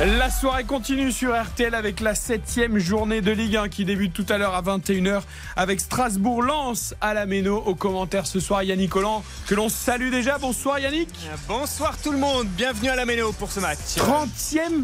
La soirée continue sur RTL avec la septième journée de Ligue 1 qui débute tout à l'heure à 21h avec Strasbourg-Lens à la Méno. Au commentaire ce soir Yannick Collant que l'on salue déjà. Bonsoir Yannick. Bonsoir tout le monde, bienvenue à la Méno pour ce match. 30e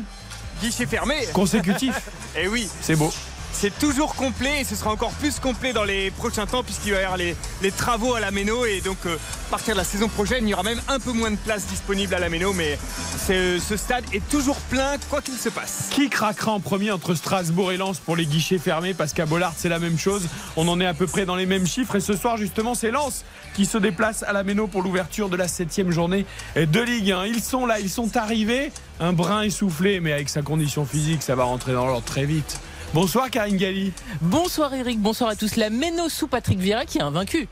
Guichet fermé. consécutif. Et oui, C'est beau. C'est toujours complet et ce sera encore plus complet dans les prochains temps puisqu'il va y avoir les, travaux à la Méno et donc euh, à partir de la saison prochaine, il y aura même un peu moins de place disponible à la Méno mais ce stade est toujours plein quoi qu'il se passe. Qui craquera en premier entre Strasbourg et Lens pour les guichets fermés? Parce qu'à Bollard, c'est la même chose. On en est à peu près dans les mêmes chiffres. Et ce soir, justement, c'est Lens qui se déplace à la Méno pour l'ouverture de la septième journée de Ligue 1. Ils sont là, ils sont arrivés. Un brin essoufflé, mais avec sa condition physique, ça va rentrer dans l'ordre très vite. Bonsoir Karine Galli. Bonsoir Eric, bonsoir à tous. La Méno sous Patrick Vieira qui est invaincu.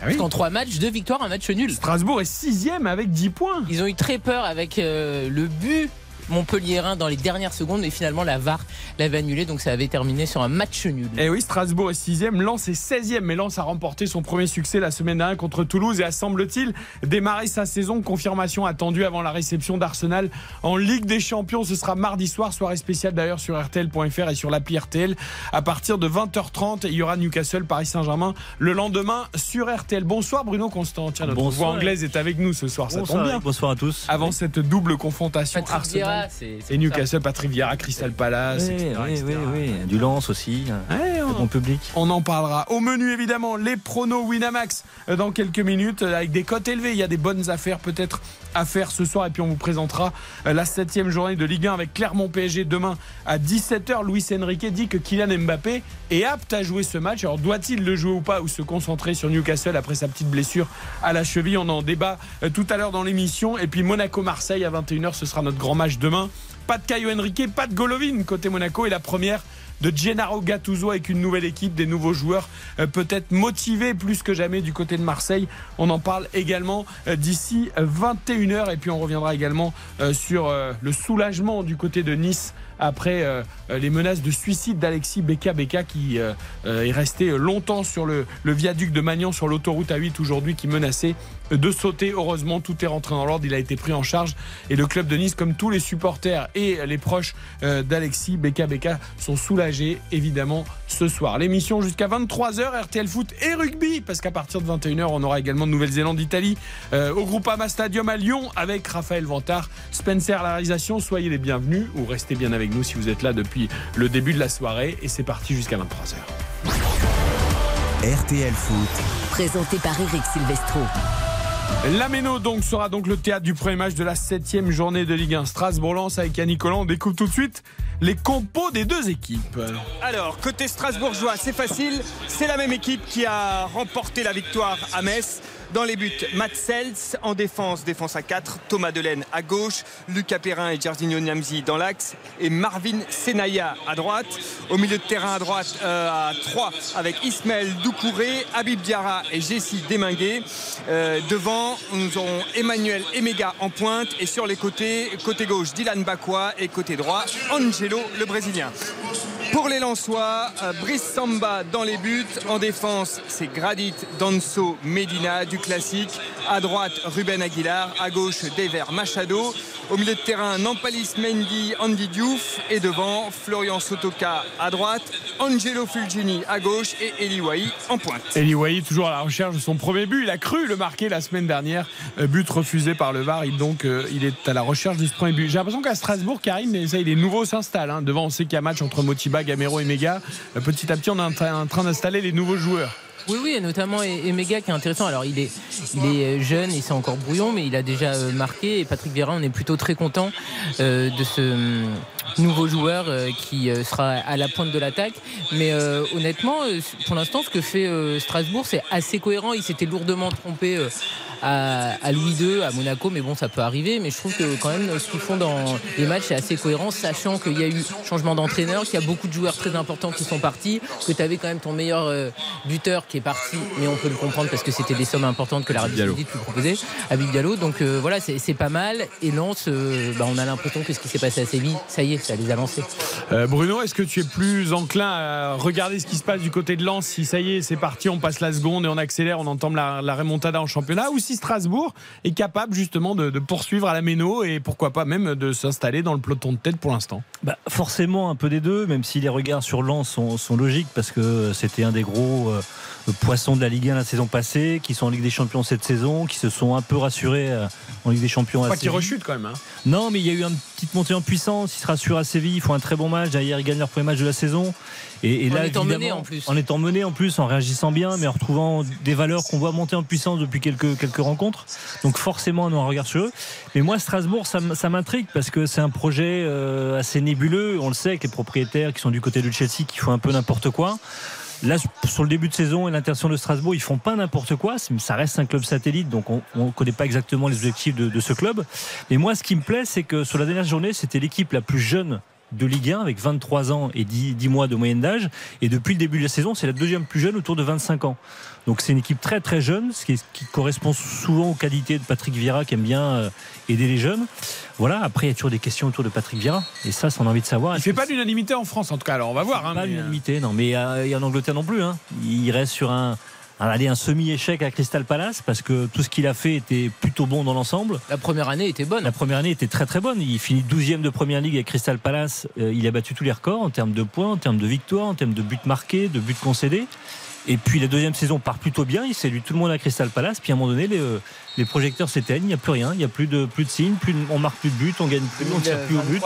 Ah oui. En trois matchs, deux victoires, un match nul. Strasbourg est sixième avec 10 points. Ils ont eu très peur avec euh, le but Montpellierin dans les dernières secondes, mais finalement la VAR l'avait annulé, donc ça avait terminé sur un match nul. Et oui, Strasbourg est sixième, Lens est 16e, mais Lens a remporté son premier succès la semaine dernière contre Toulouse et a semble-t-il démarré sa saison. Confirmation attendue avant la réception d'Arsenal en Ligue des Champions. Ce sera mardi soir, soirée spéciale d'ailleurs sur RTL.fr et sur l'appli RTL. À partir de 20h30, il y aura Newcastle, Paris Saint-Germain le lendemain sur RTL. Bonsoir Bruno Constant. Tiens, notre Bonsoir. voix anglaise est avec nous ce soir, ça Bonsoir, tombe bien. bonsoir à tous. Avant cette double confrontation Patrick Arsenal C'est c'est et. Newcastle, Patrick Vieira, Crystal Palace, Oui, etc., oui, etc. oui, oui. Du lance aussi. Ouais, Le on- bon public. on en parlera. Au menu, évidemment, les pronos Winamax euh, dans quelques minutes euh, avec des cotes élevées. Il y a des bonnes affaires peut-être à faire ce soir. Et puis, on vous présentera euh, la septième journée de Ligue 1 avec Clermont PSG demain à 17h. Luis Enrique dit que Kylian Mbappé est apte à jouer ce match. Alors, doit-il le jouer ou pas ou se concentrer sur Newcastle après sa petite blessure à la cheville? On en débat tout à l'heure dans l'émission. Et puis, Monaco-Marseille à 21h, ce sera notre grand match demain. Pas de Caio Henrique, pas de Golovin côté Monaco. Et la première de Gennaro Gattuso avec une nouvelle équipe, des nouveaux joueurs euh, peut-être motivés plus que jamais du côté de Marseille. On en parle également euh, d'ici 21h et puis on reviendra également euh, sur euh, le soulagement du côté de Nice après euh, euh, les menaces de suicide d'Alexis Beka Beka qui euh, euh, est resté longtemps sur le, le viaduc de Magnan sur l'autoroute A8 aujourd'hui qui menaçait de sauter. Heureusement, tout est rentré dans l'ordre, il a été pris en charge et le club de Nice, comme tous les supporters et les proches euh, d'Alexis Beka Beka, sont soulagés évidemment ce soir. L'émission jusqu'à 23h, RTL Foot et rugby, parce qu'à partir de 21h, on aura également de Nouvelle-Zélande-Italie euh, au Groupama Stadium à Lyon avec Raphaël Vantard, Spencer à la réalisation. Soyez les bienvenus ou restez bien avec nous si vous êtes là depuis le début de la soirée et c'est parti jusqu'à 23h. RTL Foot, Présenté par Eric Silvestro. La Méno donc sera donc le théâtre du premier match de la septième journée de Ligue 1 Strasbourg-Lens avec Yannick Collant. On découvre tout de suite les compos des deux équipes. Alors, côté strasbourgeois, c'est facile. C'est la même équipe qui a remporté la victoire à Metz. Dans les buts, Matt Sells en défense, défense à 4, Thomas Delaine à gauche, Lucas Perrin et Jarzinho Niamzi dans l'axe et Marvin Senaya à droite. Au milieu de terrain à droite euh, à 3 avec Ismaël Doucouré, Habib Diarra et Jessie Deminguet. Euh, devant, nous aurons Emmanuel Emega en pointe et sur les côtés, côté gauche Dylan Bakwa et côté droit Angelo le Brésilien. Pour les Lensois, euh, Brice Samba dans les buts. En défense, c'est Gradit, Danso, Medina, du classique. À droite, Ruben Aguilar. À gauche, Dever Machado. Au milieu de terrain, Nampalis Mendy, Andy Diouf. Et devant, Florian Sotoka à droite, Angelo Fulgini à gauche et Eli Wahi en pointe. Eli Wahi toujours à la recherche de son premier but. Il a cru le marquer la semaine dernière. Euh, but refusé par le VAR. Il, donc, euh, il est à la recherche de ce premier but. J'ai l'impression qu'à Strasbourg, Karim, ça, les nouveaux s'installent. hein. Devant, on sait qu'il y a match entre Motiba, Gamero et Mega. Euh, petit à petit, on est en train d'installer les nouveaux joueurs. Oui, oui, et notamment Emega qui est intéressant. Alors, il est, il est jeune, il c'est encore brouillon, mais il a déjà euh, marqué. Et Patrick Vieira, on est plutôt très content euh, de ce hum, nouveau joueur euh, qui sera à la pointe de l'attaque. Mais honnêtement, pour l'instant, ce que fait Strasbourg, c'est assez cohérent. Il s'était lourdement trompé euh, à, Louis II, à Monaco, mais bon, ça peut arriver. Mais je trouve que quand même, ce qu'ils font dans les matchs, c'est assez cohérent, sachant qu'il y a eu changement d'entraîneur, qu'il y a beaucoup de joueurs très importants qui sont partis, que tu avais quand même ton meilleur euh, buteur qui est parti, mais on peut le comprendre parce que c'était des sommes importantes que l'Arabie Saoudite lui proposait, Abid Diallo. Donc euh, voilà, c'est pas mal. Et euh, bah, on a l'impression que ce qui s'est passé à Séville, ça y est, ça les a lancés. Bruno, est-ce que tu es plus enclin à regarder ce qui se passe du côté de Lens? Si ça y est, c'est parti, on passe la seconde et on accélère, on entend la, la remontada en championnat, ou si Strasbourg est capable justement de, poursuivre à la méno et pourquoi pas même de s'installer dans le peloton de tête pour l'instant. Bah, Forcément un peu des deux, même si les regards sur Lens sont, logiques parce que c'était un des gros euh, poissons de la Ligue 1 la saison passée, qui sont en Ligue des Champions cette saison, qui se sont un peu rassurés euh, en Ligue des Champions. Pas qu'ils rechutent quand même. Hein. Non, mais il y a eu une petite montée en puissance. Ils se rassurent à Séville, ils font un très bon match. D'ailleurs, ils gagnent leur premier match de la saison. Et, en étant mené en plus. En étant mené en plus, en réagissant bien, mais en retrouvant des valeurs qu'on voit monter en puissance depuis quelques, quelques rencontres. Donc forcément, on en regarde sur eux. Mais moi, Strasbourg, ça, m'intrigue parce que c'est un projet euh, assez nébuleux. On le sait, avec les propriétaires qui sont du côté de Chelsea qui font un peu n'importe quoi. Là, sur le début de saison et l'intention de Strasbourg, ils font pas n'importe quoi. Ça reste un club satellite, donc on ne connaît pas exactement les objectifs de, de, ce club. Mais moi, ce qui me plaît, c'est que sur la dernière journée, c'était l'équipe la plus jeune de Ligue 1 avec 23 ans et 10, mois de moyenne d'âge. Et depuis le début de la saison, c'est la deuxième plus jeune autour de 25 ans. Donc c'est une équipe très très jeune, ce qui, correspond souvent aux qualités de Patrick Vieira qui aime bien euh, aider les jeunes. Voilà, après il y a toujours des questions autour de Patrick Vieira. Et ça, ça on a envie de savoir. Il fait pas d'unanimité en France en tout cas, alors on va voir. Hein, pas d'unanimité, non. Mais euh, il y a en Angleterre non plus. Hein. Il reste sur un, aller un semi-échec à Crystal Palace parce que tout ce qu'il a fait était plutôt bon dans l'ensemble. La première année était bonne. La première année était très très bonne. Il finit 12e de première ligue avec Crystal Palace. Euh, il a battu tous les records en termes de points, en termes de victoires, en termes de buts marqués, de buts concédés. Et puis la deuxième saison part plutôt bien. Il séduit tout le monde à Crystal Palace. Puis à un moment donné, les, euh, les projecteurs s'éteignent. Il n'y a plus rien. Il n'y a plus de, plus de signes. Plus on marque plus de buts. On gagne plus. On tire plus au but.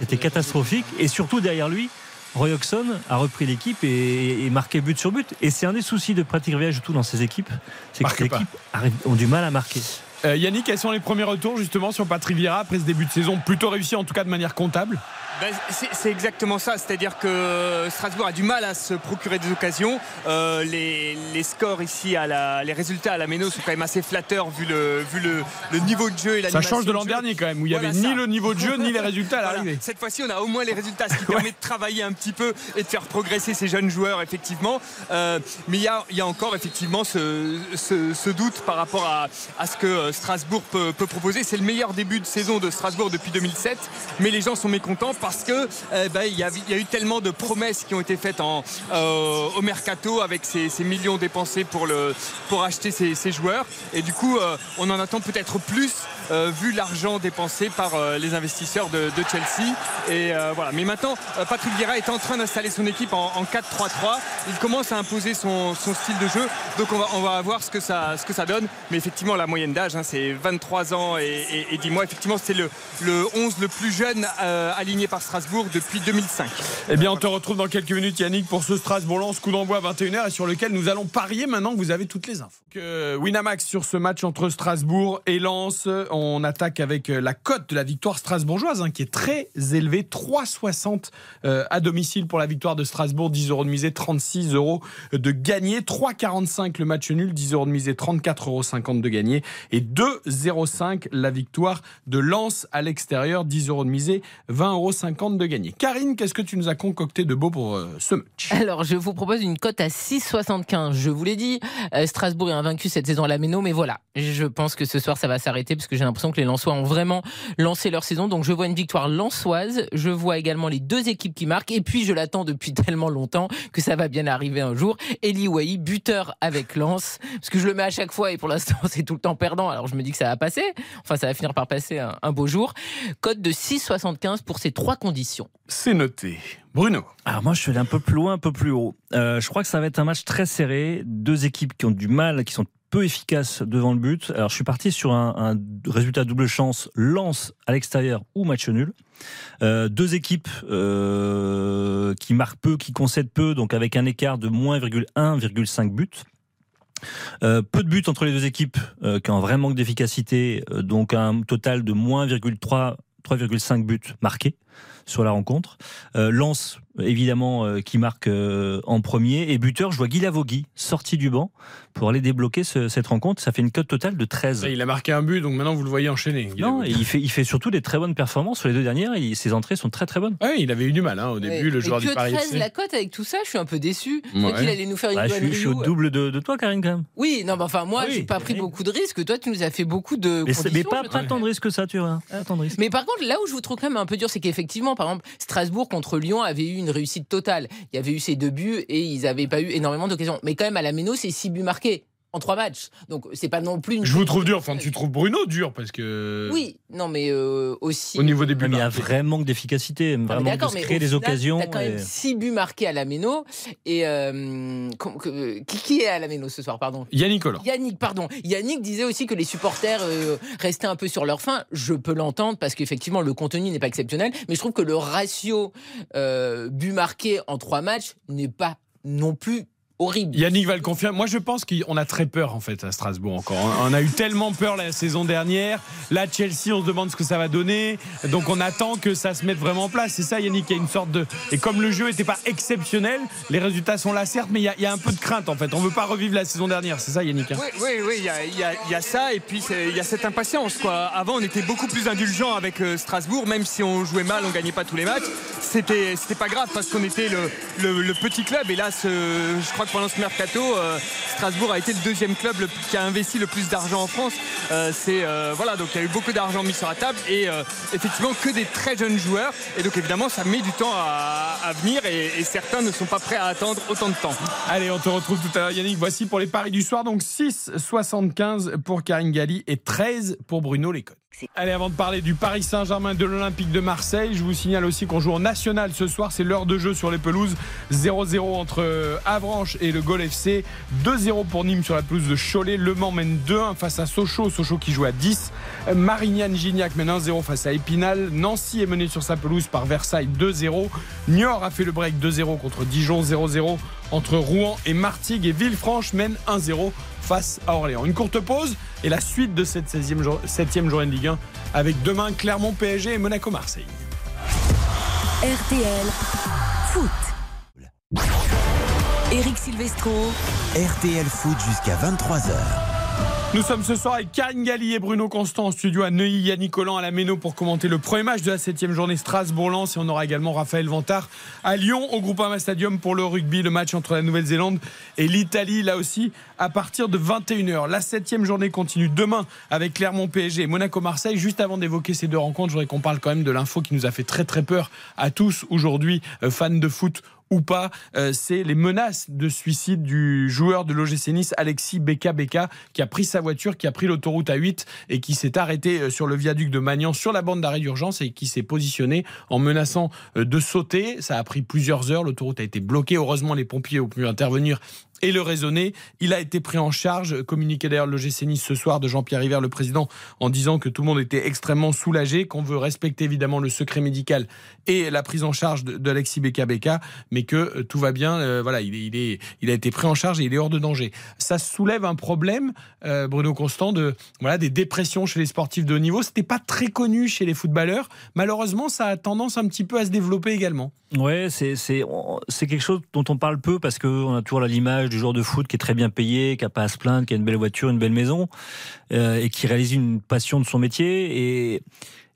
C'était catastrophique. Et surtout derrière lui, Roy Hodgson a repris l'équipe et, marqué but sur but. Et c'est un des soucis de Patrick Vieira, tout dans ses équipes, c'est que les équipes ont du mal à marquer. Euh, Yannick, quels sont les premiers retours justement sur Patrick Vieira après ce début de saison? Plutôt réussi en tout cas de manière comptable? Ben, c'est exactement ça, c'est-à-dire que Strasbourg a du mal à se procurer des occasions. Euh, les, scores ici, à la, les résultats à la Méno sont quand même assez flatteurs vu le, vu le, niveau de jeu et Ça change de l'an dernier quand même, où il n'y avait ni le niveau de jeu ni les résultats à l'arrivée. Cette fois-ci, on a au moins les résultats, ce qui permet de travailler un petit peu et de faire progresser ces jeunes joueurs, effectivement. Euh, mais il y a, y a, encore effectivement ce, ce, doute par rapport à, à ce que Strasbourg peut, peut proposer. C'est le meilleur début de saison de Strasbourg depuis 2007, mais les gens sont mécontents parce que eh ben, il y, a eu tellement de promesses qui ont été faites euh, au mercato avec ces, millions dépensés pour acheter ces, joueurs. Et du coup, euh, on en attend peut-être plus euh, vu l'argent dépensé par les investisseurs de, Chelsea. Et voilà. Mais maintenant, Patrick Vieira est en train d'installer son équipe en, 4-3-3. Il commence à imposer son, style de jeu. Donc on va, on va voir ce que, ça, ce que ça donne. Mais effectivement, la moyenne d'âge, hein, c'est 23 ans et, 10 mois. Effectivement, c'est le, le 11 le plus jeune aligné par Strasbourg depuis 2005. Eh bien, on te retrouve dans quelques minutes, Yannick, pour ce Strasbourg-Lens coup d'envoi à 21h et sur lequel nous allons parier maintenant que vous avez toutes les infos. Winamax sur ce match entre Strasbourg et Lens. On attaque avec la cote de la victoire strasbourgeoise hein, qui est très élevée, 3,60 euh, à domicile pour la victoire de Strasbourg, 10 euros de misée, 36 euros de gagné, 3,45 le match nul, 10 euros de misée, 34,50 euros de gagné. Et 2,05 la victoire de Lens à l'extérieur, 10 euros de misée, 20,50 euros de gagné. Karine, qu'est-ce que tu nous as concocté de beau pour euh, ce match? Alors, je vous propose une cote à 6,75. Je vous l'ai dit, euh, Strasbourg est invaincu cette saison à la Méno, mais voilà, je pense que ce soir ça va s'arrêter parce que j'ai l'impression que les Lensois ont vraiment lancé leur saison. Donc, je vois une victoire lensoise. Je vois également les deux équipes qui marquent. Et puis, je l'attends depuis tellement longtemps que ça va bien arriver un jour. Eli Wahi, buteur avec Lens, parce que je le mets à chaque fois et pour l'instant c'est tout le temps perdant. Alors, je me dis que ça va passer. Enfin, ça va finir par passer un, un beau jour. Cote de 6,75 pour ces trois conditions. C'est noté. Bruno. Alors moi je suis allé un peu plus loin, un peu plus haut. Euh, je crois que ça va être un match très serré. Deux équipes qui ont du mal, qui sont peu efficaces devant le but. Alors je suis parti sur un, résultat double chance, lance à l'extérieur ou match nul. Euh, deux équipes euh, qui marquent peu, qui concèdent peu, donc avec un écart de moins 1,5 buts. peu de buts entre les deux équipes qui ont un vrai manque d'efficacité, donc un total de moins 3,5 buts marqués. sur la rencontre. Euh, Lance, évidemment, euh, qui marque euh, en premier. Et buteur, je vois Guy Lavogui, sorti du banc, pour aller débloquer ce- cette rencontre. Ça fait une cote totale de 13. Il a marqué un but, donc maintenant vous le voyez enchaîner. Guy Non, il fait, il fait surtout des très bonnes performances sur les deux dernières. et ses entrées sont très très bonnes. Il avait eu du mal hein, au début, Ouais. le joueur Et du que Paris 13 FC. la cote avec tout ça, je suis un peu déçu. Je Ouais. qu'il allait nous faire une Bah, je, suis, je suis au double de, de toi, Karine, quand même. Oui, non, mais enfin, moi, oui, j'ai pas pris oui. beaucoup de risques. Toi, tu nous as fait beaucoup de. Mais, c'est- mais pas, pas tant de risques que ça, tu vois. Mais par contre, là où je vous trouve quand même un peu dur, c'est qu'effectivement, par exemple, Strasbourg contre Lyon avait eu une réussite totale. Il y avait eu ces deux buts et ils n'avaient pas eu énormément d'occasions. Mais quand même, à la Méno, c'est six buts marqués en trois matchs. Donc, c'est pas non plus une. Je vous trouve dur, enfin tu trouves Bruno dur parce que. Oui, non, mais euh, aussi. Au niveau des buts. Il y a un marqués. vrai manque d'efficacité, vraiment de se créer des final, occasions. T'as quand même 6 buts marqués à la Méno. Et euh, qui, qui est à la Méno ce soir, pardon? Yannick Collant. Yannick, pardon. Yannick disait aussi que les supporters euh, restaient un peu sur leur faim. Je peux l'entendre parce qu'effectivement, le contenu n'est pas exceptionnel. Mais je trouve que le ratio euh, but marqué en trois matchs n'est pas non plus horrible. Yannick va le confirmer. Moi, je pense qu'on a très peur en fait à Strasbourg encore. On a eu tellement peur la saison dernière. Là, Chelsea, on se demande ce que ça va donner. Donc, on attend que ça se mette vraiment en place. C'est ça, Yannick. Il y a une sorte de. Et comme le jeu n'était pas exceptionnel, les résultats sont là, certes, mais il y, a, il y a un peu de crainte en fait. On veut pas revivre la saison dernière. C'est ça, Yannick. hein Oui, oui, oui, il y a, il y a- il y a ça et puis il y a cette impatience. Quoi. Avant, on était beaucoup plus indulgent avec euh, Strasbourg, même si on jouait mal, on gagnait pas tous les matchs. C'était, c'était pas grave parce qu'on était le, le- le petit club. Et là, ce- je crois que pendant ce mercato, euh, Strasbourg a été le deuxième club qui a investi le plus d'argent en France. Euh, c'est euh, voilà, donc il y a eu beaucoup d'argent mis sur la table et effectivement que des très jeunes joueurs. Et donc évidemment, ça met du temps à, venir et, et certains ne sont pas prêts à attendre autant de temps. Allez, on te retrouve tout à l'heure, Yannick. Voici pour les paris du soir. Donc 6,75 pour Karine Galli et 13 pour Bruno Lécotte. Allez, avant de parler du Paris Saint-Germain de l'Olympique de Marseille, je vous signale aussi qu'on joue en national ce soir. C'est l'heure de jeu sur les pelouses. 0-0 entre euh, Avranches et le Gol FC. 2-0 pour Nîmes sur la pelouse de Cholet. Le Mans mène 2-1 face à Sochaux. Sochaux qui joue à 10. Euh, Marignane-Gignac mène 1-0 face à Épinal. Nancy est mené sur sa pelouse par Versailles 2-0. Niort a fait le break 2-0 contre Dijon 0-0 entre Rouen et Martigues. Et Villefranche mène 1-0 face à Orléans. Une courte pause et la suite de cette 16e, jour- 7e journée de Ligue 1 avec demain Clermont PSG et Monaco Marseille. RTL Foot. Eric Silvestro. RTL Foot jusqu'à 23h. Nous sommes ce soir avec Karine Galli et Bruno Constant en studio à Neuilly, Yannick Collant à la Méno pour commenter le premier match de la 7 journée Strasbourg-Lens et on aura également Raphaël Vantard à Lyon au Groupama Stadium pour le rugby, le match entre la Nouvelle-Zélande et l'Italie là aussi à partir de 21h. La 7 journée continue demain avec Clermont PSG et Monaco Marseille. Juste avant d'évoquer ces deux rencontres, je voudrais qu'on parle quand même de l'info qui nous a fait très très peur à tous aujourd'hui, euh, fans de foot ou pas, euh, c'est les menaces de suicide du joueur de l'OGC Nice, Alexis Beka Beka, qui a pris sa voiture, qui a pris l'autoroute A8 et qui s'est arrêté euh, sur le viaduc de Magnan sur la bande d'arrêt d'urgence et qui s'est positionné en menaçant euh, de sauter. Ça a pris plusieurs heures, l'autoroute a été bloquée. Heureusement, les pompiers ont pu intervenir et le raisonner. Il a été pris en charge, communiqué d'ailleurs le GC Nice ce soir de Jean-Pierre River, le président, en disant que tout le monde était extrêmement soulagé, qu'on veut respecter évidemment le secret médical et la prise en charge d'Alexis Beka Beka, mais que euh, tout va bien. euh, voilà, il, est, il, a été pris en charge et il est hors de danger. Ça soulève un problème, euh, Bruno Constant, de voilà des dépressions chez les sportifs de haut niveau. C'était pas très connu chez les footballeurs. Malheureusement, ça a tendance un petit peu à se développer également. Ouais, c'est quelque chose dont on parle peu parce qu'on a toujours l'image du joueur de foot qui est très bien payé, qui a pas à se plaindre, qui a une belle voiture, une belle maison euh, et qui réalise une passion de son métier. Et,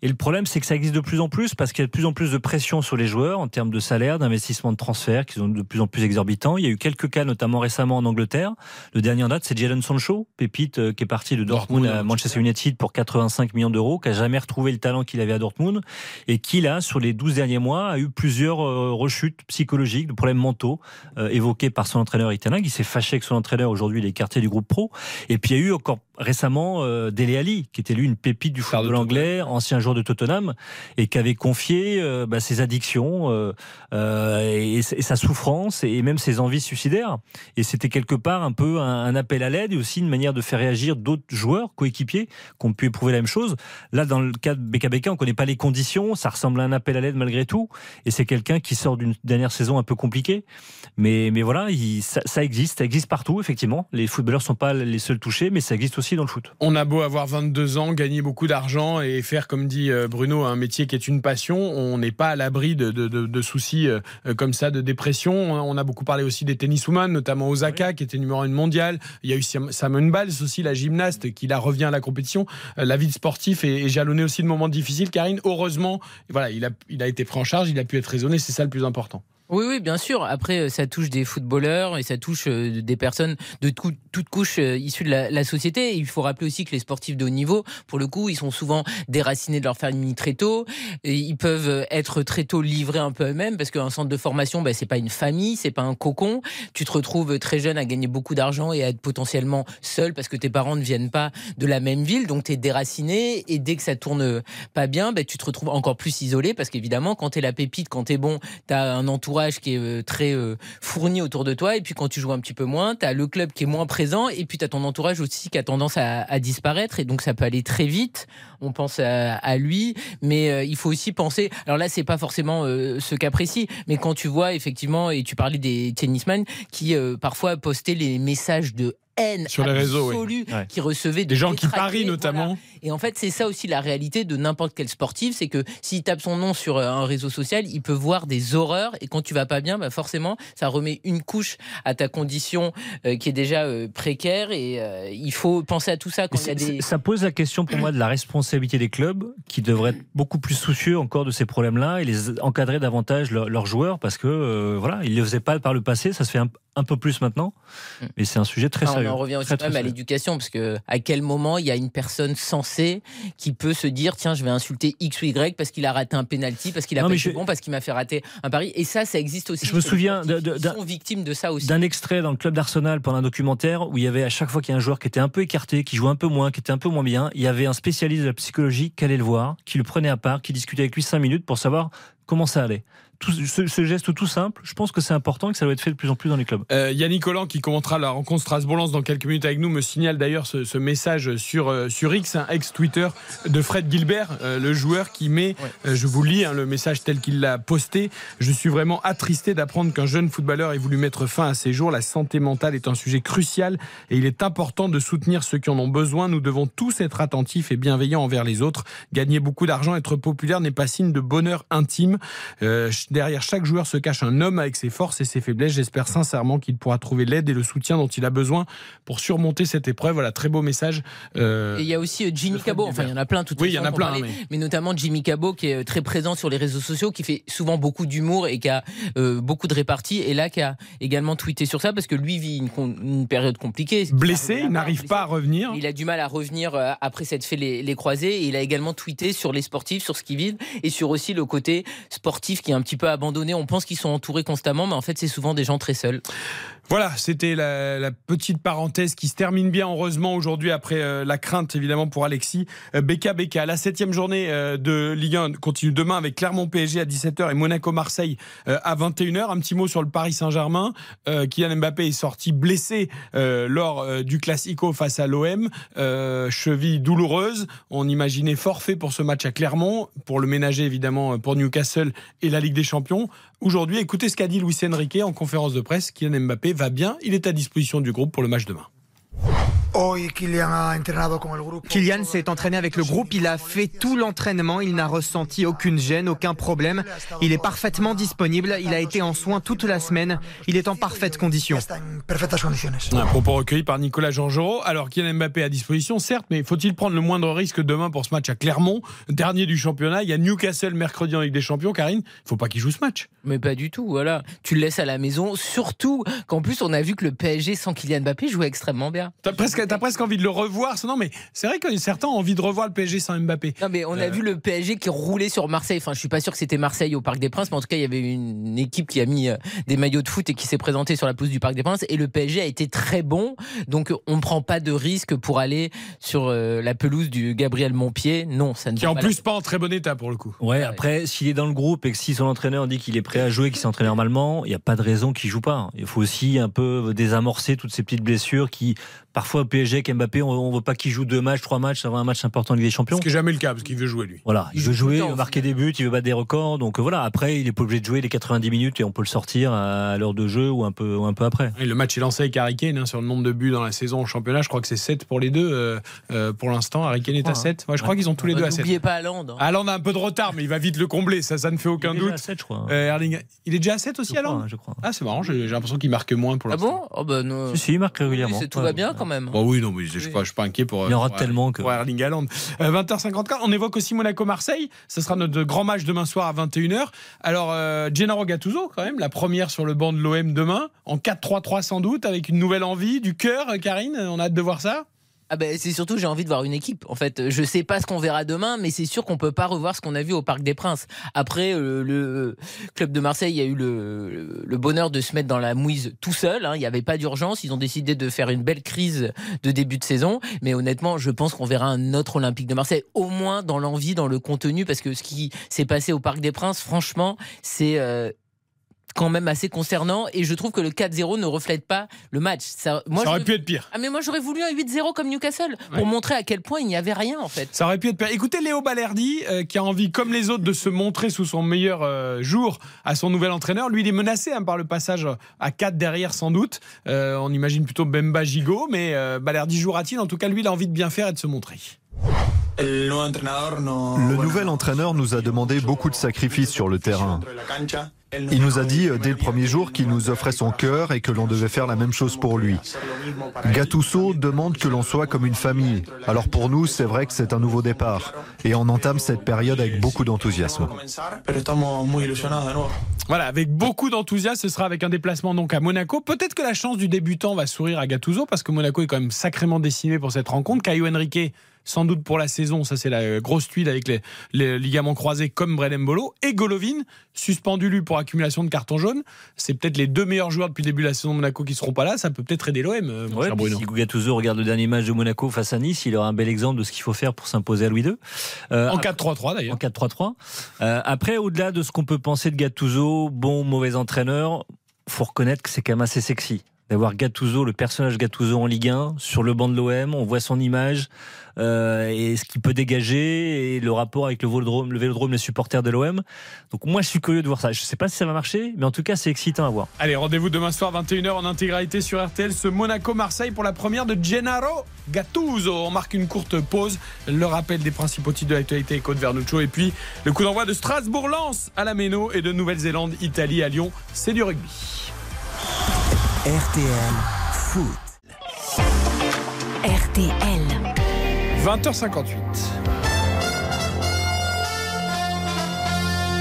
et le problème, c'est que ça existe de plus en plus parce qu'il y a de plus en plus de pression sur les joueurs en termes de salaire, d'investissement de transfert qui sont de plus en plus exorbitants. Il y a eu quelques cas, notamment récemment en Angleterre. Le dernier en date, c'est Jadon Sancho, pépite euh, qui est parti de Dortmund, Dortmund, à Manchester United pour 85 millions d'euros, qui a jamais retrouvé le talent qu'il avait à Dortmund et qui, là, sur les 12 derniers mois, a eu plusieurs euh, rechutes psychologiques, de problèmes mentaux euh, évoqués par son entraîneur Itenag. Il s'est fâché avec son entraîneur, aujourd'hui il est écarté du groupe pro. Et puis il y a eu encore récemment euh, Dele Alli, qui était lui une pépite du football anglais, ancien joueur de Tottenham, et qui avait confié euh, bah, ses addictions euh, euh, et, et sa souffrance et même ses envies suicidaires. Et c'était quelque part un peu un, un appel à l'aide et aussi une manière de faire réagir d'autres joueurs, coéquipiers, qui ont pu éprouver la même chose. Là, dans le cas de BKBK, on connaît pas les conditions, ça ressemble à un appel à l'aide malgré tout, et c'est quelqu'un qui sort d'une dernière saison un peu compliquée. Mais, mais voilà, il- ça, ça existe, ça existe partout, effectivement. Les footballeurs sont pas les seuls touchés, mais ça existe aussi aussi dans le foot. On a beau avoir 22 ans, gagner beaucoup d'argent et faire, comme dit euh, Bruno, un métier qui est une passion, on n'est pas à l'abri de, de, de, de soucis euh, comme ça, de dépression. On a beaucoup parlé aussi des tenniswomen, notamment Osaka, qui était numéro 1 mondial. Il y a eu Simone Biles aussi, la gymnaste, qui là revient à la compétition. Euh, la vie de sportif est, est jalonnée aussi de moments difficiles. Karine, heureusement, voilà, il a, il a été pris en charge, il a pu être raisonné, c'est ça le plus important. Oui, oui, bien sûr. Après, euh, ça touche des footballeurs et ça touche euh, des personnes de toutes couches euh, issues de la, société. il faut rappeler aussi que les sportifs de haut niveau, pour le coup, ils sont souvent déracinés de leur famille très tôt. Ils peuvent être très tôt livrés un peu eux-mêmes parce qu'un centre de formation, ben, c'est pas une famille, c'est pas un cocon. Tu te retrouves très jeune à gagner beaucoup d'argent et à être potentiellement seul parce que tes parents ne viennent pas de la même ville, donc tu es déraciné. Et dès que ça tourne pas bien, ben, tu te retrouves encore plus isolé parce qu'évidemment, quand tu es la pépite, quand tu es bon, tu as un entourage qui est euh, très euh, fourni autour de toi. Et puis quand tu joues un petit peu moins, tu as le club qui est moins présent. Et puis tu as ton entourage aussi qui a tendance à, disparaître. Et donc ça peut aller très vite. On pense à, lui. Mais euh, il faut aussi penser. Alors là, c'est pas forcément ce cas précis. Mais quand tu vois effectivement, et tu parlais des tennisman qui parfois postaient les messages de haine sur les réseaux, qui recevaient des gens qui parient notamment. Et en fait, c'est ça aussi la réalité de n'importe quel sportif, c'est que s'il tape son nom sur euh, un réseau social, il peut voir des horreurs. Et quand tu vas pas bien, bah forcément, ça remet une couche à ta condition euh, qui est déjà euh, précaire. Et il faut penser à tout ça quand il y a des... Ça pose la question pour moi de la responsabilité des clubs, qui devraient être beaucoup plus soucieux encore de ces problèmes-là et les encadrer davantage leurs joueurs, parce que voilà, ils ne le faisaient pas par le passé. Ça se fait un, un peu plus maintenant, mm. mais c'est un sujet très sérieux. On revient aussi même à l'éducation, parce que à quel moment il y a une personne sensée qui peut se dire tiens, je vais insulter X ou Y parce qu'il a raté un penalty, parce qu'il a pas été bon, parce qu'il m'a fait rater un pari. Et ça, ça existe aussi. Je me souviens de ça aussi. D'un extrait dans le club d'Arsenal pendant un documentaire où il y avait à chaque fois qu'il y a un joueur qui était un peu écarté, qui jouait un peu moins, qui était un peu moins bien, il y avait un spécialiste de la psychologie qui allait le voir, qui le prenait à part, qui discutait avec lui cinq minutes pour savoir comment ça allait ce, geste tout simple, je pense que c'est important et que ça doit être fait de plus en plus dans les clubs. Euh, Yannick Collant, qui commentera la rencontre Strasbourg-Lens dans quelques minutes avec nous, me signale d'ailleurs ce, message sur, euh, sur X, un ex-Twitter de Fred Gilbert, euh, le joueur qui met, je vous lis hein, le message tel qu'il l'a posté, je suis vraiment attristé d'apprendre qu'un jeune footballeur ait voulu mettre fin à ses jours. La santé mentale est un sujet crucial et il est important de soutenir ceux qui en ont besoin. Nous devons tous être attentifs et bienveillants envers les autres. Gagner beaucoup d'argent, être populaire n'est pas signe de bonheur intime derrière chaque joueur se cache un homme avec ses forces et ses faiblesses. J'espère sincèrement qu'il pourra trouver l'aide et le soutien dont il a besoin pour surmonter cette épreuve. Voilà, très beau message. Euh, et il y a aussi euh, Jimmy Cabot. Enfin, il y en a plein. oui, il y en a plein. mais... notamment Jimmy Cabot qui est euh, très présent sur les réseaux sociaux, qui fait souvent beaucoup d'humour et qui a beaucoup de réparties. Et là, qui a également tweeté sur ça parce que lui vit une, période compliquée. Blessé, il n'arrive pas à revenir. Il a du mal à revenir après s'être fait les, les croisés. Et il a également tweeté sur les sportifs, sur ce qu'ils vivent et sur aussi le côté sportif qui est un petit On pense qu'ils sont entourés constamment, mais en fait, c'est souvent des gens très seuls. Voilà, c'était la, petite parenthèse qui se termine bien, heureusement, aujourd'hui, après euh, la crainte, évidemment, pour Alexis. Euh, Beka Beka, la septième journée euh, de Ligue 1 continue demain avec Clermont-PSG à 17h et Monaco-Marseille à 21h. Un petit mot sur le Paris Saint-Germain. Kylian Mbappé est sorti blessé lors du Classico face à l'OM. cheville douloureuse. On imaginait forfait pour ce match à Clermont, pour le ménager, évidemment, pour Newcastle et la Ligue des Champions. Aujourd'hui, écoutez ce qu'a dit Luis Enrique en conférence de presse. Kylian Mbappé va bien. Il est à disposition du groupe pour le match demain. Kylian s'est entraîné avec le groupe, il a fait tout l'entraînement, il n'a ressenti aucune gêne, aucun problème. Il est parfaitement disponible, il a été en soins toute la semaine, il est en parfaite condition. Un propos recueilli par Nicolas Jean-Jean. Alors Kylian Mbappé à disposition, certes, mais faut-il prendre le moindre risque demain pour ce match à Clermont, dernier du championnat? Il y a Newcastle mercredi en Ligue des Champions, Karine. Il faut pas qu'il joue ce match. Mais pas du tout, voilà. Tu le laisses à la maison, surtout qu'en plus on a vu que le PSG sans Kylian Mbappé jouait extrêmement bien. T'as presque t'as presque envie de le revoir. Non, mais c'est vrai que certains ont envie de revoir le PSG sans Mbappé. Non, mais on a euh. vu le PSG qui roulait sur Marseille. Enfin, je suis pas sûr que c'était Marseille au Parc des Princes, mais en tout cas, il y avait une équipe qui a mis euh, des maillots de foot et qui s'est présentée sur la pelouse du Parc des Princes. Et le PSG a été très bon. Donc, on ne prend pas de risque pour aller sur euh, la pelouse du Gabriel Montpied. Non, ça ne Qui en plus pas en très bon état pour le coup. Ouais, après, s'il est dans le groupe et que si son entraîneur dit qu'il est prêt à jouer, qu'il s'entraîne normalement, il n'y a pas de raison qu'il joue pas. Il faut aussi un peu désamorcer toutes ces petites blessures qui parfois PSG avec Mbappé, on, ne veut pas qu'il joue deux matchs, trois matchs avant un match important de Ligue des Champions. Ce qui n'est jamais le cas, parce qu'il veut jouer lui. Voilà, il, veut jouer, il veut marquer des buts, il veut battre des records. Donc voilà, après, il est pas obligé de jouer les 90 minutes et on peut le sortir à l'heure de jeu ou un peu, un peu après. le match est lancé avec Harry Kane hein, sur le nombre de buts dans la saison au championnat. Je crois que c'est 7 pour les deux euh, euh, pour l'instant. Harry Kane est à 7. je crois qu'ils ont tous les deux à 7. N'oubliez pas Allende. Hein. a un peu de retard, mais il va vite le combler. Ça, ça ne fait aucun doute. je crois. Euh, il est déjà à 7 aussi, Allende Je crois. Ah, c'est marrant. J'ai l'impression qu'il marque moins pour l'instant. Ah bon? Oh bah, non. Si, il marque régulièrement. tout va bien quand même. oui, non, mais je ne suis, pas inquiet pour. Il en rate tellement que. Pour Erling Haaland. 20h54, on évoque aussi Monaco-Marseille. Ce sera notre grand match demain soir à 21h. Alors, Gennaro Gattuso, quand même, la première sur le banc de l'OM demain, en 4-3-3 sans doute, avec une nouvelle envie, du cœur, Karine. On a hâte de voir ça? Ah ben, c'est surtout j'ai envie de voir une équipe. En fait, je sais pas ce qu'on verra demain, mais c'est sûr qu'on peut pas revoir ce qu'on a vu au Parc des Princes. Après, euh, le club de Marseille a eu le, bonheur de se mettre dans la mouise tout seul. Hein. Il n'y avait pas d'urgence. Ils ont décidé de faire une belle crise de début de saison. Mais honnêtement, je pense qu'on verra un autre Olympique de Marseille, au moins dans l'envie, dans le contenu, parce que ce qui s'est passé au Parc des Princes, franchement, c'est euh, quand même assez concernant et je trouve que le 4-0 ne reflète pas le match. Ça, moi, ça aurait pu être pire. Ah mais moi j'aurais voulu un 8-0 comme Newcastle pour montrer à quel point il n'y avait rien en fait. Ça aurait pu être pire. Écoutez Léo Balerdi euh, qui a envie comme les autres de se montrer sous son meilleur euh, jour à son nouvel entraîneur. Lui il est menacé hein, par le passage à 4 derrière sans doute. Euh, on imagine plutôt Bemba Gigot mais Balerdi jouera-t-il? En tout cas lui il a envie de bien faire et de se montrer. Le nouvel entraîneur nous a demandé beaucoup de sacrifices sur le terrain. Il nous a dit euh, dès le premier jour qu'il nous offrait son cœur et que l'on devait faire la même chose pour lui. Gattuso demande que l'on soit comme une famille. Alors pour nous, c'est vrai que c'est un nouveau départ. Et on entame cette période avec beaucoup d'enthousiasme. Voilà, avec beaucoup d'enthousiasme, ce sera avec un déplacement donc à Monaco. Peut-être que la chance du débutant va sourire à Gattuso parce que Monaco est quand même sacrément décimé pour cette rencontre. Caio Henrique sans doute pour la saison. Ça, c'est la grosse tuile avec les, ligaments croisés comme Brennan Bolo. Et Golovin, suspendu lui pour accumulation de cartons jaunes. C'est peut-être les deux meilleurs joueurs depuis le début de la saison de Monaco qui seront pas là. Ça peut peut-être aider l'OM. Euh, ouais, si Gattuso regarde le dernier match de Monaco face à Nice, il aura un bel exemple de ce qu'il faut faire pour s'imposer à Louis II. Euh, en 4-3-3 d'ailleurs. En 4-3-3. Euh, après, au-delà de ce qu'on peut penser de Gattuso, bon, mauvais entraîneur, faut reconnaître que c'est quand même assez sexy d'avoir Gattuso, le personnage Gattuso en Ligue 1, sur le banc de l'OM. On voit son image euh, et ce qu'il peut dégager et le rapport avec le vélodrome, le vélodrome, les supporters de l'OM. Donc moi, je suis curieux de voir ça. Je ne sais pas si ça va marcher, mais en tout cas, c'est excitant à voir. Allez, rendez-vous demain soir 21h en intégralité sur RTL, ce Monaco-Marseille pour la première de Gennaro Gattuso. On marque une courte pause. Le rappel des principaux titres de l'actualité Côte Vernuccio et puis le coup d'envoi de Strasbourg-Lens à la Méno et de Nouvelle-Zélande, Italie à Lyon. C'est du rugby. RTL Foot. RTL. 20h58.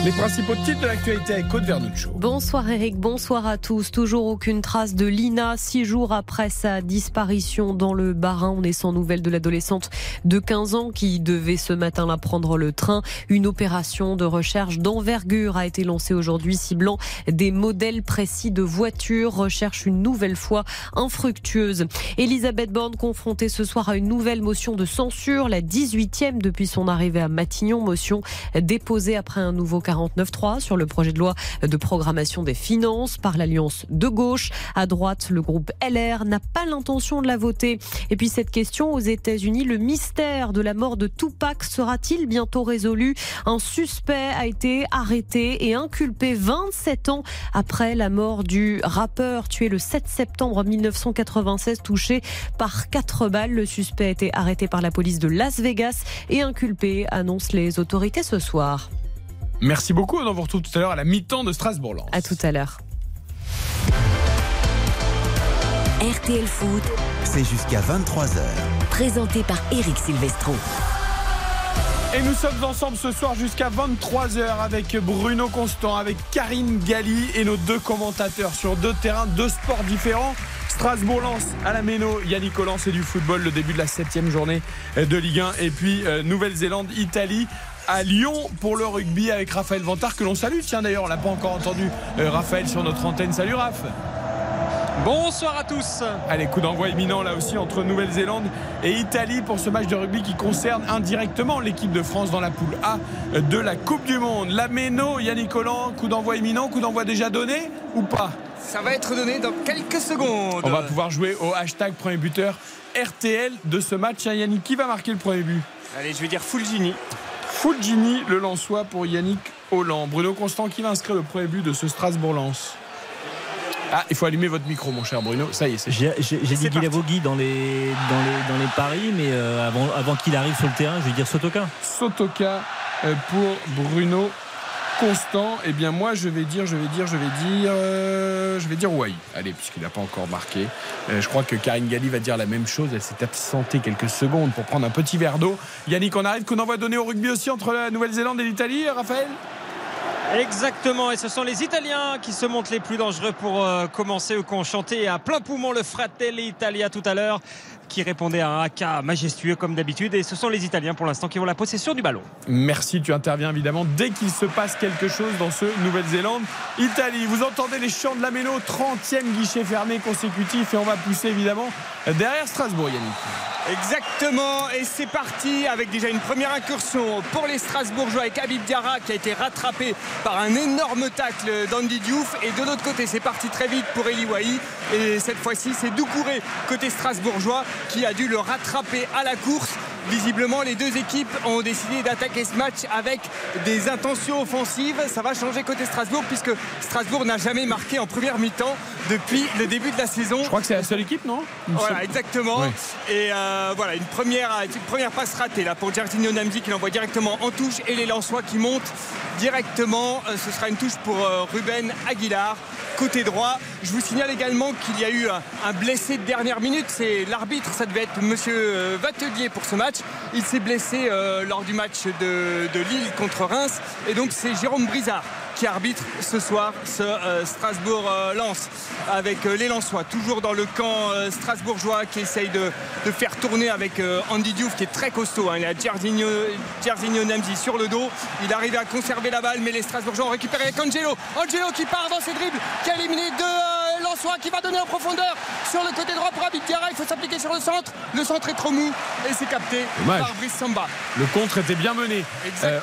Les principaux titres de l'actualité avec Côte Vernuccio. Bonsoir Eric, bonsoir à tous. Toujours aucune trace de Lina. Six jours après sa disparition dans le Barin, on est sans nouvelles de l'adolescente de 15 ans qui devait ce matin-là prendre le train. Une opération de recherche d'envergure a été lancée aujourd'hui, ciblant des modèles précis de voitures. Recherche une nouvelle fois infructueuse. Elisabeth Borne confrontée ce soir à une nouvelle motion de censure, la 18e depuis son arrivée à Matignon. Motion déposée après un nouveau cas 49.3 sur le projet de loi de programmation des finances par l'Alliance de gauche. À droite, le groupe LR n'a pas l'intention de la voter. Et puis cette question aux États-Unis, le mystère de la mort de Tupac sera-t-il bientôt résolu? Un suspect a été arrêté et inculpé 27 ans après la mort du rappeur tué le 7 septembre 1996, touché par quatre balles. Le suspect a été arrêté par la police de Las Vegas et inculpé, annoncent les autorités ce soir. Merci beaucoup. On vous retrouve tout à l'heure à la mi-temps de Strasbourg. À tout à l'heure. RTL Foot, c'est jusqu'à 23h. Présenté par Eric Silvestro. Et nous sommes ensemble ce soir jusqu'à 23h avec Bruno Constant, avec Karine Galli et nos deux commentateurs sur deux terrains, deux sports différents. Strasbourg-Lens à la Méno, Yannick Collant, c'est du football, le début de la septième journée de Ligue 1. Et puis euh, Nouvelle-Zélande-Italie à Lyon pour le rugby avec Raphaël Vantard que l'on salue. Tiens d'ailleurs, on l'a pas encore entendu euh, Raphaël sur notre antenne. Salut Raph. Bonsoir à tous. Allez, coup d'envoi imminent là aussi entre Nouvelle-Zélande et Italie pour ce match de rugby qui concerne indirectement l'équipe de France dans la poule A de la Coupe du Monde. La Méno, Yannick Collant, coup d'envoi imminent, coup d'envoi déjà donné ou pas? Ça va être donné dans quelques secondes. On va pouvoir jouer au hashtag premier buteur RTL de ce match. Yannick, qui va marquer le premier but? Allez, je vais dire Fulgini. Fulgini, le Lançois pour Yannick Holland. Bruno Constant, qui va inscrire le premier but de ce Strasbourg-Lens ah, il faut allumer votre micro, mon cher Bruno. Ça y est, c'est J'ai dit Guilavogui dans les, dans, les, dans les paris, mais euh, avant, avant qu'il arrive sur le terrain, je vais dire Sotoka. Sotoka euh, pour Bruno Constant. Eh bien, moi, je vais dire, je vais dire, je vais dire, euh, je vais dire Wai. Allez, puisqu'il n'a pas encore marqué. je crois que Karine Galli va dire la même chose. Elle s'est absentée quelques secondes pour prendre un petit verre d'eau. Yannick, on arrive qu'on envoie donner au rugby aussi entre la Nouvelle-Zélande et l'Italie, Raphaël? Exactement, et ce sont les Italiens qui se montrent les plus dangereux pour euh, commencer ou qu'on chantait à plein poumon le Fratelli Italia tout à l'heure qui répondait à un AK majestueux comme d'habitude. Et ce sont les Italiens pour l'instant qui ont la possession du ballon. Merci, tu interviens évidemment dès qu'il se passe quelque chose dans ce Nouvelle-Zélande. Italie, vous entendez les chants de la Méno, 30e guichet fermé consécutif et on va pousser évidemment derrière Strasbourg, Yannick. Exactement, et c'est parti avec déjà une première incursion pour les Strasbourgeois avec Habib Diarra qui a été rattrapé par un énorme tacle d'Andy Diouf. Et de l'autre côté, c'est parti très vite pour Eli Wahi. Et cette fois-ci, c'est Doucouré côté strasbourgeois qui a dû le rattraper à la course. Visiblement, les deux équipes ont décidé d'attaquer ce match avec des intentions offensives. Ça va changer côté Strasbourg puisque Strasbourg n'a jamais marqué en première mi-temps depuis le début de la saison. Je crois que c'est la seule équipe, non? Voilà, exactement. Et euh, voilà, une première, une première passe ratée là pour Jarzinho Namdi qui l'envoie directement en touche et les Lensois qui montent directement. Euh, ce sera une touche pour euh, Ruben Aguilar côté droit. Je vous signale également qu'il y a eu un blessé de dernière minute. C'est l'arbitre, ça devait être Monsieur Vatelier pour ce match. Il s'est blessé lors du match de, de Lille contre Reims. Et donc c'est Jérôme Brizard qui arbitre ce soir ce euh, Strasbourg-Lens avec euh, les Lensois, toujours dans le camp euh, strasbourgeois qui essaye de, faire tourner avec Andy Diouf qui est très costaud. Hein. Il a Giardino Namzi sur le dos. Il arrive à conserver la balle, mais les Strasbourgeois ont récupéré avec Angelo. Angelo qui part dans ses dribbles, qui a éliminé deux Lensois, qui va donner en profondeur sur le côté droit pour Abid Il faut s'appliquer sur le centre. Le centre est trop mou et c'est capté par Brice Samba. Le contre était bien mené.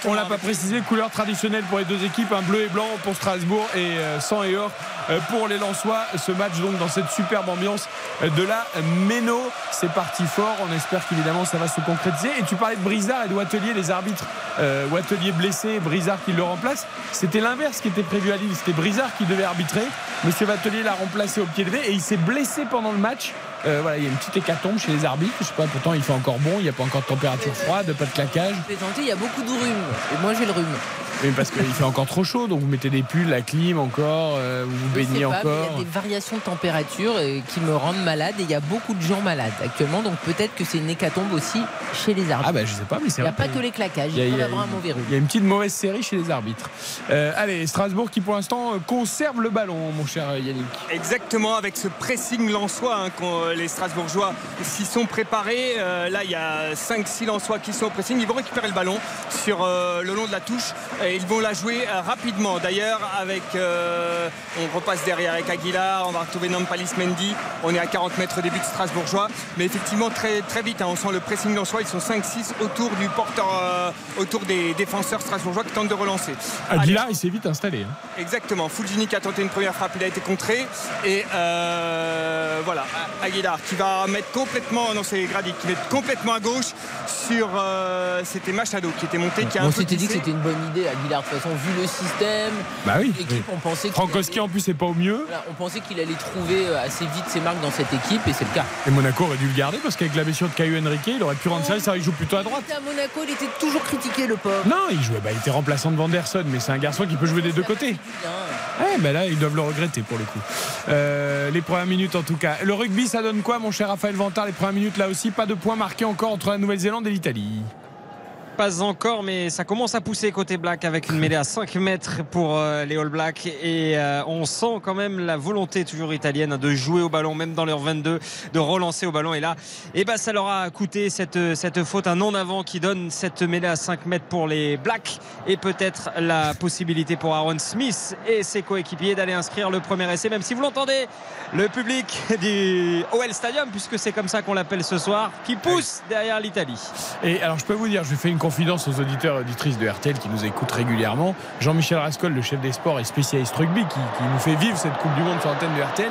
on l'a pas précisé, couleur traditionnelle pour les deux équipes, un bleu et blanc pour Strasbourg et euh, sang et or euh, pour les Lensois. Ce match donc dans cette superbe ambiance de la Méno. C'est parti fort. On espère qu'évidemment ça va se concrétiser. Et tu parlais de Brizard et de Watelier, les arbitres. Euh, Watelier blessé, Brizard qui le remplace. C'était l'inverse qui était prévu à Lille. C'était Brizard qui devait arbitrer. Monsieur Watelier l'a remplacé au pied levé et il s'est blessé pendant le match. Euh, voilà, il y a une petite hécatombe chez les arbitres. Je sais pas, pourtant il fait encore bon, il n'y a pas encore de température froide, pas de claquage. Il y a beaucoup de rhume. Et moi j'ai le rhume. Oui, parce qu'il fait encore trop chaud, donc vous mettez des pulls, la clim encore, euh, vous vous baignez encore. Il y a des variations de température euh, qui me rendent malade et il y a beaucoup de gens malades actuellement, donc peut-être que c'est une hécatombe aussi chez les arbitres. Ah bah je sais pas, mais c'est Il n'y a pas que les claquages, il, y a, un mauvais Il y a une petite mauvaise série chez les arbitres. Euh, allez, Strasbourg qui pour l'instant conserve le ballon, mon cher Yannick. Exactement, avec ce pressing lançois, hein, quand les Strasbourgeois s'y sont préparés. là, il y a 5-6 lançois qui sont au pressing, ils vont récupérer le ballon sur le long de la touche et ils vont la jouer euh, rapidement. D'ailleurs, avec, euh, on repasse derrière avec Aguilar, on va retrouver Nampalis Mendy. On est à 40 mètres début de Strasbourgeois. Mais effectivement, très, très vite, hein, on sent le pressing dans soi. Ils sont 5-6 autour du porteur, euh, autour des défenseurs strasbourgeois qui tentent de relancer. Aguilar, il s'est vite installé. Hein. Exactement. Fulgini qui a tenté une première frappe, il a été contré. Et voilà, Aguilar qui va mettre complètement, non c'est Grady, qui met complètement à gauche sur. c'était Machado qui était monté. Qui a on s'était dit que c'était une bonne idée, Aguilar vu le système, bah oui, on pensait Frankowski en plus c'est pas au mieux. on pensait qu'il allait trouver euh, assez vite ses marques dans cette équipe et c'est le cas. Et Monaco aurait dû le garder parce qu'avec la blessure de Caillou Henrique, il aurait pu rendre ça, ça il joue plutôt à droite. à Monaco, il était toujours critiqué le pauvre. Non, il jouait, bah, il était remplaçant de Vanderson, mais c'est un garçon qui peut jouer des deux côtés. Ouais, bah là, ils doivent le regretter pour le coup. Euh, les premières minutes en tout cas. Le rugby, ça donne quoi, mon cher Raphaël Vantard? Les premières minutes là aussi, pas de points marqués encore entre la Nouvelle-Zélande et l'Italie pas encore, mais ça commence à pousser côté Black avec une mêlée à 5 mètres pour euh, les All Blacks. Et euh, on sent quand même la volonté toujours italienne de jouer au ballon, même dans leur 22, de relancer au ballon. Et là, eh ben, ça leur a coûté cette, cette faute, un non-avant qui donne cette mêlée à 5 mètres pour les Blacks et peut-être la possibilité pour Aaron Smith et ses coéquipiers d'aller inscrire le premier essai, même si vous l'entendez, le public du OL Stadium, puisque c'est comme ça qu'on l'appelle ce soir, qui pousse derrière l'Italie. Et alors, je peux vous dire, je fais une confidence aux auditeurs et auditrices de RTL qui nous écoutent régulièrement. Jean-Michel Rascol, le chef des sports et spécialiste rugby, qui, nous fait vivre cette Coupe du Monde sur l'antenne de RTL,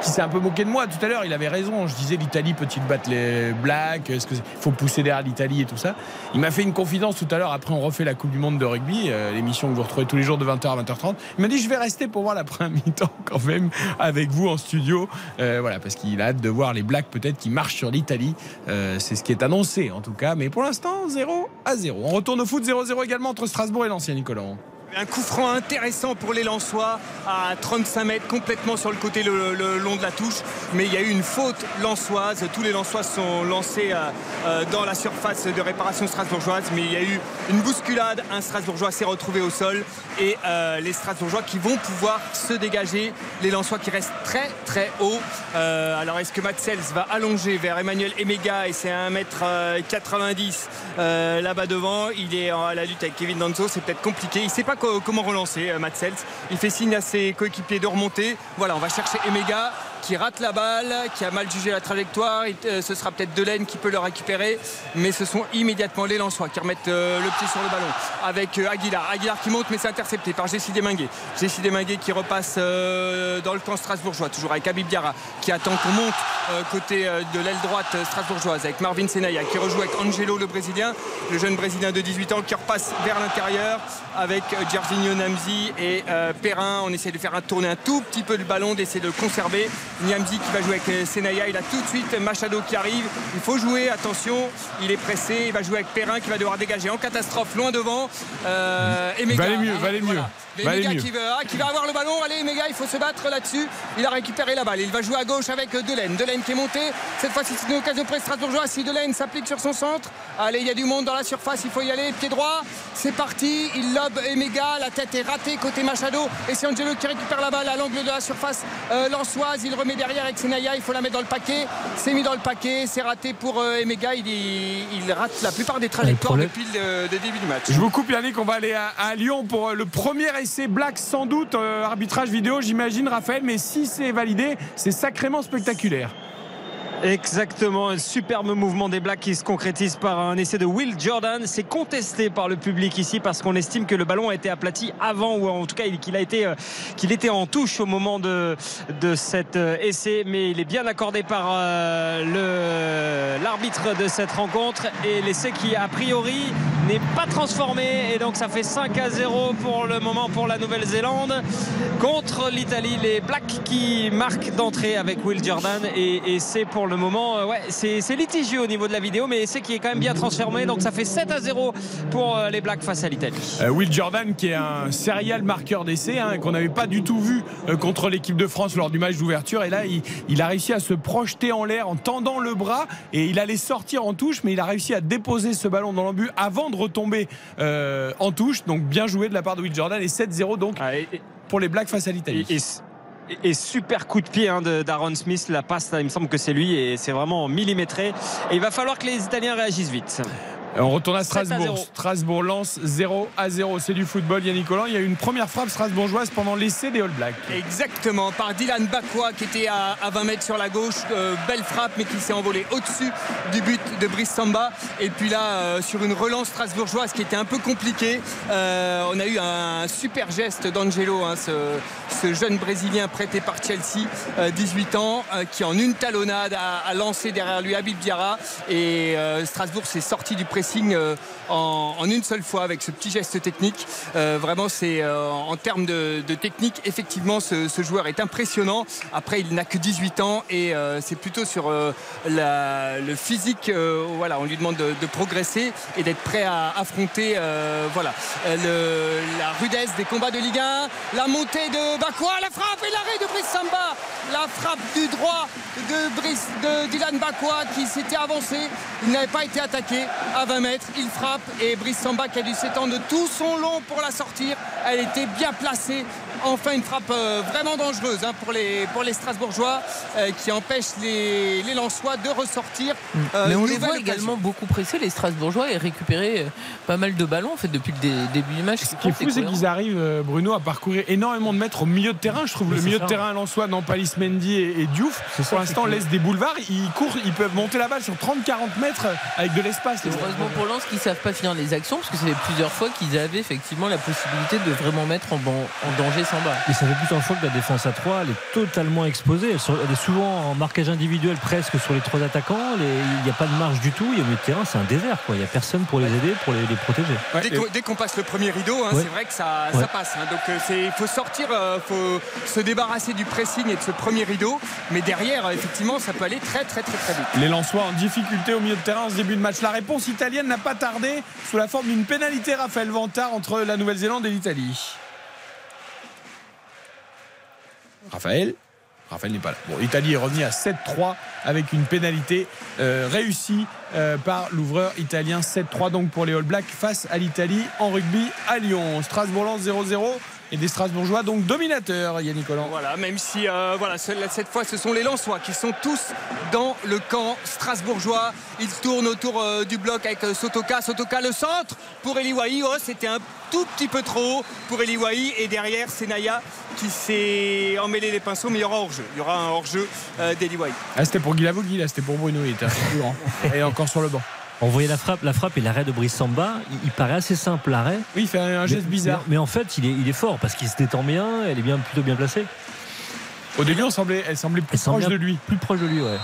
qui s'est un peu moqué de moi tout à l'heure. Il avait raison. Je disais l'Italie peut-il battre les Blacks? Est-ce faut pousser derrière l'Italie et tout ça? Il m'a fait une confidence tout à l'heure. Après, on refait la Coupe du Monde de rugby, euh, l'émission que vous retrouvez tous les jours de 20h à 20h30. Il m'a dit je vais rester pour voir la première mi-temps quand même avec vous en studio. Euh, voilà, parce qu'il a hâte de voir les Blacks peut-être qui marchent sur l'Italie. Euh, c'est ce qui est annoncé en tout cas. Mais pour l'instant, 0 à 0. On retourne au foot 0-0 également entre Strasbourg et l'ancien Nicolas. Un coup franc intéressant pour les Lensois à 35 mètres, complètement sur le côté le, long de la touche. Mais il y a eu une faute lensoise. Tous les Lensois sont lancés euh, euh, dans la surface de réparation strasbourgeoise. Mais il y a eu une bousculade. Un Strasbourgeois s'est retrouvé au sol. Et euh, les Strasbourgeois qui vont pouvoir se dégager. Les Lensois qui restent très très haut. alors est-ce que Matsels va allonger vers Emmanuel Emega? Et c'est 1m90 là-bas devant. Il est à la lutte avec Kevin Danzo. C'est peut-être compliqué. Il sait pas comment relancer euh, Matt Il fait signe à ses coéquipiers de remonter. Voilà, on va chercher Emega qui rate la balle, qui a mal jugé la trajectoire. Euh, ce sera peut-être Delaine qui peut le récupérer, mais ce sont immédiatement les Lensois qui remettent euh, le pied sur le ballon avec Aguilar. Aguilar qui monte, mais c'est intercepté par Jessie Deminguet. Jessie Deminguet qui repasse dans le camp strasbourgeois, toujours avec Abib Diarra qui attend qu'on monte côté de l'aile droite strasbourgeoise avec Marvin Senaya qui rejoue avec Angelo le Brésilien, le jeune Brésilien de 18 ans qui repasse vers l'intérieur avec Jarzinho Namzi et euh, Perrin. On essaie de faire un tourner un tout petit peu le ballon, d'essayer de le conserver. Niamzi qui va jouer avec euh, Senaya. Il a tout de suite Machado qui arrive. Il faut jouer, attention. Il est pressé. Il va jouer avec Perrin qui va devoir dégager en catastrophe loin devant. Euh, et va aller mieux, va aller mieux. Qui, va, qui va avoir le ballon. Allez, Mega, il faut se battre là-dessus. Il a récupéré la balle. Il va jouer à gauche avec Delaine. Delaine qui est monté. Cette fois-ci, c'est une occasion pour Strasbourgeois. Si Delaine s'applique sur son centre. Allez, il y a du monde dans la surface. Il faut y aller. Pied droit. C'est parti. Il lobe Emega. La tête est ratée côté Machado. Et c'est Angelo qui récupère la balle à l'angle de la surface euh, lançoise. Il remet derrière avec Senaya. Il faut la mettre dans le paquet. C'est mis dans le paquet. C'est raté pour euh, Emega. Il, il, rate la plupart des trajectoires depuis le, début du match. Je vous coupe, Yannick. On va aller à, Lyon pour euh, le premier essai Black sans doute. arbitrage vidéo, j'imagine, Raphaël. Mais si c'est validé, c'est sacrément spectaculaire. Exactement, un superbe mouvement des Blacks qui se concrétise par un essai de Will Jordan. C'est contesté par le public ici parce qu'on estime que le ballon a été aplati avant ou en tout cas qu'il a euh, était en touche au moment de de cet euh, essai, mais il est bien accordé par euh, l'arbitre de cette rencontre et l'essai qui a priori n'est pas transformé et donc ça fait 5 à 0 pour le moment pour la Nouvelle-Zélande contre l'Italie. Les Blacks qui marquent d'entrée avec Will Jordan et c'est pour le moment, euh, ouais, c'est litigieux au niveau de la vidéo, mais c'est qui est quand même bien transformé. Donc ça fait 7 à 0 pour euh, les Blacks face à l'Italie. Euh, Will Jordan, qui est un serial marqueur d'essai, hein, qu'on n'avait pas du tout vu contre l'équipe de France lors du match d'ouverture. Et là, il, a réussi à se projeter en l'air en tendant le bras et il allait sortir en touche, mais il a réussi à déposer ce ballon dans l'embut avant de retomber en touche. Donc bien joué de la part de Will Jordan et 7-0 donc. Ah, pour les Blacks face à l'Italie et super coup de pied hein, d'Aaron Smith. La passe, il me semble que c'est lui et c'est vraiment millimétré. Et il va falloir que les Italiens réagissent vite. On retourne à Strasbourg. Strasbourg lance 0 à 0. C'est du football, Yannick Collant. Il y a eu une première frappe strasbourgeoise pendant l'essai des All Blacks. Exactement, par Dylan Bakwa qui était à, 20 mètres sur la gauche. Euh, belle frappe, mais qui s'est envolée au-dessus du but de Brice Samba. Et puis là, euh, sur une relance strasbourgeoise qui était un peu compliquée, euh, on a eu un super geste d'Angelo, hein, ce, jeune Brésilien prêté par Chelsea, 18 ans, qui en une talonnade a, lancé derrière lui Habib Diarra. Et Strasbourg s'est sorti du pressing signe euh, en, une seule fois avec ce petit geste technique. Euh, vraiment, c'est euh, en termes de, technique, effectivement, ce, joueur est impressionnant. Après, il n'a que 18 ans et c'est plutôt sur le physique. voilà, on lui demande de, progresser et d'être prêt à affronter voilà, la rudesse des combats de Ligue 1. La montée de Bakwa, la frappe et l'arrêt de Brice Samba. La frappe du droit de, de Dylan Bakwa qui s'était avancé. Il n'avait pas été attaqué à 20 mètres. Il frappe et Brice Samba qui a dû s'étendre tout son long pour la sortir. Elle était bien placée enfin une frappe euh, vraiment dangereuse hein, pour, les, pour les Strasbourgeois euh, qui empêche les, les Lensois de ressortir. Mm. Euh, Mais on les voit également beaucoup pressés, les Strasbourgeois, et récupérer pas mal de ballons en fait, depuis le début du match. Ce qui est fou, c'est qu'ils arrivent, Bruno, à parcourir énormément de mètres au milieu de terrain. Je trouve le milieu de terrain Lensois, Nampalis Mendy et, et Diouf, pour l'instant, laisse des boulevards. Ils courent, ils peuvent monter la balle sur 30-40 mètres avec de l'espace. heureusement pour Lens qu'ils savent pas finir les actions parce que ça fait plusieurs fois qu'ils avaient effectivement la possibilité de vraiment mettre en, en danger Samba. Et ça fait plusieurs fois que la défense à 3 elle est totalement exposée. Elle est souvent en marquage individuel presque sur les trois attaquants. Il n'y a pas de marge du tout. Il y a le terrain, c'est un désert. Quoi. Il n'y a personne pour les aider, pour les, protéger. dès qu'on passe le premier rideau, hein, c'est vrai que ça, passe. Hein. Donc euh, il faut sortir, il euh, faut se débarrasser du pressing et de ce premier rideau. Mais derrière, effectivement, ça peut aller très très très très vite. Les Lensois en difficulté au milieu de terrain en ce début de match. La réponse italienne n'a pas tardé sous la forme d'une pénalité Raphaël Vantard entre la Nouvelle-Zélande et l'Italie. Raphaël Raphaël n'est pas là. Bon, l'Italie est revenue à 7-3 avec une pénalité euh, réussie euh, par l'ouvreur italien. 7-3 donc pour les All Blacks face à l'Italie en rugby à Lyon. Strasbourg 0-0 et des Strasbourgeois donc dominateurs Yannick Collant. Voilà même si euh, voilà cette fois ce sont les Lensois qui sont tous dans le camp strasbourgeois. Ils tournent autour euh, du bloc avec euh, Sotoka. Sotoka le centre pour Eliwahi oh, c'était un tout petit peu trop pour Eliwahi et derrière c'est Naya qui s'est emmêlé les pinceaux. Mais il y aura hors-jeu. Il y aura un hors-jeu d'Eliwahi ah, c'était pour Guilavogui là. C'était pour Bruno il était et encore sur le banc on voyait la frappe, la frappe et l'arrêt de Brice Samba. Il, paraît assez simple l'arrêt. Oui, il fait un geste bizarre. Mais, en fait, il est, il est fort parce qu'il se détend bien. Elle est bien plutôt bien placée. Au début, on semblait, elle semblait plus proche de lui. Plus proche de lui, ouais.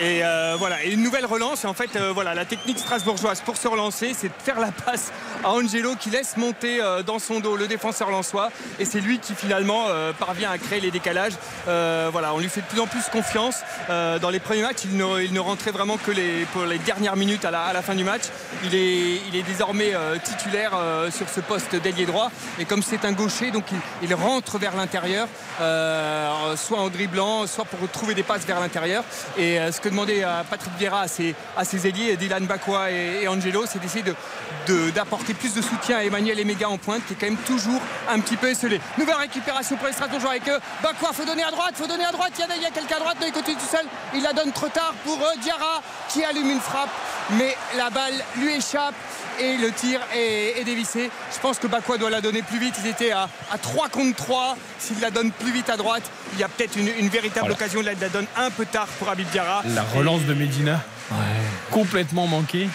Et euh, voilà, et une nouvelle relance. En fait, euh, voilà, la technique strasbourgeoise pour se relancer, c'est de faire la passe à Angelo qui laisse monter euh, dans son dos le défenseur lensois. Et c'est lui qui finalement parvient à créer les décalages. voilà, on lui fait de plus en plus confiance. dans les premiers matchs, il ne, rentrait vraiment que pour les dernières minutes à la, fin du match. Il est, désormais titulaire sur ce poste d'ailier droit. Et comme c'est un gaucher, donc il, rentre vers l'intérieur, soit en dribblant, soit pour trouver des passes vers l'intérieur. Demander à Patrick Vieira, à ses, à ses ailiers, Dylan Bakwa et, Angelo, c'est d'essayer d'apporter de, plus de soutien à Emmanuel Emega en pointe, qui est quand même toujours un petit peu esselé. Nouvelle récupération pour les Strasbourgeois avec eux. Bakwa, faut donner à droite, faut donner à droite. Il y a, il y a quelqu'un à droite, il côté tout seul. Il la donne trop tard pour euh, Diarra qui allume une frappe, mais la balle lui échappe et le tir est, dévissé. Je pense que Bakwa doit la donner plus vite. Ils étaient à, 3 contre 3. S'il la donne plus vite à droite, il y a peut-être une, véritable occasion. de la donne un peu tard pour Abid Diarra. La relance de Medina, complètement manquée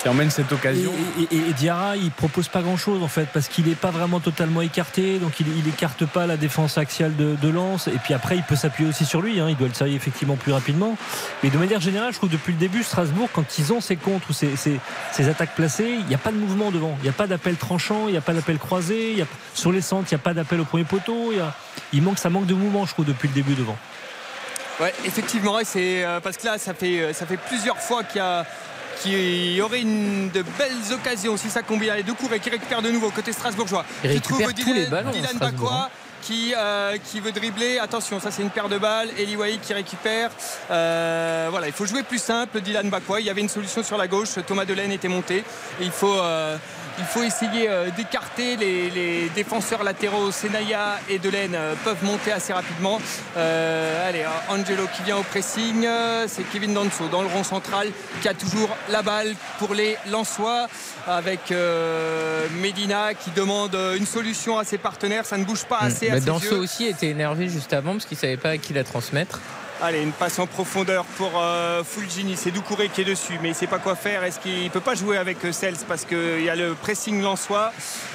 qui emmène cette occasion. Et, Diarra, il propose pas grand chose en fait, parce qu'il n'est pas vraiment totalement écarté, donc il, il écarte pas la défense axiale de, de Lens. Et puis après, il peut s'appuyer aussi sur lui, hein. il doit le servir effectivement plus rapidement. Mais de manière générale, je trouve depuis le début, Strasbourg, quand ils ont ces contres ou ces, attaques placées, il n'y a pas de mouvement devant, il n'y a pas d'appel tranchant, il n'y a pas d'appel croisé, y a, sur les centres, il n'y a pas d'appel au premier poteau. Il, manque, ça manque de mouvement, je trouve, depuis le début devant. Ouais, effectivement, c'est euh, parce que là, ça fait, euh, ça fait plusieurs fois qu'il y a qui aurait une, de belles occasions si ça combine les deux coups et qui récupère de nouveau côté strasbourgeois. Il trouve tous les ballons, Dylan Bakwa qui, euh, qui veut dribbler. Attention, ça c'est une paire de balles. Eli qui récupère. Euh, voilà, il faut jouer plus simple. Dylan Bakwa, il y avait une solution sur la gauche. Thomas Delaine était monté. Et il faut. Euh, il faut essayer d'écarter les, défenseurs latéraux. Senaya et Delaine peuvent monter assez rapidement. allez, Angelo qui vient au pressing. C'est Kevin Danso dans le rond central qui a toujours la balle pour les Lensois avec Medina qui demande une solution à ses partenaires. Ça ne bouge pas mm. assez bah, Danso aussi était énervé juste avant parce qu'il savait pas à qui la transmettre. Allez, une passe en profondeur pour euh, Fulgini. C'est Doucouré qui est dessus, mais il ne sait pas quoi faire. Est-ce qu'il ne peut pas jouer avec euh, Sels parce qu'il y a le pressing lensois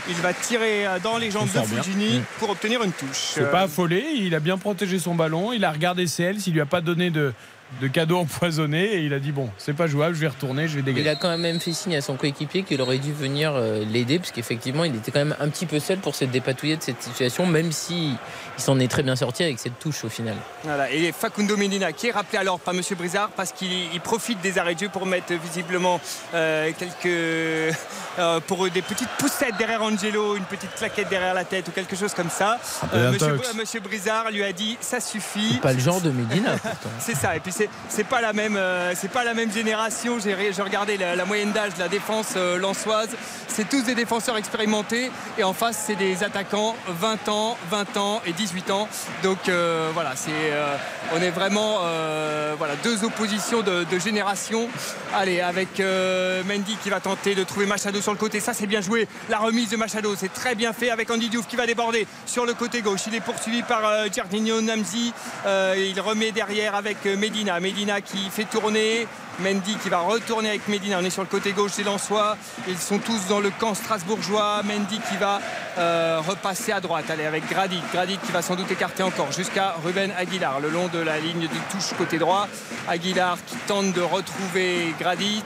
Il va tirer euh, dans les jambes de Fulgini mm. pour obtenir une touche. C'est pas affolé. Il a bien protégé son ballon. Il a regardé Sels. Il lui a pas donné de, de cadeaux empoisonnés et il a dit bon c'est pas jouable je vais retourner je vais dégager. Il a quand même fait signe à son coéquipier qu'il aurait dû venir euh, l'aider parce qu'effectivement il était quand même un petit peu seul pour se dépatouiller de cette situation même si il s'en est très bien sorti avec cette touche au final. Voilà. Et Facundo Medina qui est rappelé alors par Monsieur Brizard parce qu'il profite des arrêts de jeu pour mettre visiblement euh, quelques euh, pour des petites poussettes derrière Angelo une petite claquette derrière la tête ou quelque chose comme ça. Monsieur, monsieur, Brizard lui a dit ça suffit. Pas le genre de Medina c'est ça. Et puis c'est pas la même euh, c'est pas la même génération. J'ai regardé la, moyenne d'âge de la défense euh, lançoise. C'est tous des défenseurs expérimentés et en face c'est des attaquants 20 ans, 20 ans et 18 ans. Donc euh, voilà, c'est on est vraiment voilà deux oppositions de, génération. Allez avec Mendy qui va tenter de trouver Machado sur le côté. Ça c'est bien joué. La remise de Machado c'est très bien fait avec Andy Diouf qui va déborder sur le côté gauche. Il est poursuivi par Giardino Namzi. il remet derrière avec Medina. Medina. qui fait tourner Mendy qui va retourner avec Medina. On est sur le côté gauche des Lensois. Ils sont tous dans le camp strasbourgeois. Mendy qui va euh, repasser à droite. Allez, avec Gradit. Gradit qui va sans doute écarter encore jusqu'à Ruben Aguilar le long de la ligne de touche côté droit. Aguilar qui tente de retrouver Gradit.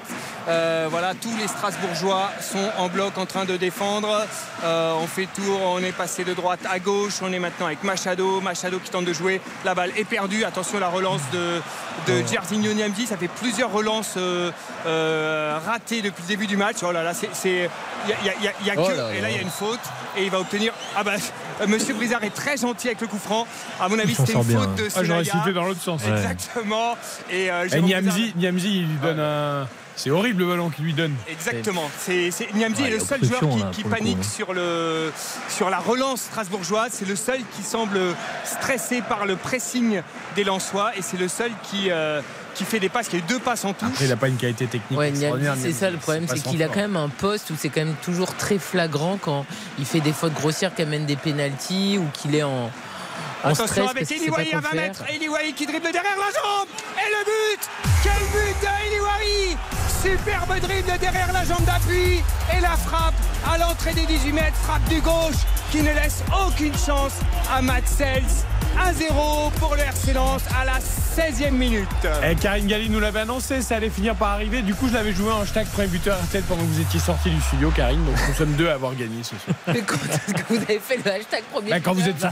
Euh, voilà, tous les Strasbourgeois sont en bloc en train de défendre. Euh, on fait tour, on est passé de droite à gauche. On est maintenant avec Machado. Machado qui tente de jouer. La balle est perdue. Attention à la relance de, de Niamzi. Ça fait plusieurs relances euh, ratées depuis le début du match. Oh là là, c'est. Il y a, que. et là, il y a une faute. Et il va obtenir. Ah bah, Monsieur Brizard est très gentil avec le coup franc. À mon avis, c'était une faute de ah, J'aurais sifflé dans l'autre sens. Exactement. Et, et Niamzi, Niamzi, il lui donne un. C'est horrible le ballon qu'il lui donne. Exactement. C'est, Niamzi est le seul joueur qui, panique sur, le, sur la relance strasbourgeoise. C'est le seul qui semble stressé par le pressing des Lensois et c'est le seul qui. Euh, qui fait des passes, qui a eu deux passes en touche. Après, il n'a pas une qualité technique. Ouais, c'est ça le problème, c'est qu'il a quand même un poste où c'est quand même toujours très flagrant quand il fait des fautes grossières qui amènent des pénalties ou qu'il est en, Attention avec Eliwai à 20 mètres. Eliwai qui dribble derrière la jambe. Et le but Quel but d'Eliwai Superbe dribble derrière la jambe d'appui. Et la frappe à l'entrée des 18 mètres. Frappe du gauche qui ne laisse aucune chance à Matt Sells. 1-0 pour le RC Lens à la 16e minute. Et Karine Galli nous l'avait annoncé, ça allait finir par arriver. Du coup, je l'avais joué en hashtag premier buteur RTL pendant que vous étiez sorti du studio, Karine. Donc nous sommes deux à avoir gagné ce soir. Mais quand est-ce que vous avez fait le hashtag premier bah, Quand vous êtes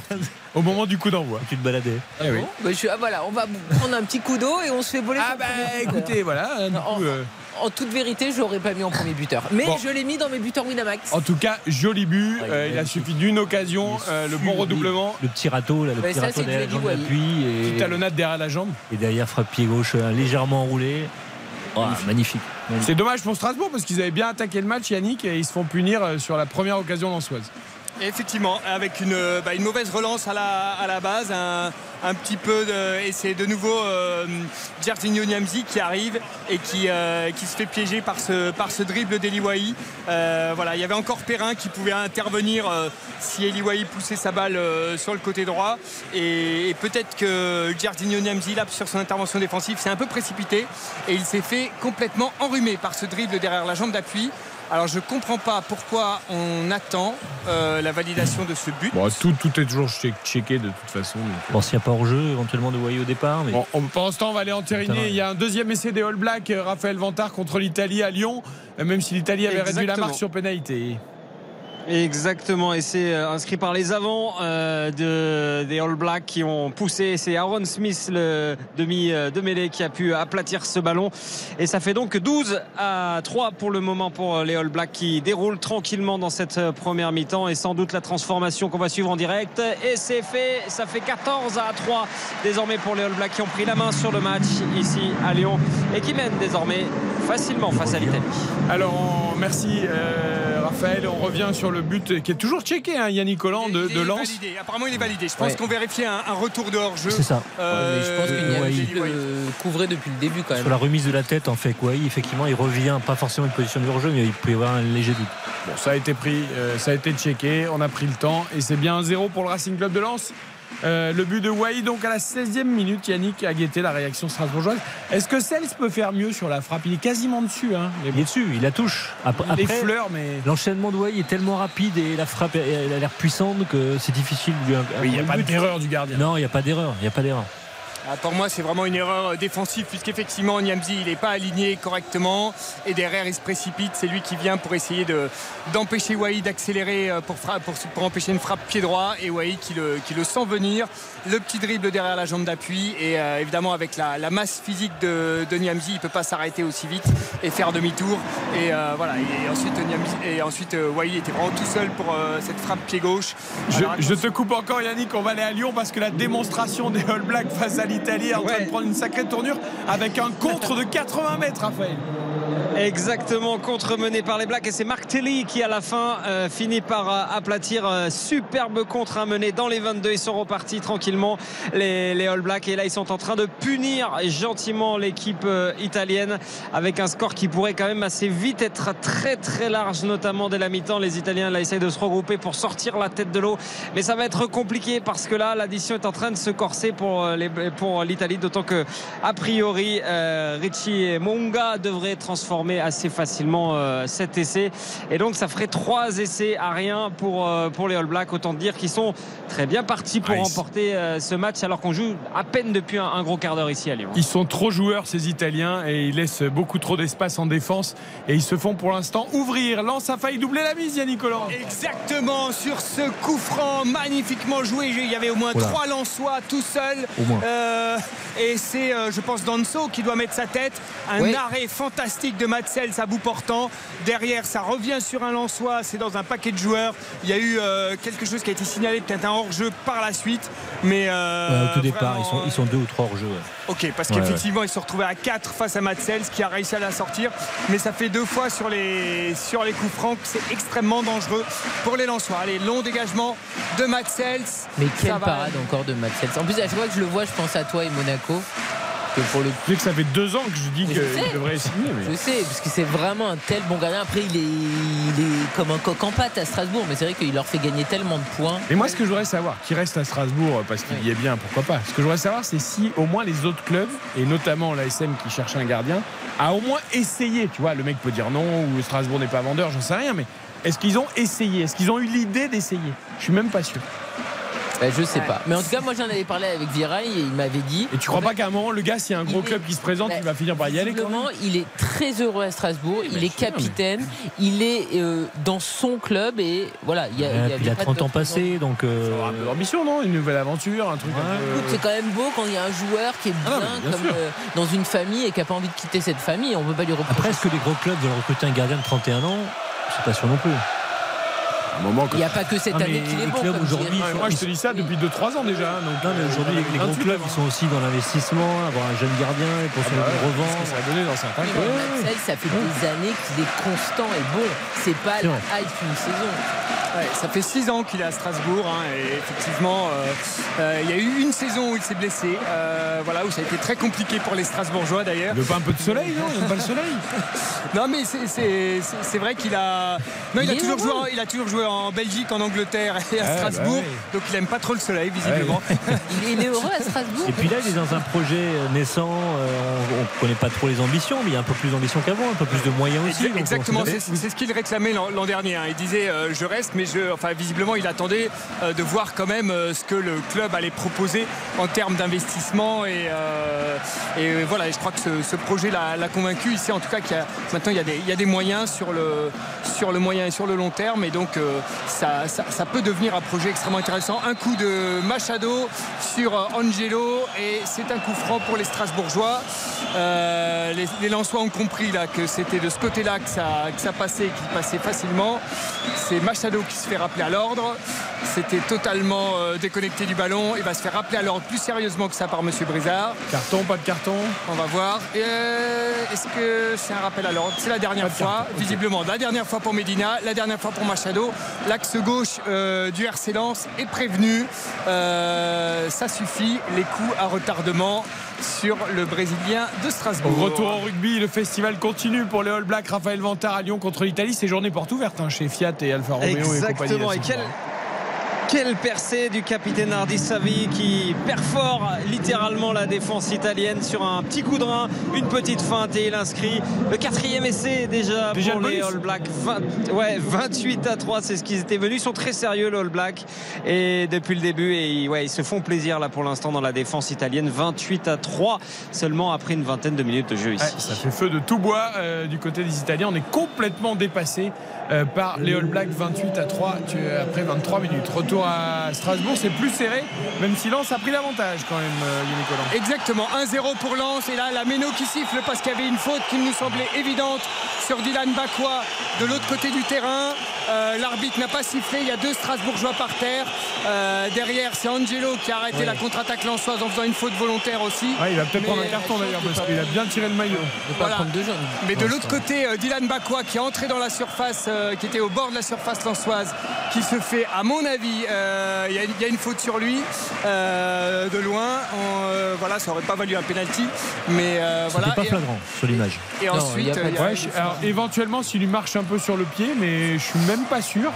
au moment du coup d'envoi. Tu te baladais. Ah, oui. bah, je, ah, voilà, on va prendre un petit coup d'eau et on se fait voler. Ah bah écoutez, voilà. Hein, euh, en toute vérité, je l'aurais pas mis en premier buteur. Mais je l'ai mis dans mes buteurs Winamax. En tout cas, joli but. Euh, il a suffi d'une occasion, euh, le bon redoublement. Le petit râteau, là, le petit râteau derrière la jambe d'appui. Et... talonnade derrière la jambe. Et derrière, frappe pied gauche euh, légèrement enroulé. Oh, magnifique. C'est dommage pour Strasbourg parce qu'ils avaient bien attaqué le match, Yannick, et ils se font punir sur la première occasion d'Ansoise. Effectivement, avec une, bah, une, mauvaise relance à la, base, un, petit peu et c'est de nouveau euh, Niamzi qui arrive et qui, euh, qui se fait piéger par ce, dribble d'Eliwaï. Euh, voilà, il y avait encore Perrin qui pouvait intervenir euh, si Eliwaï poussait sa balle sur le côté droit et, peut-être que Giardino Niamzi là sur son intervention défensive s'est un peu précipité et il s'est fait complètement enrhumé par ce dribble derrière la jambe d'appui. Alors je ne comprends pas pourquoi on attend euh, la validation de ce but. tout, tout, est toujours checké de toute façon. Je pense qu'il n'y a pas hors jeu éventuellement de Wai au départ. Mais... Bon, on, pendant ce temps, on va aller entériner. Il y a un deuxième essai des All Blacks, euh, Raphaël Vantard contre l'Italie à Lyon, euh, même si l'Italie avait réduit la marque sur pénalité. Exactement, et c'est euh, inscrit par les avants euh, de, des All Blacks qui ont poussé. C'est Aaron Smith, le demi euh, de mêlée, qui a pu aplatir ce ballon. Et ça fait donc 12 à 3 pour le moment pour les All Blacks qui déroulent tranquillement dans cette première mi-temps. Et sans doute la transformation qu'on va suivre en direct. Et c'est fait, ça fait 14 à 3 désormais pour les All Blacks qui ont pris la main sur le match ici à Lyon et qui mènent désormais facilement face à l'Italie. Alors, merci Raphaël. On revient sur le but qui est toujours checké, hein, Yannick Collant de, de Lens. Apparemment, il est validé. Je pense qu'on vérifie un, un, retour de hors-jeu. C'est ça. Euh, je pense qu'il le couvrait depuis le début quand même. Sur la remise de la tête, en fait, quoi, effectivement, il revient, pas forcément une position de hors-jeu, mais il peut y avoir un léger doute. Bon, ça a été pris, euh, ça a été checké, on a pris le temps et c'est bien un 0 pour le Racing Club de Lens. Euh, le but de Wai, donc à la 16e minute, Yannick a guetté la réaction strasbourgeoise. Est-ce que Sels peut faire mieux sur la frappe? Il est quasiment dessus. Hein, il est dessus, il la touche. Après, les fleurs, mais. L'enchaînement de Wai est tellement rapide et la frappe elle a l'air puissante que c'est difficile de lui. Oui, il n'y a pas d'erreur du gardien. Non, il n'y a pas d'erreur. Il n'y a pas d'erreur. Ah, pour moi, c'est vraiment une erreur défensive puisqu'effectivement, Niamzi, il n'est pas aligné correctement et derrière, il se précipite. C'est lui qui vient pour essayer d'empêcher Wai d'accélérer euh, pour, pour, empêcher une frappe pied droit et Wai qui le, qui le sent venir. Le petit dribble derrière la jambe d'appui et euh, évidemment, avec la, masse physique de, Niamzi, il ne peut pas s'arrêter aussi vite et faire demi-tour. Et euh, voilà, et ensuite, Niamzi, et ensuite Wai était vraiment tout seul pour cette frappe pied gauche. Je, je, te coupe encore, Yannick. On va aller à Lyon parce que la démonstration des All Blacks face à l'Italie est en train de prendre une sacrée tournure avec un contre de 80 mètres, Raphaël. Exactement, contre-mené par les Blacks. Et c'est Mark Telly qui à la fin euh, finit par euh, aplatir euh, superbe contre un mené dans les 22 ils sont repartis tranquillement les, les, All Blacks. Et là ils sont en train de punir gentiment l'équipe euh, italienne avec un score qui pourrait quand même assez vite être très très large notamment dès la mi-temps. Les Italiens là essayent de se regrouper pour sortir la tête de l'eau. Mais ça va être compliqué parce que là l'addition est en train de se corser pour, euh, les, pour l'Italie. D'autant que a priori euh, Richie Monga devrait transformer assez facilement euh, cet essai et donc ça ferait trois essais à rien pour, euh, pour les All Blacks autant dire qu'ils sont très bien partis pour Ah, ils- remporter euh, ce match alors qu'on joue à peine depuis un, un gros quart d'heure ici à Lyon Ils sont trop joueurs ces Italiens et ils laissent beaucoup trop d'espace en défense et ils se font pour l'instant ouvrir. Lance a failli doubler la mise Yannick. Exactement sur ce coup franc magnifiquement joué. Il y avait au moins Oula. trois Lensois tout. Euh, et c'est, euh, je pense, Danso qui doit mettre sa tête. Un Oui. arrêt fantastique de Matsels à bout portant. Derrière, ça revient sur un Lensois. C'est dans un paquet de joueurs. Il y a eu euh, quelque chose qui a été signalé, peut-être un hors-jeu par la suite. Mais euh, Ouais, au tout départ, vraiment, ils sont, ils sont deux ou trois hors jeu. Ok, parce Ouais, qu'effectivement, ils se sont retrouvés à 4 face à Matsels qui a réussi à la sortir. Mais ça fait deux fois sur les, sur les coups francs que c'est extrêmement dangereux pour les Lensois. Allez, long dégagement de Matsels. Mais quelle parade encore de Matsels. En plus, à chaque fois que je le vois, je pense à toi et Monaco. Que pour le que ça fait deux ans que je dis qu'il devrait signer. mais- je sais, parce que c'est vraiment un tel bon gardien. Après, il est, il est comme un coq en pâte à Strasbourg, mais c'est vrai qu'il leur fait gagner tellement de points. Et moi, ce que je voudrais savoir, qui reste à Strasbourg parce qu'il y est bien, pourquoi pas. Ce que je voudrais savoir, c'est si au moins les autres clubs, et notamment l'ASM qui cherche un gardien, a au moins essayé. Tu vois, le mec peut dire non ou Strasbourg n'est pas vendeur, j'en sais rien, mais est-ce qu'ils ont essayé? Est-ce qu'ils ont eu l'idée d'essayer? Je suis même pas sûr. Ben, je sais pas. Mais en tout cas, moi, j'en avais parlé avec Virail et il m'avait dit. Et tu crois pas qu'à un moment, le gars, s'il y a un gros il est- club qui se présente, Ben, il va finir par y aller quand même il est très heureux à Strasbourg. il est sûr, mais- capitaine. Il est euh, dans son club et voilà. Il y a, il y il avait a pas 30 de- ans passés, donc. euh, Il un peu d'ambition, non? Une nouvelle aventure, un truc un peu- Écoute, c'est quand même beau quand il y a un joueur qui est Ah bien, comme euh, dans une famille et qui n'a pas envie de quitter cette famille. On ne peut pas lui reprocher. Après, est-ce que les gros clubs veulent recruter un gardien de 31 ans? Je suis pas sûr non plus. Il n'y a pas que cette Ah, année qu'il est bon. aujourd'hui. Ouais, moi, je te dis ça depuis 2-3 ans déjà. Donc, Non, mais aujourd'hui, les, les gros 28 clubs, avant. ils sont aussi dans l'investissement, avoir un jeune gardien et pour se Ah bah ouais, revendre. ça a donné dans certains Oui, clubs. mais Matsel, ça fait des années qu'il est constant et bon. C'est pas la hype une saison. Ouais, ça fait 6 ans qu'il est à Strasbourg hein, et effectivement euh, euh, il y a eu une saison où il s'est blessé euh, voilà où ça a été très compliqué pour les Strasbourgeois d'ailleurs Il veut pas un peu de soleil, non? Il aime pas le soleil? Non mais c'est- vrai qu'il a non il, Il a toujours joué il a toujours joué en Belgique en Angleterre et à Strasbourg bah ouais. donc il aime pas trop le soleil visiblement Il est, il est heureux à Strasbourg. Et puis là, il est dans un projet naissant. euh, on ne connaît pas trop les ambitions, mais il y a un peu plus d'ambition qu'avant, un peu plus de moyens aussi. Exactement, sait c'est ce qu'il réclamait l'an dernier. hein. Il disait euh, je reste, mais je, enfin visiblement il attendait euh, de voir quand même euh, ce que le club allait proposer en termes d'investissement et, et voilà. Et je crois que ce, ce projet l'a l'a convaincu ici, en tout cas qu'il y a maintenant il y a des, il y a des moyens sur le sur le moyen et sur le long terme, et donc euh, ça, ça, ça peut devenir un projet extrêmement intéressant. Un coup de Machado sur euh, Angelo et c'est un coup franc pour les Strasbourgeois. Euh, les, les Lensois ont compris là que c'était de ce côté-là que ça, que ça passait, et qu'il passait facilement. C'est Machado qui se fait rappeler à l'ordre. C'était totalement euh, déconnecté du ballon. Il va se faire rappeler à l'ordre plus sérieusement que ça par Monsieur Brizard. Carton, pas de carton On va voir. Euh, Est-ce que c'est un rappel à l'ordre? C'est la dernière fois, visiblement. La dernière fois pour Medina, la dernière fois pour Machado. L'axe gauche euh, du RC Lens est prévenu. Euh, ça suffit. Les coups à retardement sur le Brésilien de Strasbourg. Retour au rugby, le festival continue pour les All Blacks. Raphaël Vantard à Lyon contre l'Italie. C'est journée porte ouverte hein, chez Fiat et Alfa Romeo et compagnie. Et quel. Quelle percée du capitaine Hardy Savi qui perfore littéralement la défense italienne sur un petit coup de rein, une petite feinte et il inscrit le quatrième essai déjà, pour le les. All Blacks. 20 ouais, 28 à 3, c'est ce qu'ils étaient venus. Ils sont très sérieux, les All Blacks. Et depuis le début, et ils- ouais, ils se font plaisir là pour l'instant dans la défense italienne. 28 à 3 seulement après une vingtaine de minutes de jeu ici. Ouais, ça fait feu de tout bois euh, du côté des Italiens. On est complètement dépassé euh, par les All Blacks 28 à 3 tu- après 23 minutes. Retour à Strasbourg, c'est plus serré, même si Lens a pris l'avantage quand même, euh, Yannick. Exactement, 1-0 pour Lens et là la Méno qui siffle parce qu'il y avait une faute qui nous semblait évidente sur Dylan Bakwa de l'autre côté du terrain. Euh, l'arbitre n'a pas sifflé. Il y a deux Strasbourgeois par terre. Euh, derrière, c'est Angelo qui a arrêté la contre-attaque lançoise en faisant une faute volontaire aussi. il va peut-être prendre un carton d'ailleurs parce qu'il a bien tiré le maillot. Mais de l'autre côté, euh, Dylan Bakwa qui est entré dans la surface, qui était au bord de la surface lançoise, qui se fait, à mon avis, il y, a une faute sur lui de loin. voilà, ça aurait pas valu un penalty, mais voilà. pas flagrant sur l'image. Et ensuite, alors, éventuellement, s'il lui marche un peu sur le pied, mais je suis même pas sûr.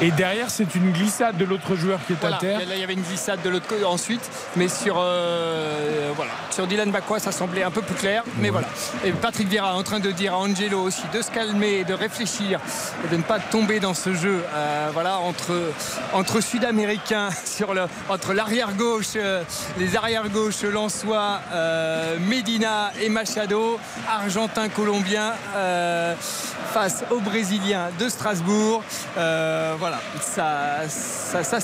Et derrière, c'est une glissade de l'autre joueur qui est à terre. Là, il y avait une glissade de l'autre côté ensuite, mais sur euh, voilà, sur Dylan Bakwa, ça semblait un peu plus clair. Mais voilà. Et Patrick Vieira en train de dire à Angelo aussi de se calmer, de réfléchir et de ne pas tomber dans ce jeu. Euh, voilà, entre entre Sud-Américains sur le entre l'arrière gauche, euh, les arrières gauches Lançois, Medina et Machado, Argentin, Colombien face aux Brésiliens de Strasbourg. Euh, voilà, ça, ça,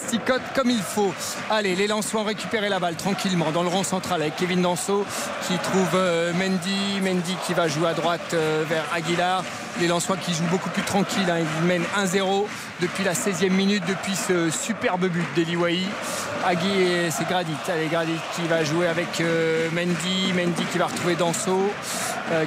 comme il faut. Allez, les Lensois ont récupéré la balle tranquillement dans le rond central avec Kevin Danso qui trouve euh, Mendy. Mendy qui va jouer à droite euh, vers Aguilar. Les Lensois qui jouent beaucoup plus tranquille. Hein. Ils mènent 1-0 depuis la 16e minute, depuis ce superbe but d'Eliwaï. Agui et c'est Gradit. Allez, Gradit qui va jouer avec Mendy. Mendy qui va retrouver Danso.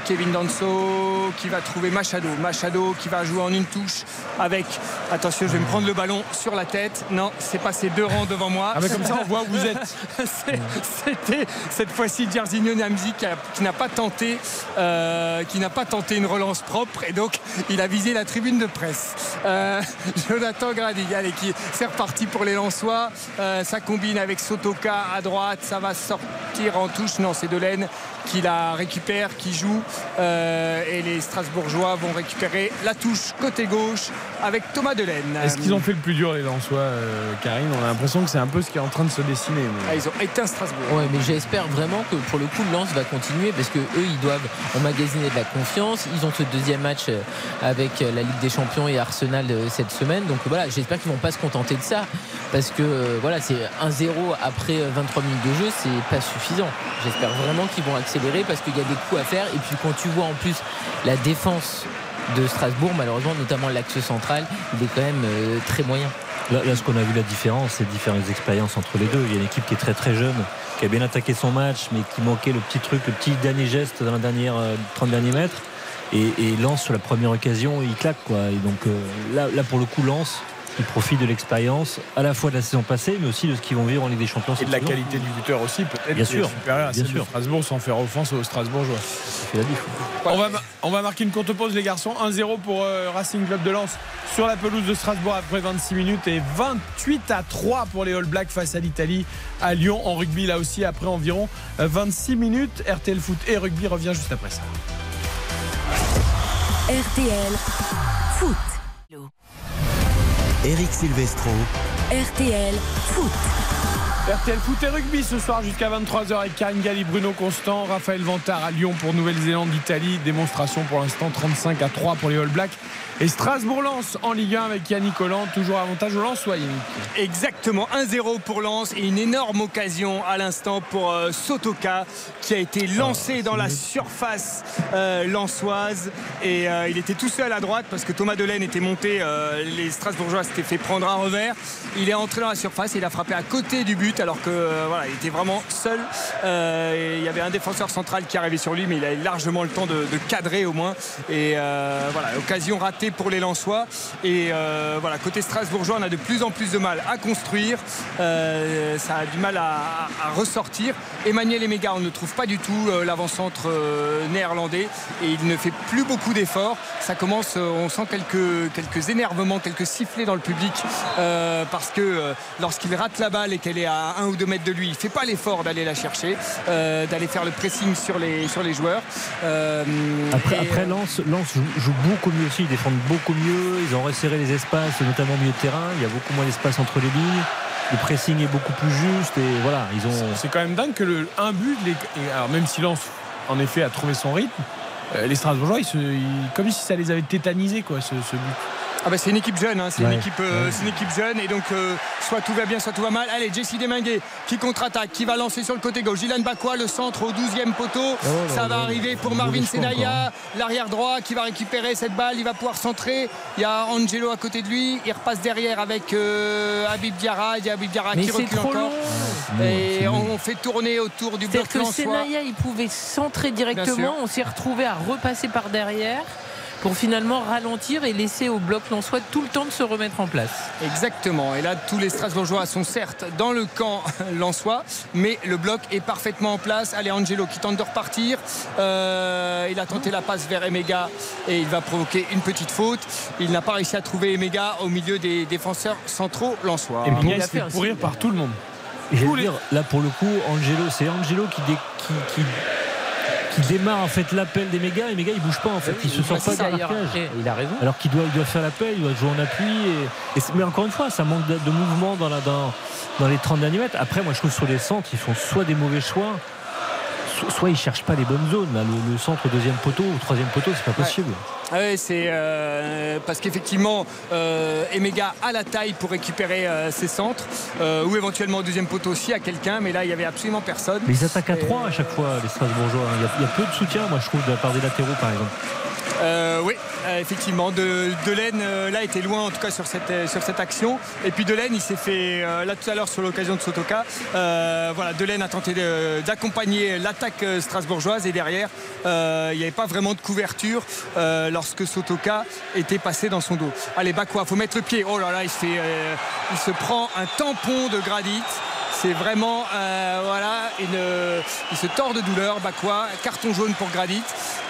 Kevin Danso qui va trouver Machado. Machado qui va jouer en une touche avec. Attention, je vais me prendre le ballon sur la tête. Non, c'est passé deux rangs devant moi. Ah, mais comme ça, on voit où vous êtes. C'était cette fois-ci Jairzinho Namzi qui n'a pas tenté, euh, qui n'a pas tenté une relance propre et donc il a visé la tribune de presse. Euh, Jonathan Grady, allez, qui c'est reparti pour les Lensois. Euh, ça combine avec Sotoka à droite, ça va sortir en touche. Non, c'est Delaine qui la récupère, qui joue. Euh, et les Strasbourgeois vont récupérer la touche côté gauche avec Thomas Delaine. Est-ce qu'ils ont fait le plus dur les Lensois, euh, Karine? On a l'impression que c'est un peu ce qui est en train de se dessiner. Ah, ils ont éteint Strasbourg. Ouais, mais j'espère vraiment que pour le coup, Lens va continuer parce que eux, ils doivent emmagasiner de la confiance. Ils ont ce deuxième match euh, avec la Ligue des Champions et Arsenal cette semaine. Donc voilà, j'espère qu'ils vont pas se contenter de ça parce que voilà, c'est 1-0 après 23 minutes de jeu, c'est pas suffisant. J'espère vraiment qu'ils vont accélérer parce qu'il y a des coups à faire. Et puis quand tu vois en plus la défense de Strasbourg, malheureusement, notamment l'axe central, il est quand même euh, très moyen. Là, ce qu'on a vu la différence, c'est différentes expériences entre les deux. Il y a une équipe qui est très très jeune, qui a bien attaqué son match, mais qui manquait le petit truc, le petit dernier geste dans la dernière 30 euh, derniers mètres. Et, lance sur la première occasion, il claque quoi. Et donc euh, là, là pour le coup, lance ils profitent de l'expérience à la fois de la saison passée, mais aussi de ce qu'ils vont vivre en Ligue des Champions. Et de la qualité du buteur aussi, peut-être. Bien sûr. Supérieur à bien sûr. Strasbourg sans faire offense aux Strasbourgeois. On va, on va marquer une courte pause, les garçons. 1-0 pour euh, Racing Club de Lens sur la pelouse de Strasbourg après 26 minutes et 28 à 3 pour les All Blacks face à l'Italie à Lyon en rugby là aussi après environ 26 minutes. RTL Foot et rugby revient juste après ça. RTL Foot. Eric Silvestro. RTL Foot. RTL Foot et Rugby ce soir jusqu'à 23h avec Karine Galli, Bruno Constant, Raphaël Vantard à Lyon pour Nouvelle-Zélande, Italie. Démonstration pour l'instant 35 à 3 pour les All Blacks. Et Strasbourg-Lens en Ligue 1 avec Yannick Collant, toujours avantage au Lens, Exactement, 1-0 pour Lens et une énorme occasion à l'instant pour euh, Sotoka qui a été lancé dans la surface euh, lensoise et euh, il était tout seul à droite parce que Thomas Delaine était monté, les Strasbourgeois s'étaient fait prendre un revers. Il est entré dans la surface et il a frappé à côté du but alors que il était vraiment seul. il y avait un défenseur central qui arrivait sur lui mais il a eu largement le temps de, cadrer au moins et voilà, occasion ratée pour les Lensois. Et euh, voilà, côté strasbourgeois, on a de plus en plus de mal à construire. Euh, ça a du mal à, ressortir. Emmanuel Emega, on ne trouve pas du tout euh, l'avant-centre néerlandais et il ne fait plus beaucoup d'efforts. Ça commence, on sent quelques, quelques énervements, quelques sifflets dans le public parce que lorsqu'il rate la balle et qu'elle est à un ou deux mètres de lui, il ne fait pas l'effort d'aller la chercher, d'aller faire le pressing sur les, sur les joueurs. après, après Lance joue, beaucoup mieux aussi, il défend beaucoup mieux. Ils ont resserré les espaces, notamment au milieu de terrain. Il y a beaucoup moins d'espace entre les lignes. Le pressing est beaucoup plus juste et voilà, ils ont. C'est quand même dingue que le un but, les, alors même si Lens en effet a trouvé son rythme, euh, les Strasbourgeois, ils comme si ça les avait tétanisés quoi, ce, but. Ah bah c'est une équipe jeune, hein. c'est Ouais, une, équipe, euh, ouais. c'est une équipe jeune et donc euh, soit tout va bien, soit tout va mal. Allez, Jesse Deminguet qui contre-attaque, qui va lancer sur le côté gauche. Dylan Bakwa, le centre au 12e poteau. là Ça va arriver pour Marvin Senaya, l'arrière droit qui va récupérer cette balle. Il va pouvoir centrer. Il y a Angelo à côté de lui. Il repasse derrière avec euh, Habib Diarra. Il y a Habib Diarra Mais qui c'est recule trop encore. long. Et c'est on fait tourner autour du bloc C'est-à-dire que. Senaya, il pouvait centrer directement. On s'est retrouvé à repasser par derrière pour finalement ralentir et laisser au bloc Lensois tout le temps de se remettre en place. Exactement. Et là, tous les Strasbourgeois sont certes dans le camp lensois, mais le bloc est parfaitement en place. Allez, Angelo qui tente de repartir. Euh, il a tenté la passe vers Emega et il va provoquer une petite faute. Il n'a pas réussi à trouver Emega au milieu des défenseurs centraux lensois. Et il a fait signe. par tout le monde. Et dire, là pour le coup, Angelo, c'est Angelo qui, dé- qui, qui, qui démarre en fait l'appel des mégas et mégas il bouge pas en fait, il se sort pas ça, du marquage. Il a raison. Alors qu'il doit, il doit faire l'appel, il doit jouer en appui. Et, mais encore une fois, ça manque de, de mouvement dans, la, dans, dans les 30 derniers mètres. Après, moi je trouve sur les centres, ils font soit des mauvais choix, soit ils cherchent pas les bonnes zones. Là, le, le centre deuxième poteau ou troisième poteau, c'est pas possible. Ah ouais, c'est euh, parce qu'effectivement, euh, Emega a la taille pour récupérer euh, ses centres, euh, ou éventuellement au deuxième poteau aussi à quelqu'un, mais là il y avait absolument personne. Mais ils attaquent à 3 à chaque fois, les Strasbourgeois. Il y, a, il y a peu de soutien, moi je trouve, de la part des latéraux par exemple. Euh, oui, euh, effectivement. De, Delaine, euh, là, était loin en tout cas sur cette, sur cette action. Et puis Delaine, il s'est fait, là tout à l'heure sur l'occasion de Sotoka, voilà, Delaine a tenté d'accompagner l'attaque strasbourgeoise et derrière, il n'y avait pas vraiment de couverture lorsque Sotoka était passé dans son dos. Allez, Bakwa, faut mettre le pied. Oh là là, il se, fait, il se prend un tampon de gradit. C'est vraiment, euh, voilà, il se tord de douleur, Bakwa. Carton jaune pour Gradit,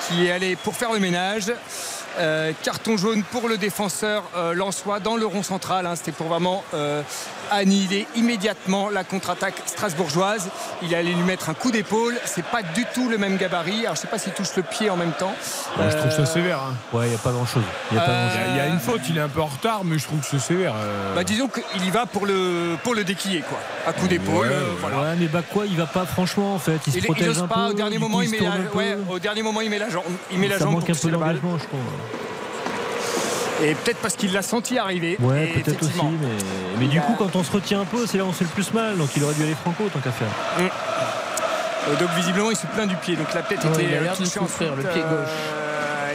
qui est allé pour faire le ménage. Euh, carton jaune pour le défenseur euh, Lançois dans le rond central. hein. C'était pour vraiment euh, annihiler immédiatement la contre-attaque strasbourgeoise. Il allait lui mettre un coup d'épaule. C'est pas du tout le même gabarit. Alors je sais pas s'il touche le pied en même temps. Ouais, je trouve ça Euh, sévère. hein. Ouais, il n'y a pas grand chose. Il y a pas Euh, grand-chose. Il y, a, il y a une faute, il est un peu en retard, mais je trouve que c'est sévère. euh. bah, disons qu'il y va pour le, pour le déquiller, quoi. À coup d'épaule. Ouais, euh, ouais. voilà. Ouais, mais bah quoi, il va pas franchement en fait. Il se Il, il protège ose un pas, peu. au dernier moment il se met la, ouais, au dernier moment il met la jambe, il met la ça jambe manque pour un peu d'engagement, je trouve. Et peut-être parce qu'il l'a senti arriver. Ouais, peut-être aussi, mais, mais du a- coup, quand on se retient un peu, c'est là où on se fait le plus mal. Donc il aurait dû aller franco tant qu'à faire. Euh, donc visiblement il se plaint du pied. Donc il a peut-être Ouais, été il a euh, l'air de touché souffrir, ensuite, le pied euh, gauche.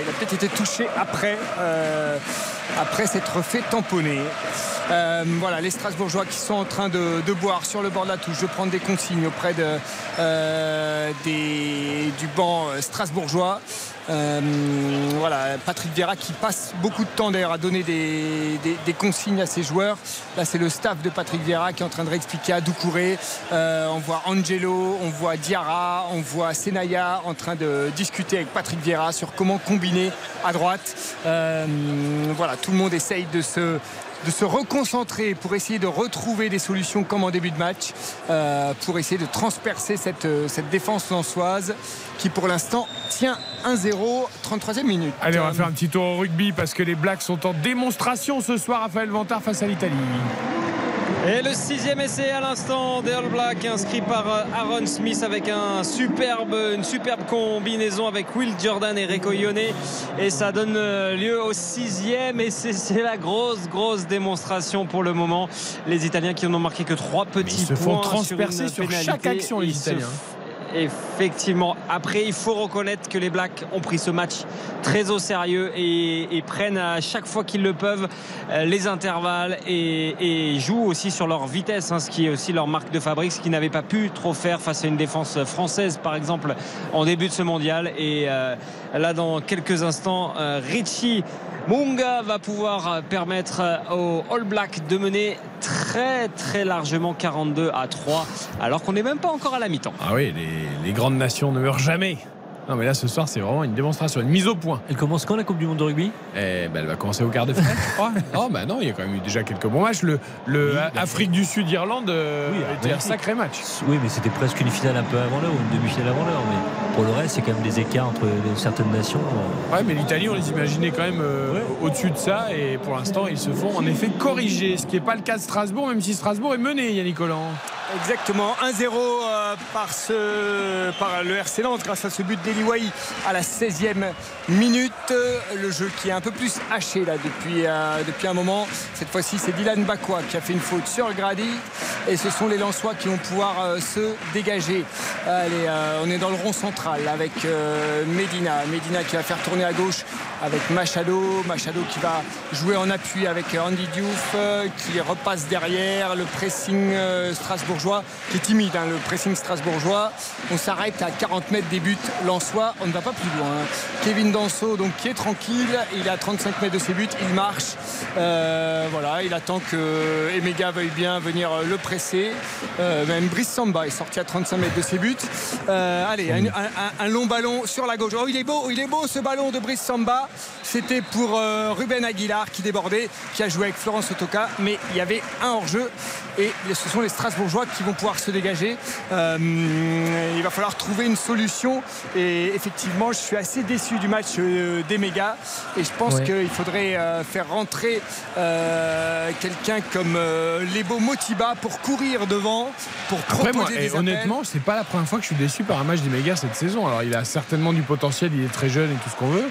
il a peut-être été touché après, euh, après s'être fait tamponner. Euh, voilà, les Strasbourgeois qui sont en train de, de boire sur le bord de la touche, de prendre des consignes auprès de, euh, des, du banc euh, strasbourgeois. Euh, voilà, Patrick Vieira qui passe beaucoup de temps d'ailleurs à donner des, consignes à ses joueurs. Là, c'est le staff de Patrick Vieira qui est en train de réexpliquer à Doucouré. Euh, on voit Angelo, on voit Diarra, on voit Senaya en train de discuter avec Patrick Vieira sur comment combiner à droite. Euh, voilà, tout le monde essaye de se de se reconcentrer pour essayer de retrouver des solutions comme en début de match, euh, pour essayer de transpercer cette, euh, défense lançoise qui pour l'instant tient 1-0, 33e minute. Allez, on va faire un petit tour au rugby parce que les Blacks sont en démonstration ce soir. Raphaël Vantard face à l'Italie. Et le sixième essai à l'instant des All Blacks inscrit par euh, Aaron Smith avec un superbe, une superbe combinaison avec Will Jordan et Rico Ione. Et ça donne euh, lieu au sixième et c'est la grosse grosse démonstration pour le moment. Les Italiens qui n'ont marqué que trois petits ils se font points transpercer sur, chaque action, les Italiens. Effectivement. Après, il faut reconnaître que les Blacks ont pris ce match très au sérieux et, prennent à chaque fois qu'ils le peuvent euh, les intervalles et, et jouent aussi sur leur vitesse, hein, ce qui est aussi leur marque de fabrique, ce qu'ils n'avaient pas pu trop faire face à une défense française, par exemple, en début de ce mondial. Et euh, là, dans quelques instants, euh, Richie. Munga va pouvoir euh, permettre euh, aux All Blacks de mener très très largement 42 à 3 alors qu'on n'est même pas encore à la mi-temps. Ah oui, les, les grandes nations ne meurent jamais. Non, mais là, ce soir, c'est vraiment une démonstration, une mise au point. Elle commence quand la Coupe du Monde de rugby? Eh ben, elle va commencer au quart de finale, je crois. Oh, bah non, il y a quand même eu déjà quelques bons matchs. Le, le Oui, A- bah, Afrique du Sud-Irlande euh, Oui, était un sacré match. Oui, mais c'était presque une finale un peu avant l'heure ou une demi-finale avant l'heure. Mais pour le reste, c'est quand même des écarts entre certaines nations. Ouais, mais l'Italie, on les imaginait quand même euh, Ouais. au-dessus de ça. Et pour l'instant, ils se font en effet corriger. Ce qui n'est pas le cas de Strasbourg, même si Strasbourg est mené, Yannick Collant. Exactement, 1-0 euh, par, ce, par le RC Lens grâce à ce but à la 16e minute. Le jeu qui est un peu plus haché là depuis, euh, depuis un moment. Cette fois-ci, c'est Dylan Bakwa qui a fait une faute sur Grady et ce sont les Lensois qui vont pouvoir euh, se dégager. Allez, on est dans le rond central avec Medina. Medina qui va faire tourner à gauche avec Machado. Machado qui va jouer en appui avec Andy Diouf qui repasse derrière le pressing Strasbourg qui est timide, hein, le pressing strasbourgeois. On s'arrête à 40 mètres des buts Lensois. On ne va pas plus loin. Kevin Danso, donc, qui est tranquille. Il est à 35 mètres de ses buts. Il marche. Euh, voilà, il attend que Emega veuille bien venir le presser. Euh, même Brice Samba est sorti à 35 mètres de ses buts. Euh, allez, un, long ballon sur la gauche. Oh, il est beau, il est beau ce ballon de Brice Samba. C'était pour Ruben Aguilar qui débordait, qui a joué avec Florence Otoka, mais il y avait un hors-jeu et ce sont les Strasbourgeois qui vont pouvoir se dégager. Il va falloir trouver une solution et effectivement je suis assez déçu du match euh, des mégas et je pense qu'il faudrait euh, faire rentrer quelqu'un comme Lebo Motiba pour courir devant, pour proposer moi, des Honnêtement, c'est pas la première fois que je suis déçu par un match des mégas cette saison. Alors il a certainement du potentiel, il est très jeune et tout ce qu'on veut.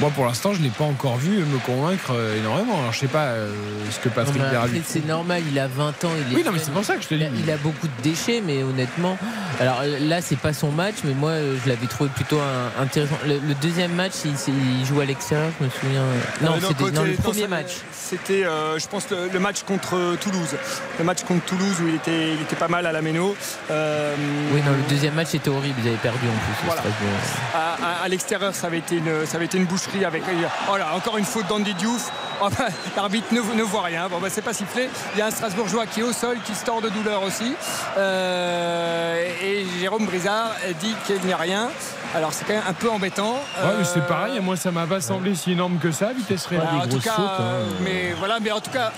Moi, pour l'instant, je ne l'ai pas encore vu me convaincre euh, énormément. Alors, je sais pas euh, ce que Patrick Vieira C'est normal, il a 20 ans. Il oui, non, mais c'est pour ça que je te dis. Il a, beaucoup de déchets, mais honnêtement. Alors là, c'est pas son match, mais moi, je l'avais trouvé plutôt intéressant. Le, deuxième match, il, joue à l'extérieur, je me souviens. Non, c'était dans le premier match. C'était, euh, je pense, le, match contre Toulouse. Le match contre Toulouse où il était, il était pas mal à la méno. Oui, non, le deuxième match était horrible. Ils avaient perdu en plus. À, l'extérieur, ça avait été une, ça avait été une boucherie avec. Oh là, encore une faute d'Andy Diouf. Oh l'arbitre ne, voit rien. Bon, bah, c'est pas sifflé. Il y a un Strasbourgeois qui est au sol, qui se de douleur aussi. Euh, et Jérôme Brizard dit qu'il n'y a rien. Alors c'est quand même un peu embêtant. Ouais, mais c'est pareil. Moi, ça m'a pas semblé si énorme que ça, vitesse réelle. en tout cas, hein. mais voilà, mais en tout cas,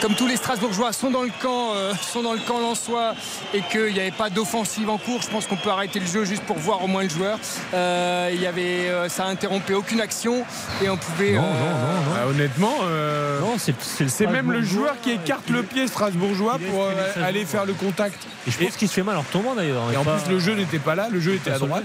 comme tous les Strasbourgeois sont dans le camp, euh, sont dans le camp Lensois et qu'il n'y avait pas d'offensive en cours, je pense qu'on peut arrêter le jeu juste pour voir au moins le joueur. Euh, il y avait, euh, ça interrompait aucune action et on pouvait. Non, non, non, ah, honnêtement, c'est même le joueur qui écarte le pied strasbourgeois pour aller faire le contact. Et je pense qu'il se fait mal en retombant d'ailleurs. Et en plus, le jeu n'était pas là, le jeu était à droite.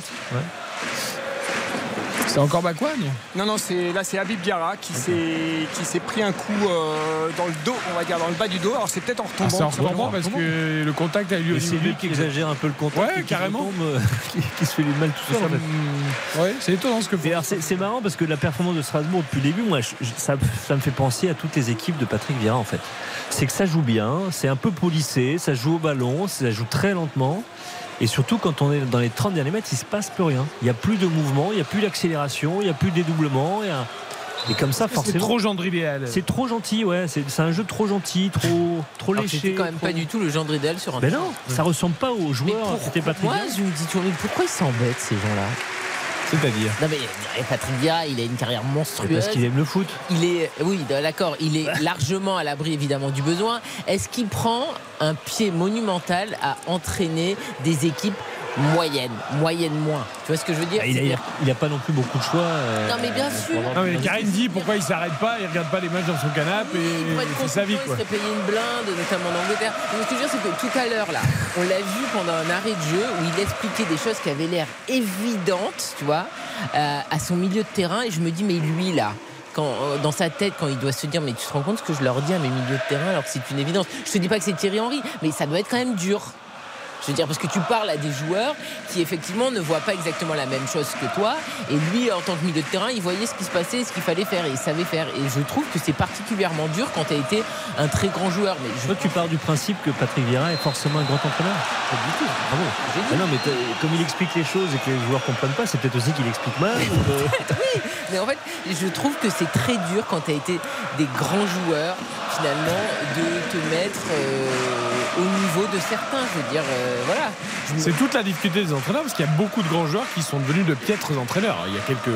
C'est encore Bakwa Non, non, c'est, là c'est Habib Diarra qui s'est, qui s'est pris un coup euh, dans le dos, on va dire dans le bas du dos. Alors c'est peut-être en retombant. Ah, c'est en retombant parce que le contact a eu lieu. C'est lui qui exagère un peu le contact. Ouais, carrément. Euh, qui, se fait du mal tout seul. Ouais, c'est étonnant ce que fait. C'est, marrant parce que la performance de Strasbourg depuis le début, moi, ça, ça, me fait penser à toutes les équipes de Patrick Vieira en fait. C'est que ça joue bien, c'est un peu polissé, ça joue au ballon, ça joue très lentement. Et surtout, quand on est dans les 30 derniers mètres, il se passe plus rien. Il n'y a plus de mouvement, il n'y a plus d'accélération, il n'y a plus de dédoublement. Et comme ça, forcément. C'est trop gendre idéal. C'est trop gentil, ouais. C'est un jeu trop gentil, trop, trop léché. C'est quand même pas du tout le gendre idéal sur un. Mais non, ça ressemble pas aux joueurs. C'était pas Moi, je me dis toujours, pourquoi ils s'embêtent ces gens-là? C'est-à-dire Non mais Patrick Vieira, il a une carrière monstrueuse. Parce qu'il aime le foot. Il est, oui, d'accord. Il est largement à l'abri évidemment du besoin. Est-ce qu'il prend un pied monumental à entraîner des équipes moyenne, moyenne moins. Tu vois ce que je veux dire ah, Il n'a a pas non plus beaucoup de choix. Euh, non mais bien sûr. Non mais Karine dit pourquoi il s'arrête pas, il regarde pas les matchs dans son canapé et c'est sa vie quoi. Il serait payé une blinde, notamment en Angleterre. Mais ce que je veux dire c'est que tout à l'heure là, on l'a vu pendant un arrêt de jeu où il expliquait des choses qui avaient l'air évidentes, tu vois, euh, à son milieu de terrain et je me dis mais lui là. Quand, euh, dans sa tête, quand il doit se dire, mais tu te rends compte ce que je leur dis à mes milieux de terrain alors que c'est une évidence. Je te dis pas que c'est Thierry Henry, mais ça doit être quand même dur. Je veux dire, parce que tu parles à des joueurs qui effectivement ne voient pas exactement la même chose que toi. Et lui, en tant que milieu de terrain, il voyait ce qui se passait, ce qu'il fallait faire et il savait faire. Et je trouve que c'est particulièrement dur quand tu as été un très grand joueur. Mais je... Toi, tu pars du principe que Patrick Vieira est forcément un grand entraîneur Pas du tout. Bravo. Ah non, mais comme il explique les choses et que les joueurs comprennent pas, c'est peut-être aussi qu'il explique mal. oui, mais en fait, je trouve que c'est très dur quand tu as été des grands joueurs, finalement, de te mettre euh, au niveau de certains. Je veux dire. Euh, voilà. C'est toute la difficulté des entraîneurs parce qu'il y a beaucoup de grands joueurs qui sont devenus de piètres entraîneurs. Il y a quelques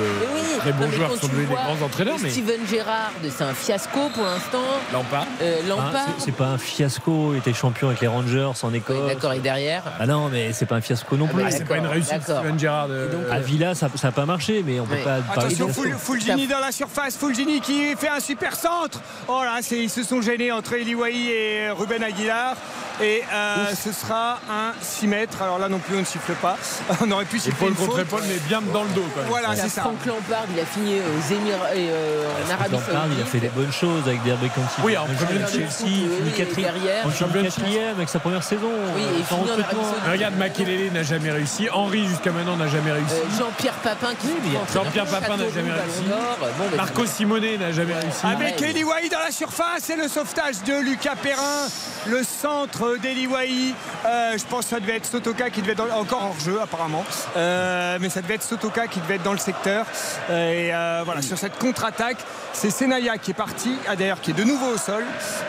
très bons joueurs qui sont devenus des grands entraîneurs. Mais... Steven Gerrard, c'est un fiasco pour l'instant. Lampard. Euh, ah, c'est pas un fiasco. Il était champion avec les Rangers en Écosse. D'accord, et derrière Ah non, mais c'est pas un fiasco non ah, plus. Ah, c'est pas une réussite, Steven Gerrard. Euh, à Villa, ça n'a pas marché, mais on peut pas. Attention, Fulgini dans la surface. Fulgini qui fait un super centre. Oh là, ils se sont gênés entre Eli et Ruben Aguilar. Et euh, ce sera un 6 mètres. Alors là non plus, on ne siffle pas. On aurait pu siffler Épaule contre épaule, mais bien dans le dos quand même. Voilà, c'est ça. Franck Lampard, il a fini aux Émirats et euh, en Arabie Lampard, il a fait des Saoudite. bonnes choses avec Derby County. Oui, en Il a Premier Chelsea, il finit derrière. Quatrième avec sa première saison. Oui, et Sans finit en Arabie recrutement. Saoudite. Regarde, Makelele n'a jamais réussi. Henri, jusqu'à maintenant, n'a jamais réussi. Euh, Jean-Pierre Papin qui Jean-Pierre Papin n'a Châteauroux, jamais réussi. bah, Marco Simonet n'a jamais réussi. Avec. Eli Wahi dans la surface et le sauvetage de Lucas Perrin. Le centre d'Eli Wahi. Euh, je pense que ça devait être Sotoka qui devait être dans- encore hors jeu apparemment. Euh, mais ça devait être Sotoka qui devait être dans le secteur. Euh, et euh, voilà, sur cette contre-attaque, c'est Senaya qui est parti, d'ailleurs qui est de nouveau au sol.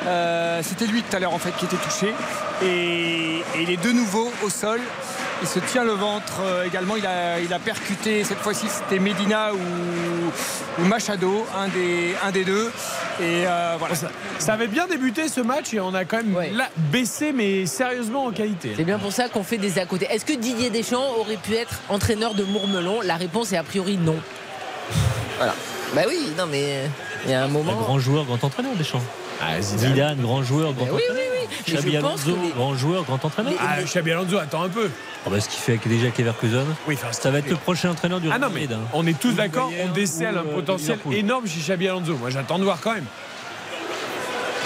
Euh, C'était lui tout à l'heure en fait qui était touché. Et il est de nouveau au sol. Il se tient le ventre euh, également. Il a, il a percuté, cette fois-ci c'était Medina ou, ou Machado, un des, un des deux. Et euh, voilà. Ça, ça avait bien débuté ce match et on a quand même Ouais. là, baissé, mais sérieusement en qualité. C'est bien pour ça qu'on fait des à côté. Est-ce que Didier Deschamps aurait pu être entraîneur de Mourmelon? La réponse est a priori non. Voilà. Bah oui, non mais il y a un Un moment. grand joueur, grand entraîneur, Deschamps. Ah, Zidane. Zidane, grand joueur, grand oui, oui, entraîneur. oui. Xabi pense Alonso, que les- grand joueur, grand entraîneur. Ah, Xabi Alonso, attends un peu. Ah bah, ce qu'il fait avec, déjà avec Leverkusen, Oui, enfin, ça va être le prochain entraîneur du Ah Real non, mais Madrid. hein. on est tous Ou d'accord, on décèle ou, un euh, potentiel énorme chez Xabi Alonso. Moi, j'attends de voir quand même.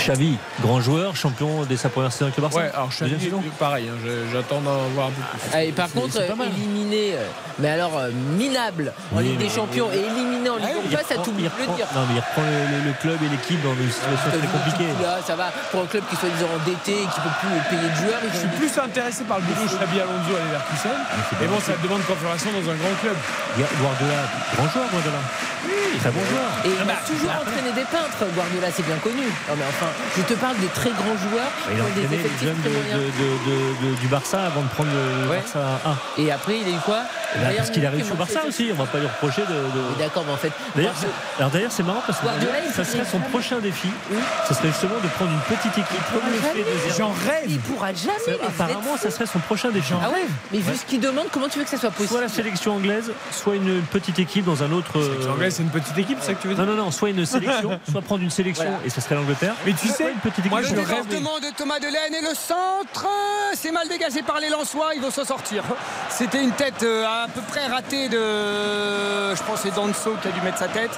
Xavi, grand joueur, champion dès sa première saison avec le Barça. Ouais, alors Xavi, pareil, hein, j'attends d'en voir un peu plus. Ah, et par contre, éliminé, euh, mais alors euh, minable en Oui, Ligue des Champions et éliminé en Ligue Il Europa, ça de le dire. Non, mais il reprend le, le- le club et l'équipe dans une situation très compliquée. Là, ça va pour un club qui soit disant endetté et qui peut plus payer de joueurs. Je suis plus intéressé par le boulot de Xabi Alonso à Leverkusen. Mais bon, ça demande confirmation dans un grand club. Guardiola, grand joueur, Guardiola. Très bon joueur. Et il a toujours entraîné des peintres, Guardiola, c'est bien connu. Non mais enfin, je te parle des très grands joueurs Il a entraîné les jeunes de, moyens. de- de- de- de- du Barça avant de prendre le Ouais. Barça 1. Et après, il a eu quoi Bah, parce qu'il a réussi au Barça aussi, on va pas lui reprocher de. D'accord, mais en fait, D'ailleurs, Guardiola- c'est- alors d'ailleurs, c'est marrant parce que ça serait son prochain défi. Ça serait justement de prendre une petite équipe comme le fait de Zerbi. J'en rêve. il pourra jamais. Apparemment, ça serait son prochain défi. Ah ouais Mais vu ce qu'il demande, comment tu veux que ça soit possible Soit la sélection anglaise, soit une petite équipe dans un autre. euh, L'anglais, c'est une petite équipe, c'est ça que tu veux dire Non, non, non, soit une sélection, soit prendre une sélection Voilà. et ça serait l'Angleterre. Mais tu sais, une petite équipe. moi, Le je rêve. débordement de Thomas Delaine et le centre, c'est mal dégagé par les Lensois, ils vont s'en sortir. C'était une tête euh, à peu près ratée de, je pense, c'est Danso qui a dû mettre sa tête.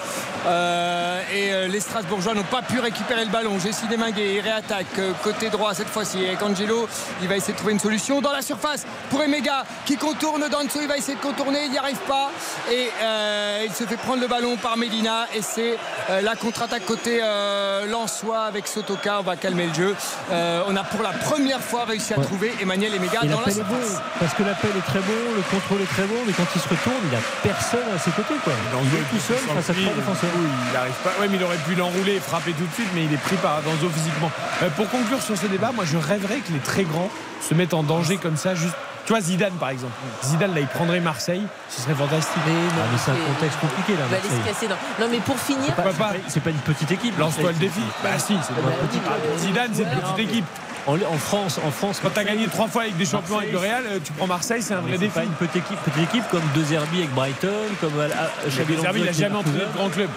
Euh, et euh, les Strasbourgeois n'ont pas pu récupérer le ballon. Jessie Desminguet, il réattaque côté droit cette fois-ci avec Angelo. Il va essayer de trouver une solution dans la surface pour Emega qui contourne Danso. Il va essayer de contourner, il n'y arrive pas. Et euh, il se fait prendre le ballon par Medina. Et c'est euh, la contre-attaque côté euh, Lensois avec Sotoka. On va calmer le jeu. Euh, on a pour la première fois réussi à Ouais. trouver Emmanuel Emega Et dans la l'appel est bon, surface. parce que l'appel est très bon, le contrôle est très bon, mais quand il se retourne, il n'a personne à ses côtés. Quoi. Il est tout seul face à trois défenseurs. Oui, il n'arrive pas. Ouais, mais il aurait pu l'enrouler et frapper tout de suite, mais il est pris par Danzo physiquement. Euh, pour conclure sur ce débat, moi je rêverais que les très grands se mettent en danger comme ça, juste. Tu vois, Zidane par exemple. Zidane, là, il prendrait Marseille, ce serait fantastique. Mais non, Ah, mais c'est un contexte compliqué là. Il va aller se casser. Non. non, mais pour finir, Pas- Pourquoi pas c'est pas- pas une petite équipe. Lance-toi le défi. Bah si, c'est Bah, une petite. Zidane, c'est une petite équipe. En, en France, en France, Quand t'as gagné trois fois avec des champions avec le Real, euh, tu prends Marseille, c'est un vrai défi. pas une petite équipe, petite équipe comme De Zerbi avec Brighton, comme euh, Xabi Le Zerbi, il Alonso a avec jamais entraîné de grand club.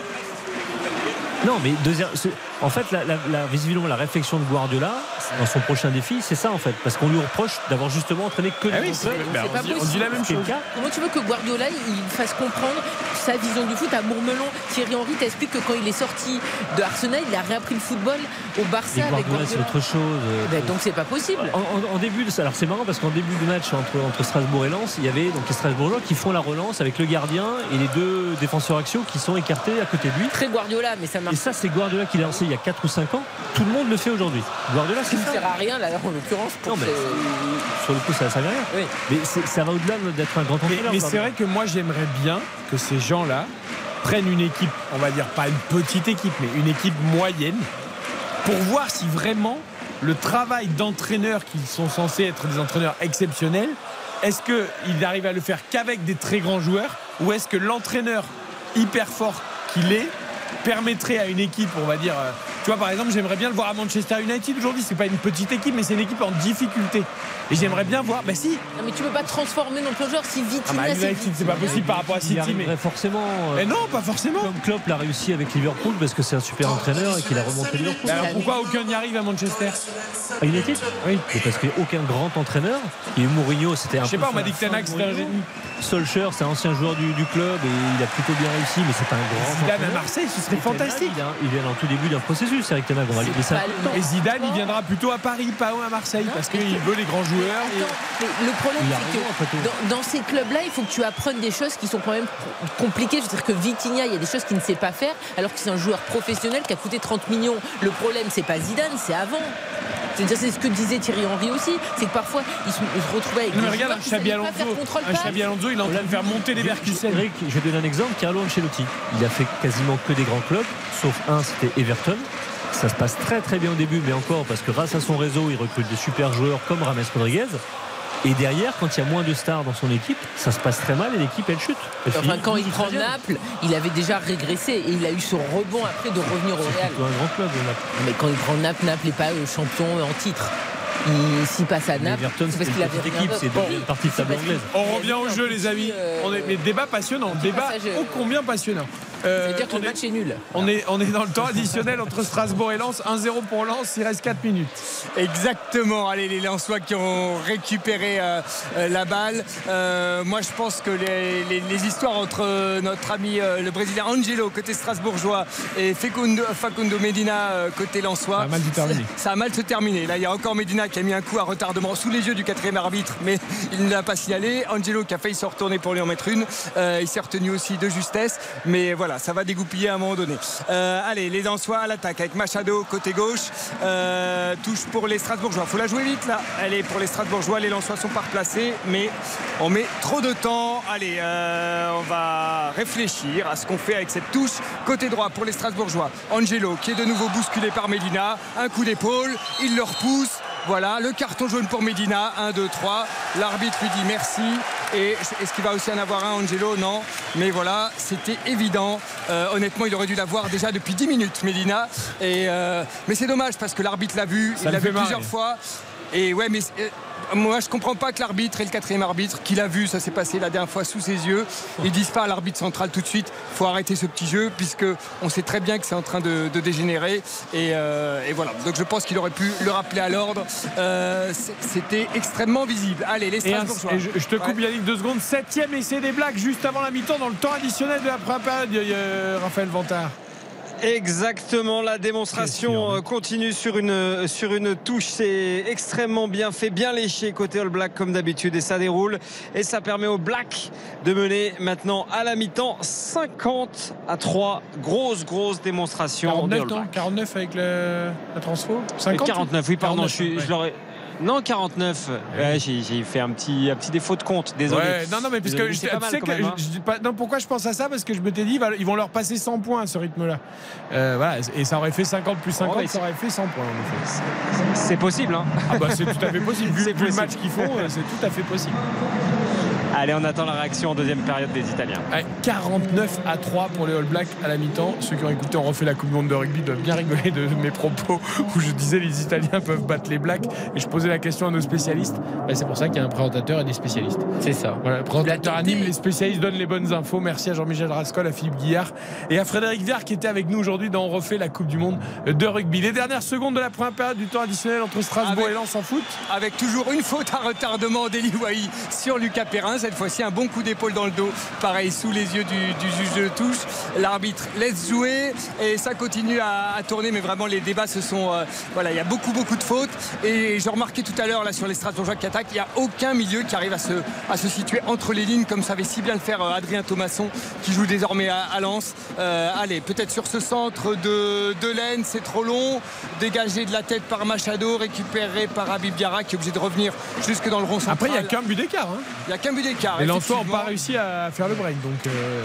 Non, mais De Zerbi- en fait, la, la- la- visiblement, la réflexion de Guardiola dans son prochain défi, c'est ça en fait, parce qu'on lui reproche d'avoir justement entraîné que Ah oui, c'est- c'est on, pas dit, on possible. dit la même chose. Comment tu veux que Guardiola il fasse comprendre sa vision du foot à Mourmelon Thierry Henry t'explique que quand il est sorti de Arsenal, il a réappris le football au Barça avec Guardiola, c'est Guardiola. autre chose. euh, Ben, donc c'est pas possible. En, en- en début de alors c'est marrant parce qu'en début de match entre, entre Strasbourg et Lens, il y avait donc les Strasbourgeois qui font la relance avec le gardien et les deux défenseurs axiaux qui sont écartés à côté de lui. Très Guardiola, mais ça Et marche. ça, c'est Guardiola qui l'a lancé il y a 4 ou 5 ans. Tout le monde le fait aujourd'hui. Guardiola, Ça c'est ne ça. sert à rien là en l'occurrence pour Non, mais sur le coup, ça ne servait à rien. Oui. Mais c'est- ça va au-delà d'être un grand Mais, entraîneur. mais c'est vrai que moi j'aimerais bien que ces gens-là prennent une équipe, on va dire pas une petite équipe, mais une équipe moyenne, pour voir si vraiment le travail d'entraîneurs qui sont censés être des entraîneurs exceptionnels, est-ce qu'ils arrivent à le faire qu'avec des très grands joueurs, ou est-ce que l'entraîneur hyper fort qu'il est permettrait à une équipe, on va dire, euh, vois, par exemple, j'aimerais bien le voir à Manchester United aujourd'hui. C'est pas une petite équipe, mais c'est une équipe en difficulté. Et j'aimerais bien voir. Bah si. Non, mais tu peux pas transformer non plus le joueur si vite. Ah, bah, United, c'est pas possible par rapport à Il City. arriverait Mais... forcément. euh, mais non, pas forcément. Comme Klopp l'a réussi avec Liverpool parce que c'est un super entraîneur et qu'il a remonté Liverpool. Alors pourquoi aucun n'y arrive à Manchester À United Oui. Mais parce qu'il n'y a aucun grand entraîneur. Et Mourinho, c'était un Je sais peu pas, on m'a dit que c'était un génie. Solskjaer, c'est un ancien joueur du, du club et il a plutôt bien réussi, mais c'est pas un grand Zidane à entraîneur. Marseille, ce serait Et fantastique. Il, a- il vient en tout début d'un processus avec Ten Hag, on va lui laisser un pas peu de le temps. Et Zidane, il viendra plutôt à Paris, pas à Marseille, parce qu'il veut les grands joueurs. et- Attends, mais le problème, c'est que dans, dans ces clubs-là, il faut que tu apprennes des choses qui sont quand même compliquées. Je veux dire que Vitinha, il y a des choses qu'il ne sait pas faire, alors que c'est un joueur professionnel qui a coûté 30 millions. Le problème, c'est pas Zidane, c'est avant. C'est ce que disait Thierry Henry aussi, c'est que parfois il se, retrouvait avec mais regarde, un Xabi Alonso, il est en train de faire monter les Verkusen. Eric, je vais donner un exemple. Carlo Ancelotti, il a fait quasiment que des grands clubs, sauf un, c'était Everton. Ça se passe très très bien au début, mais encore parce que grâce à son réseau, il recrute des super joueurs comme Rames Rodriguez. Et derrière, quand il y a moins de stars dans son équipe, ça se passe très mal et l'équipe elle chute. Elle Enfin, finit quand il prend. Naples, il avait déjà régressé et il a eu ce rebond après de revenir au Real. plutôt un grand club. Naples. Mais quand il prend Naples, Naples n'est pas euh, champion en titre. Il- S'il passe à Naples, c'est parce qu'il une avait petite rien équipe, c'est une partie de table anglaise. On revient au jeu, les amis. Euh, On est, mais débat passionnant, débat passage, ô combien passionnant. Euh, que on, le est, match est nul. on, est, on est dans le temps additionnel entre Strasbourg et Lens. 1-0 pour Lens, il reste 4 minutes. Exactement. Allez, les Lensois qui ont récupéré euh, euh, la balle. Euh, moi, je pense que les, les- les histoires entre notre ami euh, le Brésilien Angelo côté strasbourgeois et Facundo, Facundo Medina côté Lensois. Ça a mal dû terminer. Ça a mal se terminer. Là, il y a encore Medina qui a mis un coup à retardement sous les yeux du quatrième arbitre, mais il ne l'a pas signalé. Angelo qui a failli se retourner pour lui en mettre une. Euh, il s'est retenu aussi de justesse, mais voilà, ça va dégoupiller à un moment donné. Euh, allez, les Lensois à l'attaque avec Machado côté gauche. Euh, touche pour les Strasbourgeois. Faut la jouer vite là. Est pour les Strasbourgeois. Les Lensois sont pas replacés, mais on met trop de temps. Allez, euh, on va réfléchir à ce qu'on fait avec cette touche côté droit pour les Strasbourgeois. Angelo qui est de nouveau bousculé par Medina. Un coup d'épaule, il le repousse. Voilà, le carton jaune pour Medina. 1, 2, 3. L'arbitre lui dit merci. Et est-ce qu'il va aussi en avoir un, Angelo Non. Mais voilà, c'était évident. Euh, honnêtement, il aurait dû l'avoir déjà depuis 10 minutes, Medina. Et, euh, mais c'est dommage parce que l'arbitre l'a vu. Ça il l'a vu plusieurs fois. Et ouais, mais euh, moi, je comprends pas que l'arbitre et le quatrième arbitre, qui l'a vu, ça s'est passé la dernière fois sous ses yeux, ils disent pas à l'arbitre central tout de suite, faut arrêter ce petit jeu, puisque on sait très bien que c'est en train de, de dégénérer. Et, euh, et voilà. Donc je pense qu'il aurait pu le rappeler à l'ordre. Euh, C'était extrêmement visible. Allez, les Strasbourgeois. je, je te coupe Ouais. Yannick deux secondes. Septième essai des Blacks juste avant la mi-temps dans le temps additionnel de la première période. euh, Raphaël Vantard. Exactement, la démonstration euh, continue sur une, sur une touche. C'est extrêmement bien fait, bien léché côté All Black comme d'habitude et ça déroule. Et ça permet aux Blacks de mener maintenant à la mi-temps 50 à 3. Grosse, grosse démonstration des 49, All non Blacks. 49 avec le, la transfo 50 49, oui, pardon, 49, je, suis- ouais. je l'aurais. Non, 49. Ouais, j'ai fait un petit, un petit défaut de compte, désolé. Ouais, non, non, mais parce Désolé, que je, c'est pas tu mal sais quand que même, hein. je- je dis pas- non, pourquoi je pense à ça? Parce que je m'étais dit, bah, ils vont leur passer 100 points à ce rythme-là. Euh, voilà, et ça aurait fait 50 plus 50, Oh, ouais, ça aurait fait 100 points. en effet. C'est possible, hein. Ah bah, c'est tout à fait possible. Vu, vu le match qu'ils font, euh, c'est tout à fait possible. Allez, on attend la réaction en deuxième période des Italiens. Ouais, 49 à 3 pour les All Blacks à la mi-temps. Ceux qui ont écouté, on refait la Coupe du Monde de rugby, doivent bien rigoler de mes propos où je disais les Italiens peuvent battre les Blacks. Et je posais la question à nos spécialistes. Bah, c'est pour ça qu'il y a un présentateur et des spécialistes. C'est ça. Voilà, le présentateur anime, les spécialistes donnent les bonnes infos. Merci à Jean-Michel Rascol, à Philippe Guillard et à Frédéric Viard qui était avec nous aujourd'hui dans On refait la Coupe du Monde de rugby. Les dernières secondes de la première période du temps additionnel entre Strasbourg Avec- et Lens en foot. avec toujours une faute à retardement d'Eli sur Lucas Perrin. Cette fois-ci, un bon coup d'épaule dans le dos. Pareil, sous les yeux du, du juge de touche. L'arbitre laisse jouer et ça continue à, à tourner. Mais vraiment, les débats se sont. euh, voilà, il y a beaucoup, beaucoup de fautes. Et je remarquais tout à l'heure, là, sur les Strasbourgeois qui attaquent, il n'y a aucun milieu qui arrive à se, à se situer entre les lignes, comme savait si bien le faire euh, Adrien Thomasson, qui joue désormais à, à Lens. Euh, allez, peut-être sur ce centre de, de Laine, c'est trop long. Dégagé de la tête par Machado, récupéré par Habib Diarra, qui est obligé de revenir jusque dans le rond central. Après, il n'y a qu'un but d'écart. hein. Il n'y a qu'un but d'écart. Et Lensois n'ont effectivement. pas réussi à faire le break. Donc, euh,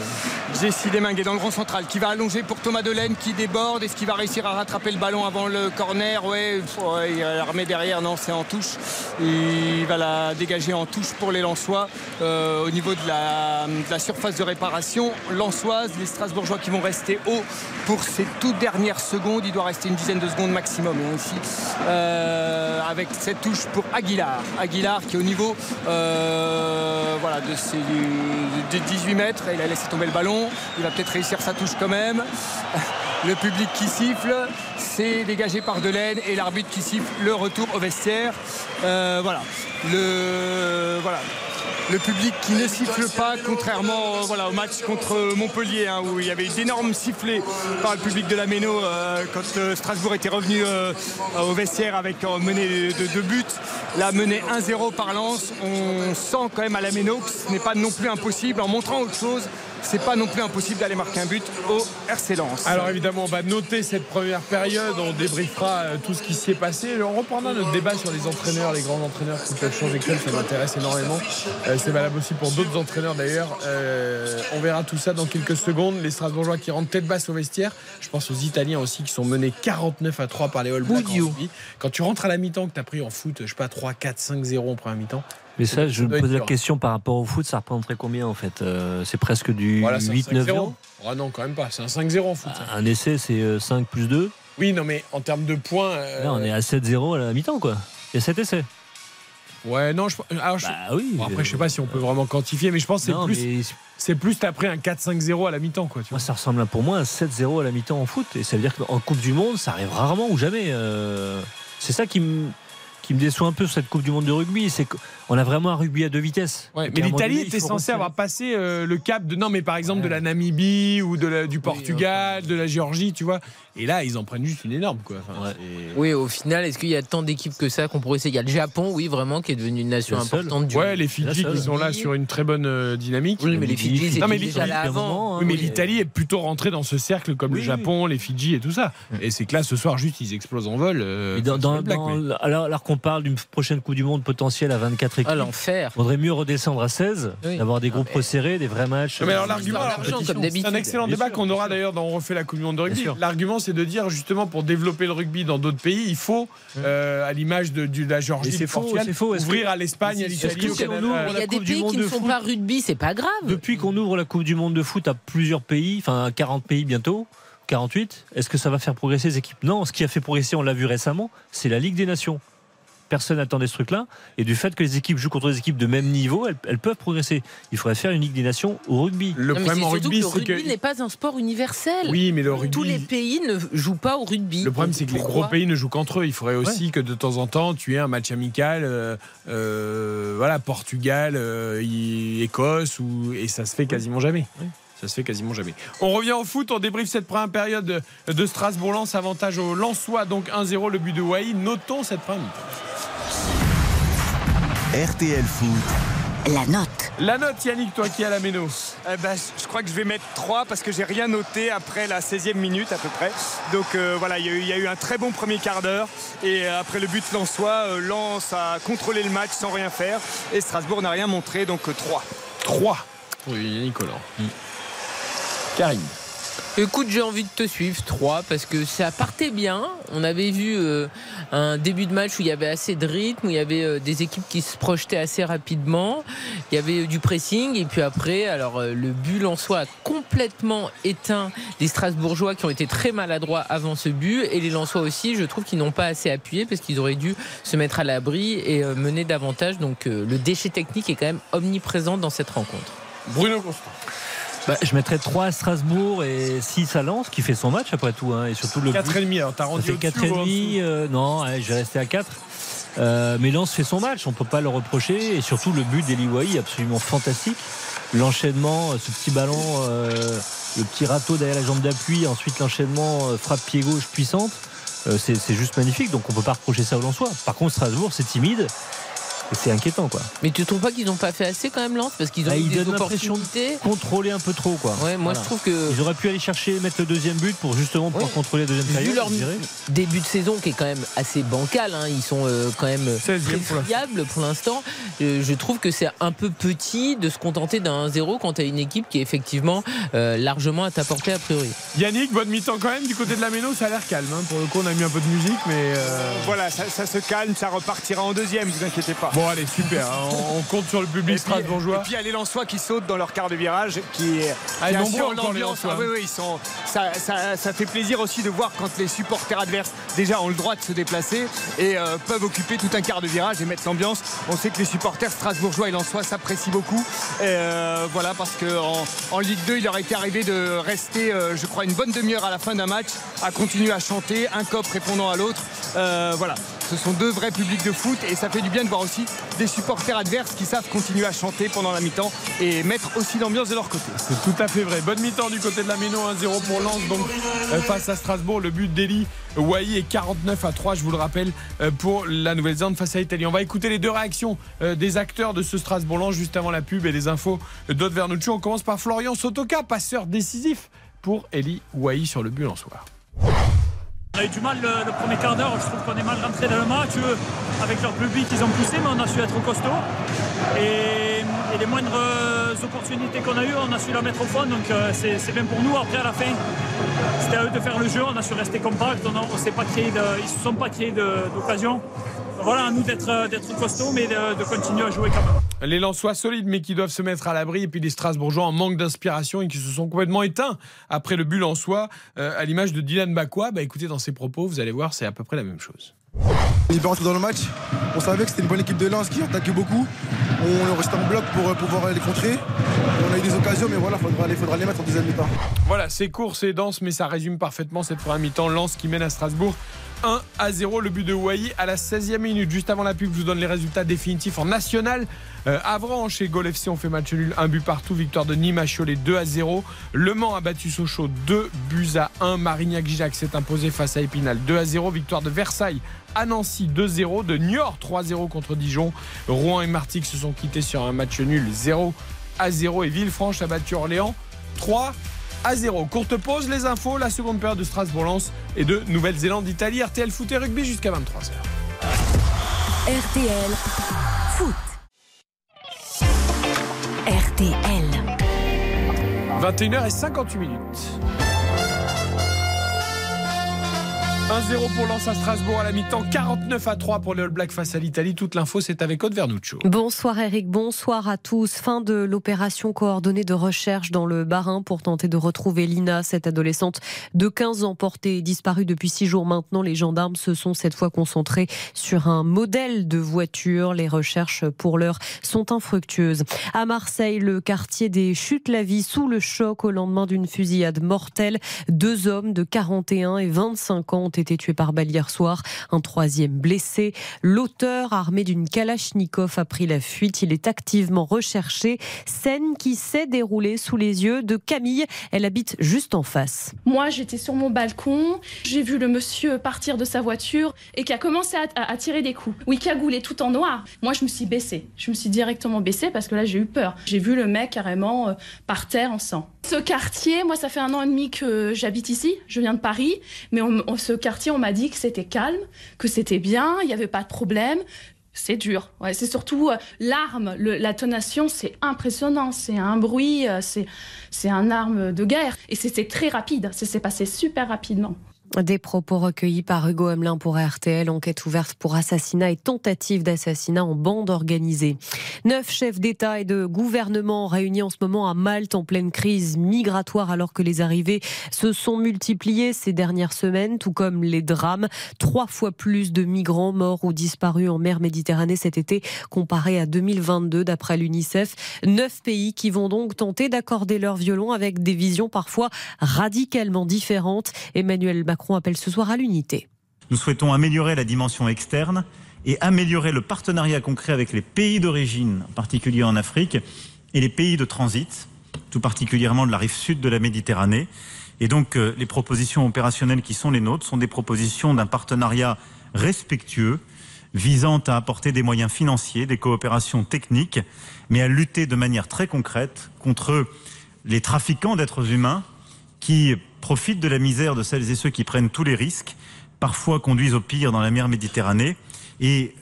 Jessie Demingue est dans le rond central qui va allonger pour Thomas Delaine qui déborde. Est-ce qu'il va réussir à rattraper le ballon avant le corner? Ouais, ouais, il la remet derrière. Non, c'est en touche. Il va la dégager en touche pour les Lensois Euh, au niveau de la, de la surface de réparation. Lensoise, les Strasbourgeois qui vont rester haut pour ces toutes dernières secondes. Il doit rester une dizaine de secondes maximum hein, ici. Euh, avec cette touche pour Aguilar. Aguilar qui est au niveau euh, voilà, de, ses, de 18 mètres. Il a laissé tomber le ballon. Il va peut-être réussir sa touche quand même. Le public qui siffle, c'est dégagé par Delaine et l'arbitre qui siffle le retour au vestiaire. Euh, voilà. Le public qui ne siffle pas, contrairement euh, au match contre Montpellier, hein, où il y avait d'énormes sifflets par le public de la Méno euh, quand euh, Strasbourg était revenu au vestiaire avec en menée de deux buts. La menée 1-0 par Lens, on sent quand même à la Méno que ce n'est pas non plus impossible, en montrant autre chose, c'est pas non plus impossible d'aller marquer un but au RC Lens. Alors évidemment, on va noter cette première période, on débriefera euh, tout ce qui s'y est passé. On reprendra notre débat sur les entraîneurs, les grands entraîneurs qui peuvent changer club, ça m'intéresse énormément. Euh, C'est valable aussi pour d'autres entraîneurs d'ailleurs. Euh, on verra tout ça dans quelques secondes. Les Strasbourgeois qui rentrent tête basse au vestiaire. Je pense aux Italiens aussi qui sont menés 49 à 3 par les All Blacks. Quand tu rentres à la mi-temps, que tu as pris en foot, je sais pas, 3, 4, 5, 0 en première mi-temps. Mais ça, je me pose la question par rapport au foot, ça représenterait combien en fait Euh, C'est presque du Voilà, c'est un 8-9 5-0. Ah non, quand même pas. C'est un 5-0 en foot. Un essai, c'est euh, 5 plus 2. Oui, non, mais en termes de points. euh, Là, on est à 7-0 à la mi-temps, quoi. Il y a 7 essais. Ouais, non, je, alors, je- Bah oui. Bon, après, je sais pas si on peut vraiment quantifier, mais je pense que c'est plus, mais c'est plus t'as pris un 4-5-0 à la mi-temps, quoi. Tu vois. moi, ça ressemble pour moi à 7-0 à la mi-temps en foot. Et ça veut dire qu'en Coupe du Monde, ça arrive rarement ou jamais. euh, C'est ça qui me qui me déçoit un peu sur cette Coupe du Monde de rugby, c'est qu'on a vraiment un rugby à deux vitesses. Ouais, mais l'Italie était censée avoir passé euh, le cap de non, mais par exemple de la Namibie ou de la- du Portugal, de la Géorgie, tu vois. Et là, ils en prennent juste une énorme, quoi. Enfin, c'est- Oui, au final, est-ce qu'il y a tant d'équipes que ça qu'on pourrait essayer? Il y a le Japon, oui, vraiment, qui est devenu une nation La seule. importante du Ouais, les Fidji qui sont là sur une très bonne euh, dynamique. Oui, mais les Fidji, l'Italie, déjà là avant. hein, Oui, mais oui. l'Italie est plutôt rentrée dans ce cercle comme le oui. Japon, les Fidji et tout ça. Et c'est que là, ce soir, juste, ils explosent en vol. euh, dans, mais- alors, alors qu'on parle d'une prochaine Coupe du Monde potentielle à 24 équipes, Ah, l'enfer. vaudrait mieux redescendre à 16, Oui. d'avoir des groupes Ah, mais- resserrés, des vrais matchs. Mais alors l'argument, c'est un excellent Bien débat qu'on aura d'ailleurs dans On refait la Coupe du Monde de rugby. L'argument, c'est de dire justement pour développer le rugby dans d'autres pays, il faut, euh, à l'image de, la Géorgie, c'est faux, ouvrir que- à l'Espagne, à l'Italie, au on Canada. Il y a des pays qui ne foot. pas rugby, c'est pas grave. Depuis qu'on ouvre la Coupe du Monde de foot à plusieurs pays, enfin à 40 pays bientôt, 48, est-ce que ça va faire progresser les équipes? Non, ce qui a fait progresser, on l'a vu récemment, c'est la Ligue des Nations. Personne n'attendait ce truc-là. Et du fait que les équipes jouent contre des équipes de même niveau, elles, elles peuvent progresser. Il faudrait faire une Ligue des Nations au rugby. Le Non, c'est problème en rugby, que le c'est rugby que. n'est pas un sport universel. Oui, mais le rugby. Tous les pays ne jouent pas au rugby. Le problème, c'est que les gros pays ne jouent qu'entre eux. Il faudrait aussi que de temps en temps, tu aies un match amical, euh, euh, voilà, Portugal, euh, y- Écosse, ou, et ça se fait quasiment jamais. Ça se fait quasiment jamais. On revient au foot, on débriefe cette première période de, Strasbourg-Lens, avantage au Lensois, donc 1-0 le but de Wai. Notons cette première. RTL Foot. La note. La note, Yannick, toi qui es à la méno. Eh ben, je crois que je vais mettre 3 parce que j'ai rien noté après la 16e minute à peu près. Donc euh, voilà, il y, a eu- il y a eu un très bon premier quart d'heure. Et euh, après le but Lensois, euh, Lens a contrôlé le match sans rien faire. Et Strasbourg n'a rien montré, donc 3. 3 pour Yannick Collant. Karim. Écoute, j'ai envie de te suivre 3 parce que ça partait bien. On avait vu euh, un début de match où il y avait assez de rythme, où il y avait euh, des équipes qui se projetaient assez rapidement. Il y avait euh, du pressing et puis après, alors euh, le but en soi a complètement éteint les Strasbourgeois qui ont été très maladroits avant ce but et les Lensois aussi. Je trouve qu'ils n'ont pas assez appuyé parce qu'ils auraient dû se mettre à l'abri et euh, mener davantage. Donc euh, le déchet technique est quand même omniprésent dans cette rencontre. Bruno Constant. Bah, je mettrais 3 à Strasbourg et 6 à Lens, qui fait son match après tout. hein, et surtout le but. 4,5. Alors, t'as Ça rendu fait au-dessus 4 ou en et demi. dessous euh, non, allez, je vais rester à 4. Euh, mais Lens fait son match, on peut pas le reprocher. Et surtout le but d'Eli Wahi, absolument fantastique. L'enchaînement, euh, ce petit ballon, euh, le petit râteau derrière la jambe d'appui, ensuite l'enchaînement euh, frappe pied gauche puissante. Euh, c'est c'est juste magnifique, donc on peut pas reprocher ça aux Lensois. Par contre, Strasbourg, c'est timide. C'est inquiétant, quoi. Mais tu trouves pas qu'ils n'ont pas fait assez quand même, Lance? Parce qu'ils ont Ah, eu ils des donnent l'impression de contrôler un peu trop, quoi. Ouais, moi Voilà. je trouve que. Ils auraient pu aller chercher, mettre le deuxième but pour justement pouvoir Oui. contrôler la deuxième période. Vu leur début de saison qui est quand même assez bancal, hein, ils sont euh, quand même 16e très pour l'instant. friables pour l'instant. Euh, je trouve que c'est un peu petit de se contenter d'un 1-0 quand tu as une équipe qui est effectivement euh, largement à ta portée a priori. Yannick, bonne mi-temps quand même du côté de la Méno, ça a l'air calme. hein. Pour le coup, on a mis un peu de musique, mais. euh, Voilà, ça, ça se calme, ça repartira en deuxième, vous inquiétez pas. Bon, allez, super. hein. On, on compte sur le public strasbourgeois. et puis il y a les Lensois qui sautent dans leur quart de virage, qui, Ah, qui assurent l'ambiance. Ah oui, oui, ils sont, ça, ça- ça fait plaisir aussi de voir quand les supporters adverses déjà ont le droit de se déplacer et euh, peuvent occuper tout un quart de virage et mettre l'ambiance. On sait que les supporters strasbourgeois et lensois s'apprécient beaucoup. Et, euh, voilà, parce qu'en en, Ligue 2, il leur était arrivé de rester, euh, je crois, une bonne demi-heure à la fin d'un match à continuer à chanter, un cop répondant à l'autre. Voilà, ce sont deux vrais publics de foot et ça fait du bien de voir aussi des supporters adverses qui savent continuer à chanter pendant la mi-temps et mettre aussi l'ambiance de leur côté. C'est tout à fait vrai. Bonne mi-temps du côté de la Méno, 1-0 pour Lens. Donc euh, face à Strasbourg, le but d'Eli Wai est 49 à 3, je vous le rappelle, euh, pour la Nouvelle-Zélande face à l'Italie. On va écouter les deux réactions euh, des acteurs de ce Strasbourg-Lens juste avant la pub et les infos d'Aude Vernucci. On commence par Florian Sotoka, passeur décisif pour Eli Wai sur le but en soir. On a eu du mal le, le premier quart d'heure, je trouve qu'on est mal rentré dans le match. Avec leur public, ils ont poussé, mais on a su être costaud. Et, les moindres opportunités qu'on a eues, on a su la mettre au fond, donc euh, c'est bien pour nous. Après, à la fin, c'était à eux de faire le jeu, on a su rester compact, on ne pas créé ils ne se sont pas créés d'occasion. Voilà, à nous d'être euh, d'être costauds, mais de, de continuer à jouer quand même. Les Lensois solides, mais qui doivent se mettre à l'abri. Et puis les Strasbourgeois en manque d'inspiration et qui se sont complètement éteints après le but Lensois, euh, à l'image de Dylan Bakwa. Bah, écoutez, dans ses propos, vous allez voir, c'est à peu près la même chose. Il bien rentré dans le match. On savait que c'était une bonne équipe de Lens qui attaquait beaucoup. On est resté en bloc pour euh, pouvoir les contrer. On a eu des occasions, mais voilà, il faudra, les- faudra les mettre en deuxième mi-temps. Voilà, c'est court, c'est dense, mais ça résume parfaitement cette première mi-temps. Lens qui mène à Strasbourg 1 à 0. Le but de Wai à la 16e minute. Juste avant la pub, je vous donne les résultats définitifs en national. Euh, Avranches et Gol ont fait match nul, un but partout. Victoire de Nîmes à Cholet 2 à 0. Le Mans a battu Sochaux 2 buts à 1. Marignac-Gijac s'est imposé face à Épinal 2 à 0. Victoire de Versailles à Nancy 2-0. De Niort 3-0 contre Dijon. Rouen et Martigues se sont quittés sur un match nul 0 à 0. Et Villefranche a battu Orléans 3 à 0. Courte pause, les infos, la seconde période de Strasbourg-Lens et de Nouvelle-Zélande-Italie. RTL Foot et Rugby jusqu'à 23h. RTL Foot. RTL. 21h58 minutes. 1-0 pour Lens à Strasbourg à la mi-temps, 49 à 3 pour les All Blacks face à l'Italie. Toute l'info, c'est avec Aude Vernuccio. Bonsoir Eric, bonsoir à tous. Fin de l'opération coordonnée de recherche dans le Bas-Rhin pour tenter de retrouver Lina, cette adolescente de 15 ans portée et disparue depuis 6 jours maintenant. Les gendarmes se sont cette fois concentrés sur un modèle de voiture. Les recherches pour l'heure sont infructueuses. À Marseille, le quartier des Chutes la vie sous le choc au lendemain d'une fusillade mortelle. Deux hommes de 41 et 25 ans tués par balle hier soir. Un troisième blessé. L'auteur, armé d'une Kalachnikov, a pris la fuite. Il est activement recherché. Scène qui s'est déroulée sous les yeux de Camille. Elle habite juste en face. Moi, j'étais sur mon balcon, j'ai vu le monsieur partir de sa voiture et qui a commencé à tirer des coups. Oui, cagoulé tout en noir. Moi, je me suis baissée. Je me suis directement baissée parce que là, j'ai eu peur. J'ai vu le mec carrément euh, par terre en sang. Ce quartier, moi, ça fait un an et demi que j'habite ici. Je viens de Paris, mais ce quartier, on m'a dit que c'était calme, que c'était bien, il n'y avait pas de problème. C'est dur. Ouais, c'est surtout euh, l'arme, la tonation, c'est impressionnant. C'est un bruit, euh, c'est c'est un arme de guerre. Et c'était très rapide. Ça s'est passé super rapidement. Des propos recueillis par Hugo Hamelin pour RTL, enquête ouverte pour assassinat et tentative d'assassinat en bande organisée. Neuf chefs d'État et de gouvernement réunis en ce moment à Malte en pleine crise migratoire alors que les arrivées se sont multipliées ces dernières semaines, tout comme les drames. Trois fois plus de migrants morts ou disparus en mer Méditerranée cet été comparé à 2022 d'après l'UNICEF. Neuf pays qui vont donc tenter d'accorder leur violon avec des visions parfois radicalement différentes. Emmanuel Macron appelle ce soir à l'unité. Nous souhaitons améliorer la dimension externe et améliorer le partenariat concret avec les pays d'origine, en particulier en Afrique, et les pays de transit, tout particulièrement de la rive sud de la Méditerranée. Et donc, euh, les propositions opérationnelles qui sont les nôtres sont des propositions d'un partenariat respectueux visant à apporter des moyens financiers, des coopérations techniques, mais à lutter de manière très concrète contre les trafiquants d'êtres humains qui profitent de la misère de celles et ceux qui prennent tous les risques, parfois conduisent au pire dans la mer Méditerranée et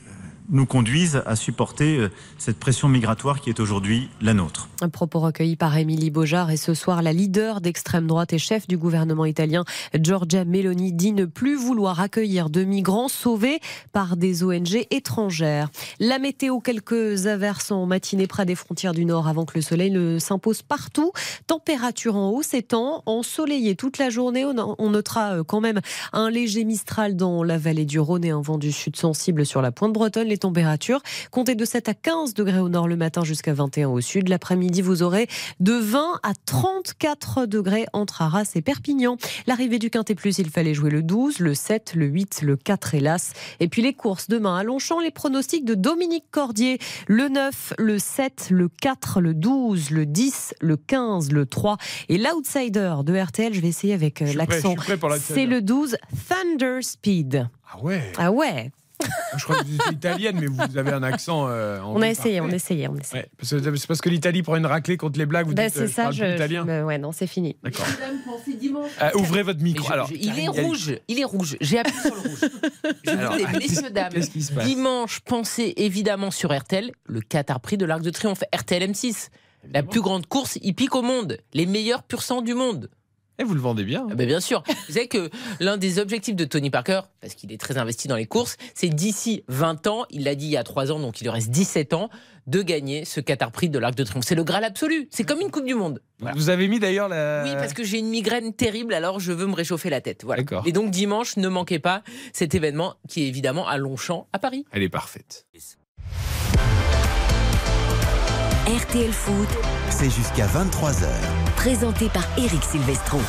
nous conduisent à supporter euh, cette pression migratoire qui est aujourd'hui la nôtre. Un propos recueilli par Émilie Beaujard et ce soir, la leader d'extrême droite et chef du gouvernement italien, Giorgia Meloni, dit ne plus vouloir accueillir de migrants sauvés par des ONG étrangères. La météo, quelques averses en matinée près des frontières du Nord avant que le soleil ne s'impose partout. Température en hausse étant ensoleillé toute la journée. On notera euh, quand même un léger mistral dans la vallée du Rhône et un vent du sud sensible sur la pointe bretonne. Les températures comptez de 7 à 15 degrés au nord le matin jusqu'à 21 au sud. L'après-midi, vous aurez de 20 à 34 degrés entre Arras et Perpignan. L'arrivée du Quintet Plus, il fallait jouer le 12, le 7, le 8, le 4 hélas. Et puis les courses demain à Longchamp, les pronostics de Dominique Cordier, le 9, le 7, le 4, le 12, le 10, le 15, le 3 et l'outsider de RTL, je vais essayer avec euh, l'accent. C'est le 12, Thunder Speed. Ah ouais. Ah ouais. Je crois que vous êtes italienne, mais vous avez un accent. Euh, on a essayé, on a essayé, on Ouais, c'est parce que l'Italie prend une raclée contre les blagues. Vous bah, dites, c'est euh, ça, je italien. je- ouais, non, c'est fini. D'accord. Euh, ouvrez votre micro. Je- Alors, je- il est rouge, il est rouge. J'ai appuyé sur le rouge. Je vous Alors, qu'est-ce- messieurs, dames, qu'est-ce qui se passe dimanche, pensez évidemment sur RTL, le Qatar Prix de l'Arc de Triomphe, RTL M6. La plus grande course hippique au monde, les meilleurs pur sang du monde. Et vous le vendez bien. Ah ben bien sûr. Vous savez que l'un des objectifs de Tony Parker, parce qu'il est très investi dans les courses, c'est d'ici 20 ans, il l'a dit il y a 3 ans, donc il lui reste 17 ans, de gagner ce Qatar Prix de l'Arc de Triomphe. C'est le Graal absolu. C'est comme une Coupe du Monde. Vous avez mis d'ailleurs la. Oui, parce que j'ai une migraine terrible, alors je veux me réchauffer la tête. Voilà. D'accord. Et donc dimanche, ne manquez pas cet événement qui est évidemment à Longchamp, à Paris. Elle est parfaite. RTL Foot, C'est jusqu'à 23h. Présenté par Eric Silvestro.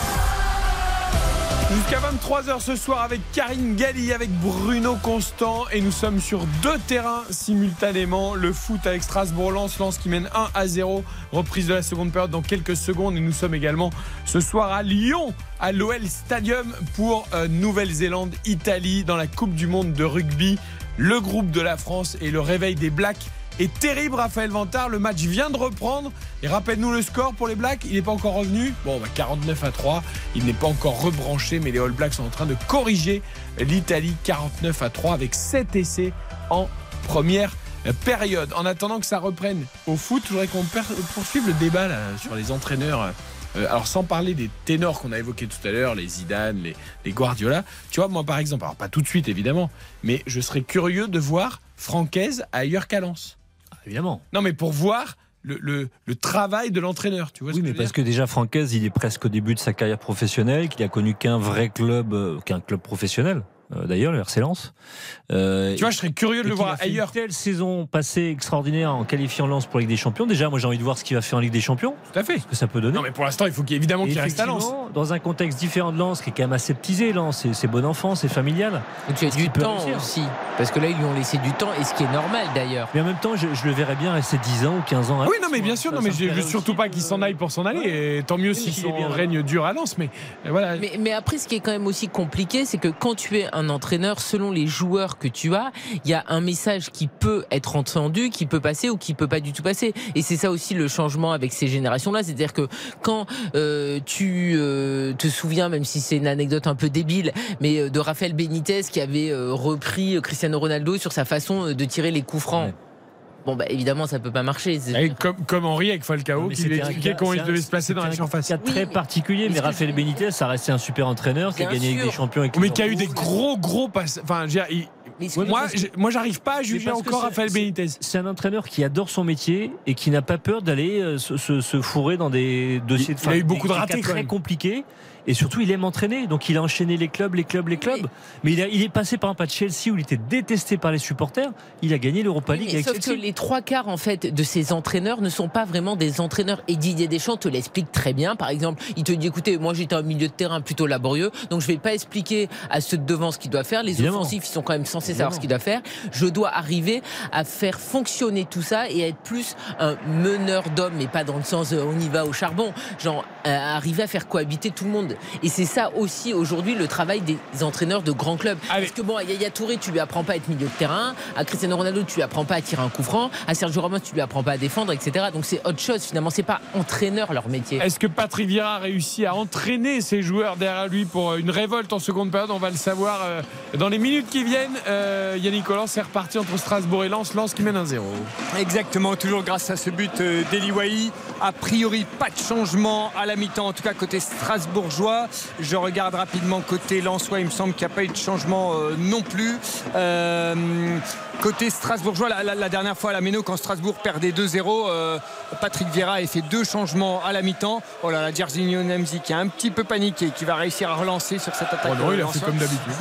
Jusqu'à 23h ce soir avec Karine Galli, avec Bruno Constant et nous sommes sur deux terrains simultanément. Le foot avec Strasbourg-Lens, Lens qui mène 1 à 0. Reprise de la seconde période dans quelques secondes et nous sommes également ce soir à Lyon, à l'OL Stadium pour euh, Nouvelle-Zélande-Italie dans la Coupe du Monde de rugby. Le groupe de la France et le réveil des Blacks est terrible, Raphaël Vantard. Le match vient de reprendre. Et rappelle-nous le score pour les Blacks. Il n'est pas encore revenu. Bon, bah, 49 à 3. Il n'est pas encore rebranché, mais les All Blacks sont en train de corriger l'Italie 49 à 3 avec 7 essais en première période. En attendant que ça reprenne au foot, je voudrais qu'on poursuive le débat sur les entraîneurs. Euh, alors sans parler des ténors qu'on a évoqués tout à l'heure, les Zidane, les, les Guardiola. Tu vois, moi par exemple, alors pas tout de suite évidemment, mais je serais curieux de voir Francaise ailleurs qu'à Lens. Évidemment. Non, mais pour voir le, le- le travail de l'entraîneur. Tu vois Oui, mais parce que déjà Francaise, il est presque au début de sa carrière professionnelle, qu'il a connu qu'un vrai club, euh, qu'un club professionnel. Euh, D'ailleurs, le RC Lens. Euh, Tu vois, je serais curieux de le voir a fait ailleurs. Une telle saison passée extraordinaire en qualifiant Lens pour la Ligue des Champions. Déjà, moi, j'ai envie de voir ce qu'il va faire en Ligue des Champions. Tout à fait. Ce que ça peut donner. Non, mais pour l'instant, il faut qu'il évidemment Et qu'il reste à Lens. Dans un contexte différent de Lens, qui est quand même aseptisé, Lens, c'est- c'est bon enfant, c'est familial. Et tu as du temps réussir aussi. Parce que là, ils lui ont laissé du temps, et ce qui est normal d'ailleurs. Mais en même temps, je, je le verrais bien rester 10 ans ou 15 ans. à Oui, non, mais bien sûr, Ça- non, mais je veux surtout pas qu'il s'en aille pour s'en aller. Et tant mieux si son règne dure à Lens. Mais euh, voilà. Mais, mais après, ce qui est quand même aussi compliqué, c'est que quand tu es un entraîneur, selon les joueurs que tu as, il y a un message qui peut être entendu, qui peut passer ou qui peut pas du tout passer. Et c'est ça aussi le changement avec ces générations-là. C'est-à-dire que quand euh, tu euh, te souviens, même si c'est une anecdote un peu débile, mais euh, de Rafael Benitez qui avait repris Cristiano Ronaldo sur sa façon de tirer les coups francs. Bon, bah évidemment, ça peut pas marcher. C'est- Et comme, comme Henri avec Falcao, qui lui expliquait cas- comment il c'est devait se placer dans la surface. cas très particulier, mais je- Benitez, ça restait un super entraîneur qui a gagné avec des champions avec Mais qui a eu des gros, gros passes. Enfin, il- moi, moi, j'arrive pas à juger encore c'est- Raphaël c'est- Benitez. C'est un entraîneur qui adore son métier et qui n'a pas peur d'aller euh, se, se- se fourrer dans des dossiers de Il a eu beaucoup de ratés, très compliqués. Et surtout, il aime entraîner. Donc, il a enchaîné les clubs, les clubs, les clubs. Mais il, a- il est passé par un pas de Chelsea où il était détesté par les supporters. Il a gagné l'Europa Oui, League avec sauf que les trois quarts en fait de ces entraîneurs ne sont pas vraiment des entraîneurs. Et Didier Deschamps te l'explique très bien. Par exemple, il te dit écoutez, moi j'étais un milieu de terrain plutôt laborieux, donc je vais pas expliquer à ceux de devant ce qu'il doit faire. Les Évidemment. offensifs, ils sont quand même censés savoir ce qu'il doit faire. Je dois arriver à faire fonctionner tout ça et être plus un meneur d'hommes, mais pas dans le sens euh, on y va au charbon. Genre euh, arriver à faire cohabiter tout le monde. Et c'est ça aussi aujourd'hui le travail des entraîneurs de grands clubs. Parce que bon, à Yaya Touré, tu lui apprends pas à être milieu de terrain. À Cristiano Ronaldo, tu lui apprends pas à tirer un coup franc. À Sergio Ramos, tu lui apprends pas à défendre, etc. Donc c'est autre chose finalement. C'est pas entraîneur leur métier. Est-ce que Patrick Vieira a réussi à entraîner ses joueurs derrière lui pour une révolte en seconde période? On va le savoir euh, dans les minutes qui viennent. Euh, Yannick Collant, c'est reparti entre Strasbourg et Lens. Lens qui mène un 0 Exactement, toujours grâce à ce but euh, d'Eli A priori, pas de changement à la mi-temps, en tout cas côté strasbourgeois. Je regarde rapidement côté Lensois, il me semble qu'il n'y a pas eu de changement euh, non plus. Euh, côté strasbourgeois, la, dernière fois à la Méno, quand Strasbourg perdait 2-0, euh, Patrick Vieira a fait deux changements à la mi-temps. Oh là là, Jarzinho Nemzi qui a un petit peu paniqué, qui va réussir à relancer sur cette attaque. Oh il a fait comme d'habitude.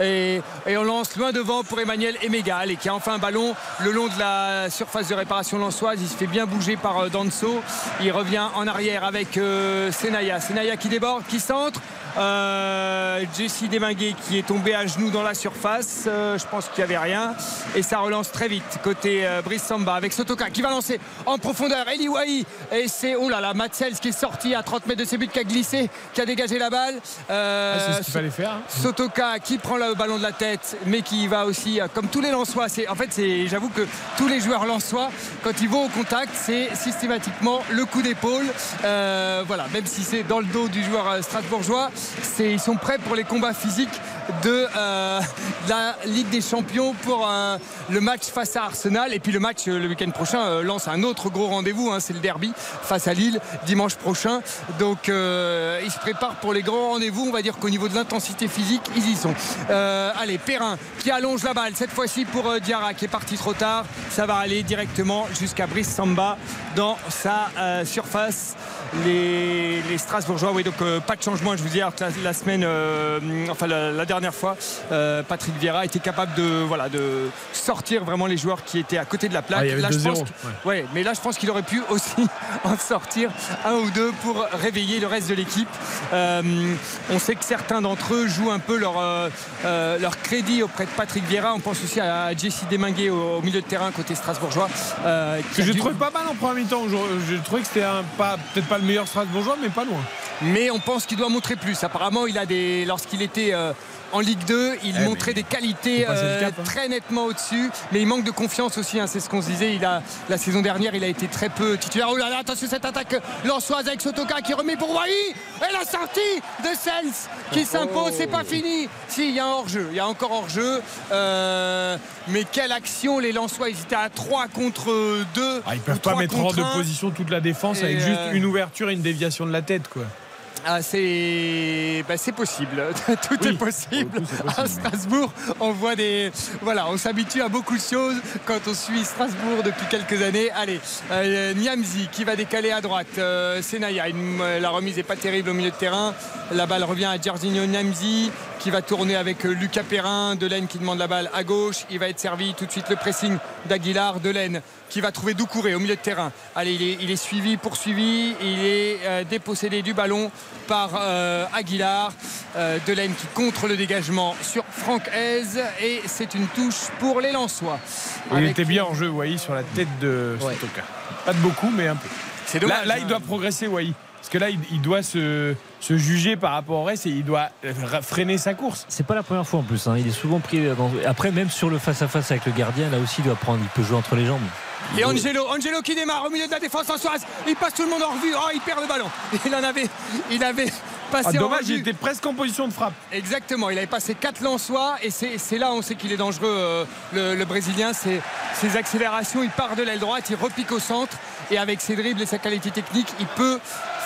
et, on lance loin devant pour Emmanuel Emegal et qui a enfin un ballon le long de la surface de réparation lançoise. Il se fait bien bouger par Danso. Il revient en arrière avec Senaya. Senaya qui déborde, qui centre. Euh, Jesse Deminguet qui est tombé à genoux dans la surface. Euh, je pense qu'il n'y avait rien. Et ça relance très vite côté euh, Brice Samba avec Sotoka qui va lancer en profondeur. Eli Wahi. Et c'est, oh là qui est sorti à 30 mètres de ses buts, qui a glissé, qui a dégagé la balle. Ah, c'est ce qu'il fallait faire. Hein. Sotoka qui prend le ballon de la tête, mais qui va aussi, comme tous les Lensois. C'est, en fait, c'est, j'avoue que tous les joueurs Lensois, quand ils vont au contact, c'est systématiquement le coup d'épaule. voilà, même si c'est dans le dos du joueur strasbourgeois ils sont prêts pour les combats physiques de euh, la Ligue des Champions pour euh, le match face à Arsenal. Et puis le match euh, le week-end prochain lance un autre gros rendez-vous. Hein, c'est le derby face à Lille dimanche prochain. Donc ils se préparent pour les grands rendez-vous. On va dire qu'au niveau de l'intensité physique, ils y sont. allez, Perrin qui allonge la balle cette fois-ci pour Diarra qui est parti trop tard. Ça va aller directement jusqu'à Brice Samba dans sa surface les, Strasbourgeois. Oui, donc pas de changement. Je vous dis la, semaine, enfin la dernière dernière fois, euh, Patrick Vieira était capable de, voilà, de sortir vraiment les joueurs qui étaient à côté de la plaque. Ah, là, je pense ouais. mais là, je pense qu'il aurait pu aussi en sortir un ou deux pour réveiller le reste de l'équipe. Euh, on sait que certains d'entre eux jouent un peu leur, euh, leur crédit auprès de Patrick Vieira. On pense aussi à Jesse Deminguet au, milieu de terrain côté strasbourgeois. que je trouve pas mal en premier mi-temps. Je, trouvais que c'était peut-être pas le meilleur strasbourgeois, mais pas loin. Mais on pense qu'il doit montrer plus. Apparemment, il a des, lorsqu'il était en Ligue 2. Il eh, montrait des qualités euh, hein. très nettement au-dessus, mais il manque de confiance aussi. Hein, c'est ce qu'on se disait. Il a, la saison dernière, il a été très peu titulaire. Oh là là, attention cette attaque lançoise avec Sotoka qui remet pour Wai. Et la sortie de Sels qui s'impose. C'est pas fini. Si, il y a un hors-jeu. Il y a encore hors-jeu. Euh, mais quelle action les Lensois. Ils étaient à 3 contre 2. Ah, ils peuvent pas mettre hors de position toute la défense avec juste euh, une ouverture et une déviation de la tête. quoi. Ah, c'est bah, possible. Tout est possible. À Strasbourg, on voit des. Voilà, on s'habitue à beaucoup de choses quand on suit Strasbourg depuis quelques années. Allez, euh, Niamzi qui va décaler à droite. Euh, Senaya, la remise n'est pas terrible au milieu de terrain. La balle revient à Giorgino Niamzi qui va tourner avec euh, Lucas Perrin. Delaine qui demande la balle à gauche. Il va être servi tout de suite le pressing d'Aguilar. Delaine qui va trouver Doucouré au milieu de terrain. Allez, il est, suivi, poursuivi. Il est euh, dépossédé du ballon par euh, Aguilar. Delaine qui contre le dégagement sur Franck Hez. Et c'est une touche pour les Lensois. Il était bien en jeu, Wai, sur la tête de Sotoka. Pas de beaucoup, mais un peu. Là, là, il hein. doit progresser, Wai. Parce que là, il, doit se, juger par rapport au reste et il doit freiner sa course. C'est pas la première fois en plus. Hein. Il est souvent pris. Après, même sur le face-à-face avec le gardien, là aussi, il doit prendre. Il peut jouer entre les jambes. Et Angelo, Angelo qui démarre au milieu de la défense en Soise. Il passe tout le monde en revue. Oh, il perd le ballon. Il en avait, il avait passé. Ah, dommage, il était presque en position de frappe. Exactement. Il avait passé 4 Lensois et c'est là on sait qu'il est dangereux. Euh, le, Brésilien, ses accélérations. Il part de l'aile droite, il repique au centre et avec ses dribbles et sa qualité technique, il peut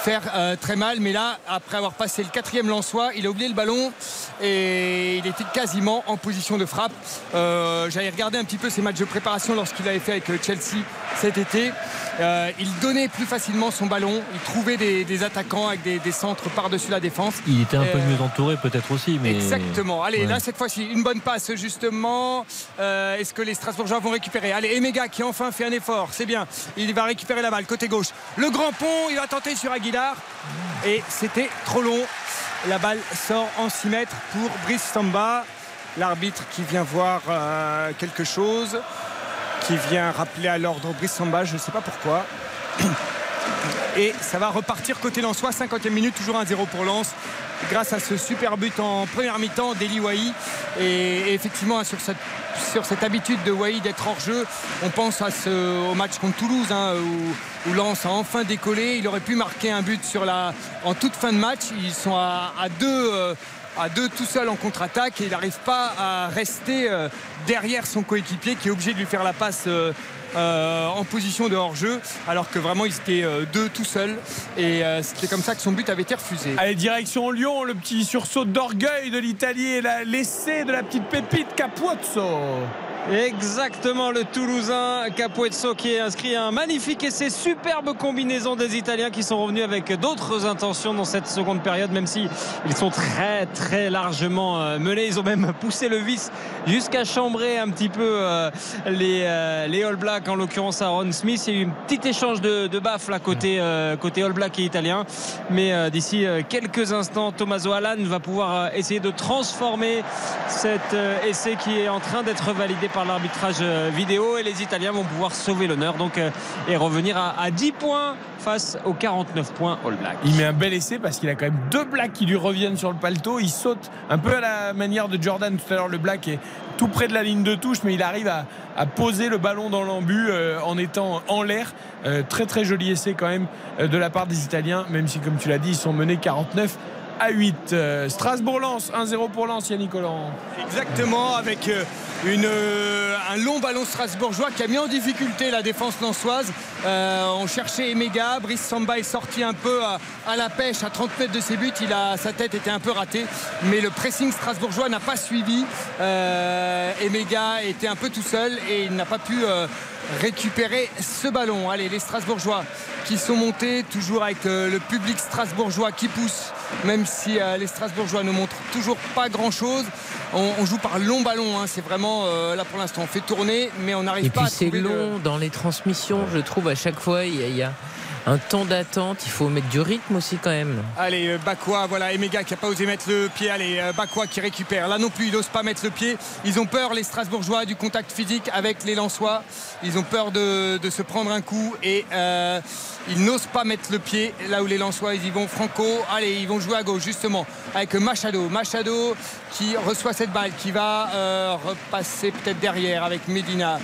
faire euh, très mal. Mais là, après avoir passé le quatrième Lensois, il a oublié le ballon et il était quasiment en position de frappe. Euh, j'avais regardé un petit peu ses matchs de préparation lorsqu'il avait fait avec euh, Chelsea cet été. il donnait plus facilement son ballon, il trouvait des, attaquants avec des, centres par-dessus la défense. Il était un peu mieux entouré peut-être aussi. Mais... Exactement. Allez, là cette fois-ci, une bonne passe justement. Est-ce que les Strasbourgeois vont récupérer? Allez, Emega qui enfin fait un effort, c'est bien. Il va récupérer la balle côté gauche. Le grand pont, il va tenter sur Aguilar et c'était trop long. La balle sort en 6 mètres pour Brice Samba. L'arbitre qui vient voir euh, quelque chose, qui vient rappeler à l'ordre Brice Samba, je ne sais pas pourquoi. Et ça va repartir côté Lensois, 50e minute, toujours 1-0 pour Lens grâce à ce super but en première mi-temps d'Eli Wai. Et, effectivement, sur cette, sur cette habitude de Wai d'être hors jeu, on pense à ce, au match contre Toulouse hein, où, où, Lens a enfin décollé. Il aurait pu marquer un but sur la, en toute fin de match. Ils sont à, à deux. Euh, à deux tout seul en contre-attaque et il n'arrive pas à rester euh, derrière son coéquipier qui est obligé de lui faire la passe euh, euh, en position de hors-jeu, alors que vraiment ils étaient euh, deux tout seuls. Et euh, c'était comme ça que son but avait été refusé. Allez, direction Lyon, le petit sursaut d'orgueil de l'Italie et l'essai de la petite pépite Capuozzo. Exactement, le Toulousain Capuezzo qui est inscrit un magnifique essai, superbe combinaison des Italiens qui sont revenus avec d'autres intentions dans cette seconde période, même si ils sont très très largement euh, menés. Ils ont même poussé le vice jusqu'à chambrer un petit peu euh, les, euh, les All Blacks, en l'occurrence Aaron Smith. Il y a eu un petit échange de, de baffes là côté, côté All Black et italien, mais d'ici quelques instants, Tommaso Allan va pouvoir essayer de transformer cet essai qui est en train d'être validé par l'arbitrage euh, vidéo et les Italiens vont pouvoir sauver l'honneur euh, et revenir à, 10 points face aux 49 points All Black. Il met un bel essai parce qu'il a quand même deux Blacks qui lui reviennent sur le paletot. Il saute un peu à la manière de Jordan tout à l'heure. Le Black est tout près de la ligne de touche, mais il arrive à, poser le ballon dans l'embu euh, en étant en l'air. très très joli essai quand même de la part des Italiens, même si comme tu l'as dit, ils sont menés 49 à 8. Strasbourg-Lens, 1-0 pour Lens, Yannick Collant. Exactement, avec une, euh, un long ballon strasbourgeois qui a mis en difficulté la défense lançoise. Euh, on cherchait Emega, Brice Samba est sorti un peu à, la pêche à 30 mètres de ses buts. Il a, sa tête était un peu ratée, mais le pressing strasbourgeois n'a pas suivi. Euh, Emega était un peu tout seul et il n'a pas pu récupérer ce ballon. Allez, les Strasbourgeois qui sont montés, toujours avec le public strasbourgeois qui pousse, même si les Strasbourgeois ne montrent toujours pas grand-chose on, joue par long ballon. Hein. C'est vraiment euh, là pour l'instant, on fait tourner, mais on n'arrive pas à. Et puis c'est long dans les transmissions, je trouve à chaque fois. Il y a, un temps d'attente, il faut mettre du rythme aussi quand même. Allez, euh, Bakwa, voilà, Emega qui n'a pas osé mettre le pied. Allez, euh, Bakwa qui récupère. Là non plus, il n'ose pas mettre le pied. Ils ont peur, les Strasbourgeois, du contact physique avec les Lensois. Ils ont peur de, se prendre un coup et euh, ils n'osent pas mettre le pied là où les Lensois ils y vont. Franco, allez, ils vont jouer à gauche justement avec Machado. Machado qui reçoit cette balle, qui va repasser peut-être derrière avec Medina.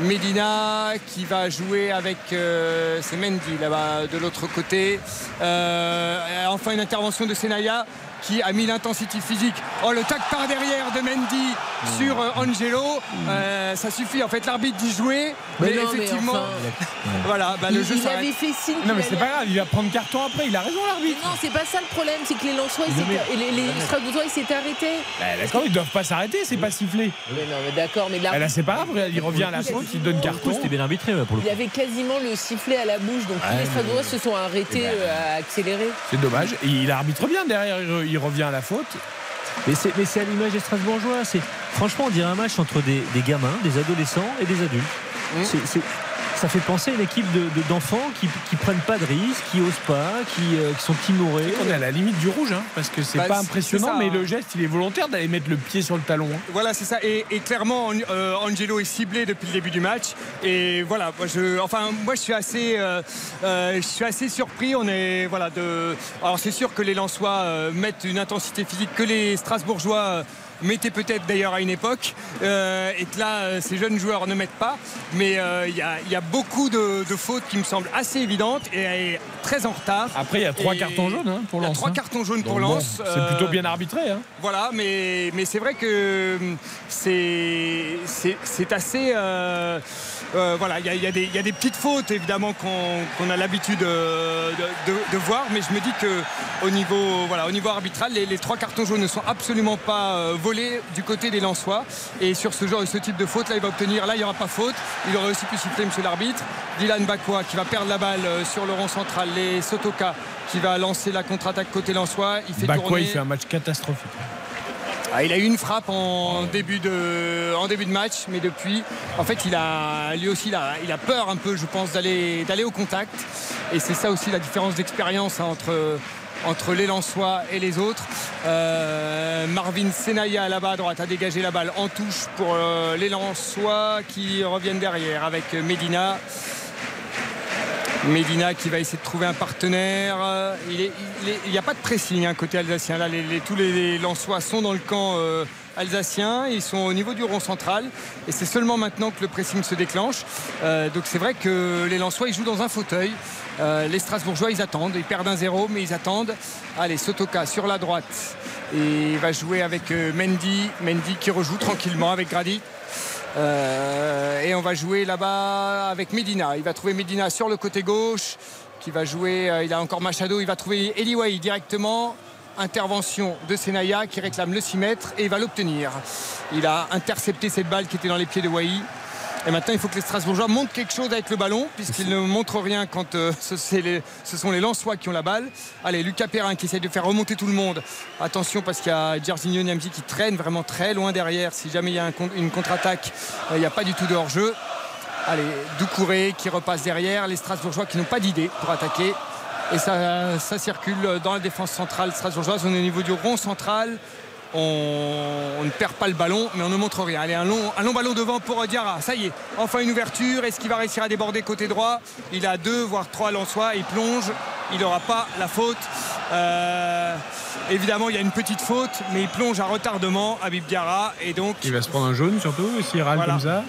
Medina qui va jouer avec. c'est Mendy là-bas de l'autre côté. Euh, enfin une intervention de Senaya qui a mis l'intensité physique. Oh, le tac par derrière de Mendy sur euh, Angelo. Euh, ça suffit. En fait, l'arbitre dit jouer. Mais, effectivement, voilà, bah, le jeu il avait fait signe. Non, mais c'est pas grave. Il va prendre carton après. Il a raison, l'arbitre. Non, c'est pas ça le problème. C'est que les Lensois, et les, les Strasbourgeois, ils s'étaient arrêtés. Bah, d'accord, ils doivent pas s'arrêter. C'est pas sifflé. Mais non, mais d'accord. Mais là, c'est pas grave. Il revient à la faute. Il donne carton. C'était bien arbitré pour le Il y avait quasiment le sifflet à la bouche. Donc les Strasbourgeois se sont arrêtés eh ben, euh, à accélérer. C'est dommage. Et il arbitre bien derrière il revient à la faute. Mais c'est à l'image des Strasbourgeois. Franchement, on dirait un match entre des, des gamins, des adolescents et des adultes. Mmh. C'est ça fait penser à une équipe d'enfants de, qui, qui prennent pas de risques, qui osent pas, qui, euh, qui sont timorés. On est à la limite du rouge, hein, parce que c'est bah, pas impressionnant, mais le geste, il est volontaire d'aller mettre le pied sur le talon. Hein. Voilà, c'est ça. Et, clairement, euh, Angelo est ciblé depuis le début du match. Et voilà, moi, je, enfin, moi, je suis assez, euh, je suis assez surpris. On est, voilà, de. Alors, c'est sûr que les Lensois mettent une intensité physique que les Strasbourgeois mettait peut-être d'ailleurs à une époque, euh, et que là, euh, ces jeunes joueurs ne mettent pas. Mais euh, il y, a beaucoup de, fautes qui me semblent assez évidentes et, très en retard. Après, il y a trois cartons jaunes hein, pour Lens. Trois hein. cartons jaunes pour Lens. c'est plutôt bien arbitré. Hein. Voilà, mais, mais c'est vrai que c'est assez. Voilà, il y, a des petites fautes évidemment qu'on a l'habitude de, voir, mais je me dis que au niveau, voilà, au niveau arbitral, les, trois cartons jaunes ne sont absolument pas volés du côté des Lensois. Et sur ce genre, ce type de faute, là, il va obtenir. Là, il n'y aura pas faute. Il aurait aussi pu siffler, monsieur l'arbitre. Dylan Bakwa qui va perdre la balle euh, sur le rond central. Les Sotoka qui va lancer la contre-attaque côté Lensois. Il fait Bakwa, il fait un match catastrophique. Ah, il a eu une frappe en début, de, en début de match, mais depuis, en fait, il a, lui aussi, il a, il a peur un peu, je pense, d'aller, au contact. Et c'est ça aussi la différence d'expérience entre entre les Lensois et les autres. Euh, Marvin Senaya là-bas à droite a dégagé la balle en touche pour euh, les Lensois qui reviennent derrière avec Medina. Medina qui va essayer de trouver un partenaire. Euh, il n'y a pas de pressing hein, côté alsacien. Là, tous les, Lensois sont dans le camp euh, alsacien. Ils sont au niveau du rond central. Et c'est seulement maintenant que le pressing se déclenche. Euh, donc c'est vrai que les Lensois, ils jouent dans un fauteuil. les Strasbourgeois, ils attendent. Ils perdent un zéro, mais ils attendent. Allez, Sotoka sur la droite. Et il va jouer avec Mendy. Mendy qui rejoue tranquillement avec Grady. Euh, et on va jouer là-bas avec Medina. Il va trouver Medina sur le côté gauche, qui va jouer. Euh, il a encore Machado. Il va trouver Eliwai directement. Intervention de Senaya qui réclame le 6 mètres et il va l'obtenir. Il a intercepté cette balle qui était dans les pieds de Wai. Et maintenant, il faut que les Strasbourgeois montrent quelque chose avec le ballon, puisqu'ils ne montrent rien quand euh, ce, sont les Lensois qui ont la balle. Allez, Lucas Perrin qui essaie de faire remonter tout le monde. Attention, parce qu'il y a Jarzinho Niamzi qui traîne vraiment très loin derrière. Si jamais il y a une contre-attaque, euh, il n'y a pas du tout de hors-jeu. Allez, Doucouré qui repasse derrière. Les Strasbourgeois qui n'ont pas d'idée pour attaquer. Et ça, ça circule dans la défense centrale strasbourgeoise. On est au niveau du rond central on, ne perd pas le ballon, mais on ne montre rien. Allez, un long, un long ballon devant pour Diarra. Ça y est, enfin une ouverture. Est-ce qu'il va réussir à déborder côté droit? Il a deux, voire trois Lensois. Il plonge. Il n'aura pas la faute. Euh, évidemment, il y a une petite faute, mais il plonge à retardement, Habib Diarra. Et donc. Il va se prendre un jaune surtout, s'il râle comme ça.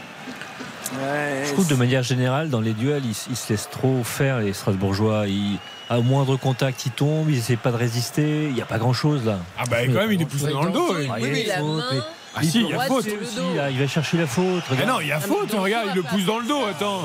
Je trouve de manière générale, dans les duels, ils, se laissent trop faire, les Strasbourgeois. Ils, à moindre contact, ils tombent, ils essaient pas de résister. Il n'y a pas grand chose là. Ah, bah quand même, il est poussé dans le dos. Oui, oui, la main. Ah si, il y a faute. Aussi, il va chercher la faute. Mais non, il y a faute, regarde, il le pousse dans le dos, attends.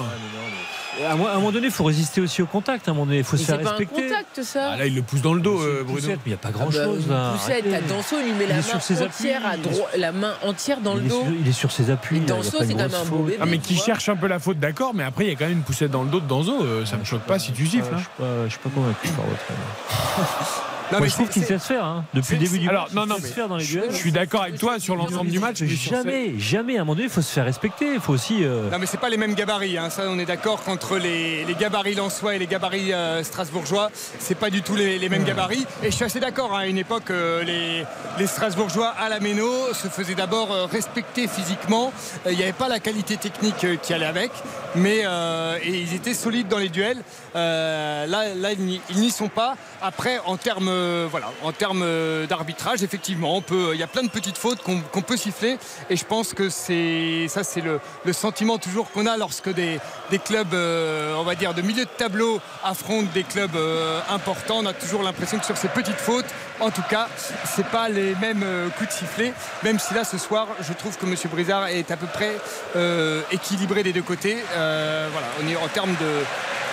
À un moment donné, il faut résister aussi au contact. À un moment donné, il faut se faire respecter. C'est pas un contact, ça. Ah, là, il le pousse dans le dos, euh, Bruno. il n'y a pas grand-chose. Ah bah, poussette, t'as Danso, il lui met la main, entière à droite, la main entière dans le dos. il est sur ses appuis. Danso, c'est quand même un beau bébé. Ah, mais qui cherche un peu la faute, d'accord, mais après, il y a quand même une poussette dans le dos de Danzo. Euh, ça me choque pas si tu siffles. Je ne suis pas convaincu par votre. Non, mais je trouve qu'il sait se faire hein. depuis le début du Alors, match. Non, non, mais faire dans les duels. Je suis d'accord avec toi sur l'ensemble du match. Jamais, jamais. À un moment donné, il faut se faire respecter. Il faut aussi. Euh, non, mais c'est pas les mêmes gabarits. Hein. Ça, on est d'accord qu'entre les, les gabarits lensois et les gabarits euh, strasbourgeois, c'est pas du tout les, mêmes gabarits. Et je suis assez d'accord. Hein. À une époque, euh, les, les, Strasbourgeois à la Méno se faisaient d'abord respecter physiquement. Il n'y avait pas la qualité technique qui allait avec, mais et ils étaient solides dans les duels. là, là, ils n'y sont pas. Après, en termes euh, voilà, en termes euh, d'arbitrage, effectivement, on peut, il y a plein de petites fautes qu'on peut siffler. Et je pense que c'est ça, c'est le, sentiment toujours qu'on a lorsque des, clubs, euh, on va dire, de milieu de tableau affrontent des clubs importants. On a toujours l'impression que sur ces petites fautes, en tout cas, c'est pas les mêmes coups de sifflet. Même si là, ce soir, je trouve que M. Brizard est à peu près équilibré des deux côtés. voilà, on est en termes de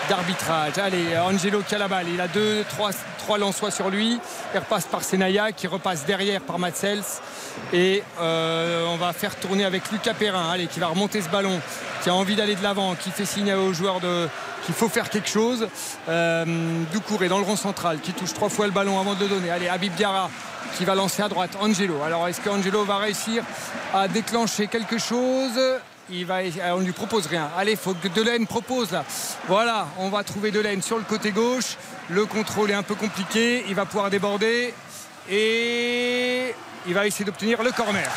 d'arbitrage. Allez, Angelo qui a la balle. Il a deux, trois, trois Lensois sur lui. Il repasse par Senaya qui repasse derrière par Matsels. Et euh, on va faire tourner avec Lucas Perrin, allez, qui va remonter ce ballon, qui a envie d'aller de l'avant, qui fait signe aux joueurs qu'il faut faire quelque chose. Euh, Doucouré dans le rond central, qui touche trois fois le ballon avant de le donner. Allez, Habib Diarra qui va lancer à droite. Angelo. Alors, est-ce qu'Angelo va réussir à déclencher quelque chose? Il va, on ne lui propose rien. Allez, il faut que Delaine propose là. Voilà, on va trouver Delaine sur le côté gauche. Le contrôle est un peu compliqué. Il va pouvoir déborder. Et il va essayer d'obtenir le corner.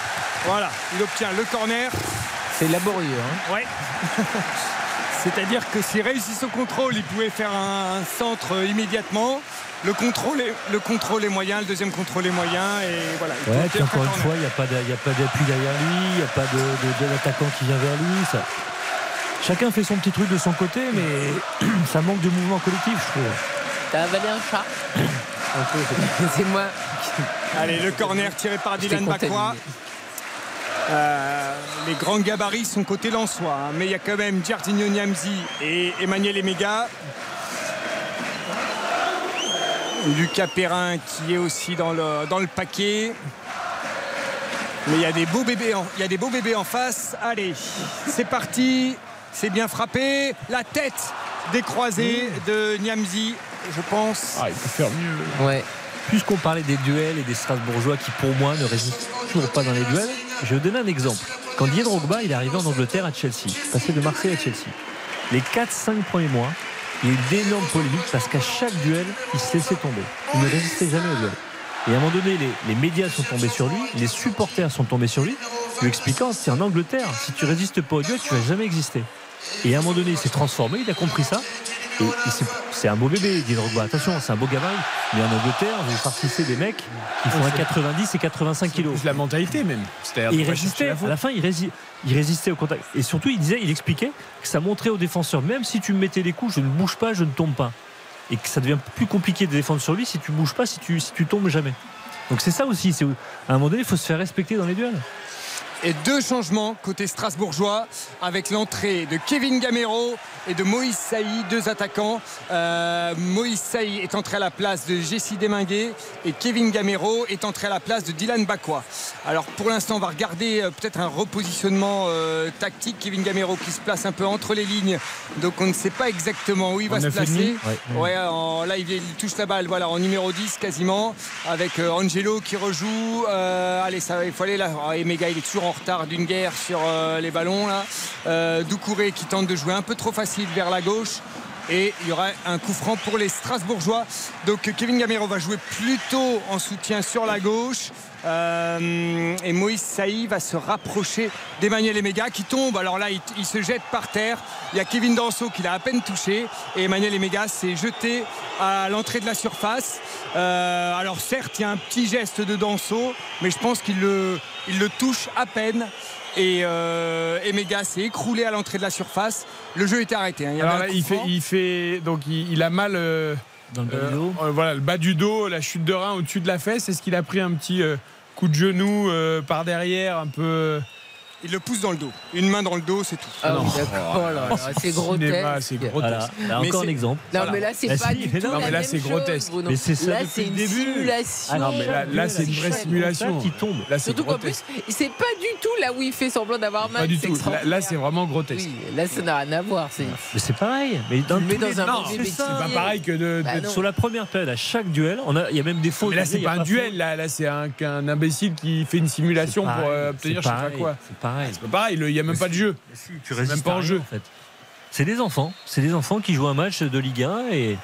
Voilà, il obtient le corner. C'est laborieux. Hein ouais. C'est-à-dire que s'il réussit ce contrôle, il pouvait faire un centre immédiatement le contrôle, est, le contrôle est moyen, le deuxième contrôle est moyen. Et voilà, encore une fois, il n'y a pas d'appui derrière lui, il n'y a pas de, l'attaquant qui vient vers lui. Ça... Chacun fait son petit truc de son côté, mais ça manque de mouvement collectif, je trouve. T'as avalé un chat C'est moi. Allez, le corner tiré par Dylan Bakwa. Euh, les grands gabarits sont côté Lensois, hein, mais il y a quand même Giardino Niamzi et Emmanuel Emega Lucas Perrin qui est aussi dans le, dans le paquet. Mais il y a des beaux bébés en, il y a des beaux bébés en face. Allez, c'est parti. C'est bien frappé. La tête décroisée de Niamzi, je pense. Ah, il peut faire mieux. Ouais. Puisqu'on parlait des duels et des Strasbourgeois qui, pour moi, ne résistent toujours pas dans les duels, je vais vous donner un exemple. Quand Didier Drogba il est arrivé en Angleterre à Chelsea, passé de Marseille à Chelsea, les 4-5 premiers mois, il y a eu d'énormes polémiques parce qu'à chaque duel, il se laissait tomber. Il ne résistait jamais au duel. Et à un moment donné, les, médias sont tombés sur lui, les supporters sont tombés sur lui, lui expliquant c'est en Angleterre, si tu résistes pas au duel, tu vas jamais exister. Et à un moment donné, il s'est transformé, il a compris ça. Et, et c'est- c'est un beau bébé, Didier Drogba. Attention, c'est un beau gabarit. Mais en Angleterre, vous farcissez des mecs qui font un 90 et 85 kilos. Plus la mentalité même. Et il résistait. À la fin, il, rési- il résistait au contact. Et surtout, il disait, il expliquait que ça montrait aux défenseurs, même si tu me mettais les coups, je ne bouge pas, je ne tombe pas. Et que ça devient plus compliqué de défendre sur lui si tu bouges pas, si tu, si tu tombes jamais. Donc c'est ça aussi. c'est- À un moment donné, il faut se faire respecter dans les duels. Et deux changements côté strasbourgeois avec l'entrée de Kevin Gamero et de Moïse Saï, deux attaquants. Euh, Moïse Saï est entré à la place de Jessie Deminguet et Kevin Gamero est entré à la place de Dylan Bakwa. Alors pour l'instant, on va regarder euh, peut-être un repositionnement euh, tactique. Kevin Gamero qui se place un peu entre les lignes, donc on ne sait pas exactement où il va se placer. Ouais. Ouais, en- là il, il touche la balle, voilà, en numéro 10 quasiment, avec euh, Angelo qui rejoue. Allez, ça, il faut aller là. Ah, et Mega, il est toujours en retard d'une guerre sur les ballons là. Doucouré qui tente de jouer un peu trop facile vers la gauche. Et il y aura un coup franc pour les Strasbourgeois. Donc Kevin Gamero va jouer plutôt en soutien sur la gauche. Euh, et Moïse Saï va se rapprocher d'Emmanuel Emega qui tombe. Alors là, il, se jette par terre. Il y a Kevin Danso qui l'a à peine touché. Et Emmanuel Emega s'est jeté à l'entrée de la surface. Euh, alors certes, il y a un petit geste de Danso, mais je pense qu'il le, il le touche à peine. Et euh, s'est écroulé à l'entrée de la surface. Le jeu était arrêté. hein. Il y avait Alors là, il fait, franc. il fait, donc il, il a mal euh, Dans le bas euh, du dos. euh, voilà, le bas du dos, la chute de rein au-dessus de la fesse. Est-ce qu'il a pris un petit euh, coup de genou euh, par derrière, un peu Il le pousse dans le dos. Une main dans le dos, c'est tout. Ah non. oui. Oh là là, c'est Cinéma, grotesque. c'est grotesque. Voilà, là, Mais encore un exemple. Non, Voilà. mais là, c'est pas si, du tout non, la mais là, c'est grotesque. Bruno. Mais c'est ça Là, c'est une début. simulation. Ah non, mais Là, là, c'est une vraie simulation. qui tombe. Là, Surtout qu'en plus, c'est pas du tout là où il fait semblant d'avoir mal. Pas du tout. Là, c'est vraiment grotesque. Oui, là, ça n'a rien à voir. C'est Mais c'est pareil. Mais dans un c'est pas pareil que de. Bah. Sur la première période, à chaque duel, on a- il y a même des fautes. mais là, c'est pas un duel. Là, c'est un, qu'un imbécile qui fait une simulation pour euh, obtenir je sais pas quoi. C'est pareil. C'est pas pareil. le- Il n'y a même pas de jeu. Si, tu C'est résistes même pas en jeu. en fait. C'est des enfants. C'est des enfants qui jouent un match de Ligue 1 et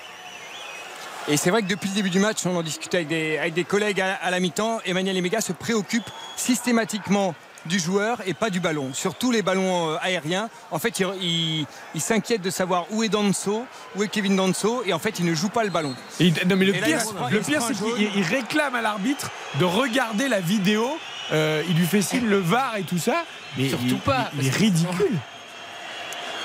Et c'est vrai que depuis le début du match, on en discutait avec des, avec des collègues à, à la mi-temps. Emmanuel Emega se préoccupe systématiquement du joueur et pas du ballon. Sur tous les ballons euh, aériens, en fait, il, il- il s'inquiète de savoir où est Danso, où est Kevin Danso, et en fait, il ne joue pas le ballon. Et non, mais le Et pire, le pire c'est qu'il il réclame à l'arbitre de regarder la vidéo. Euh, il lui fait signe le VAR et tout ça. Mais Surtout il- pas, Il, il est parce que- ridicule.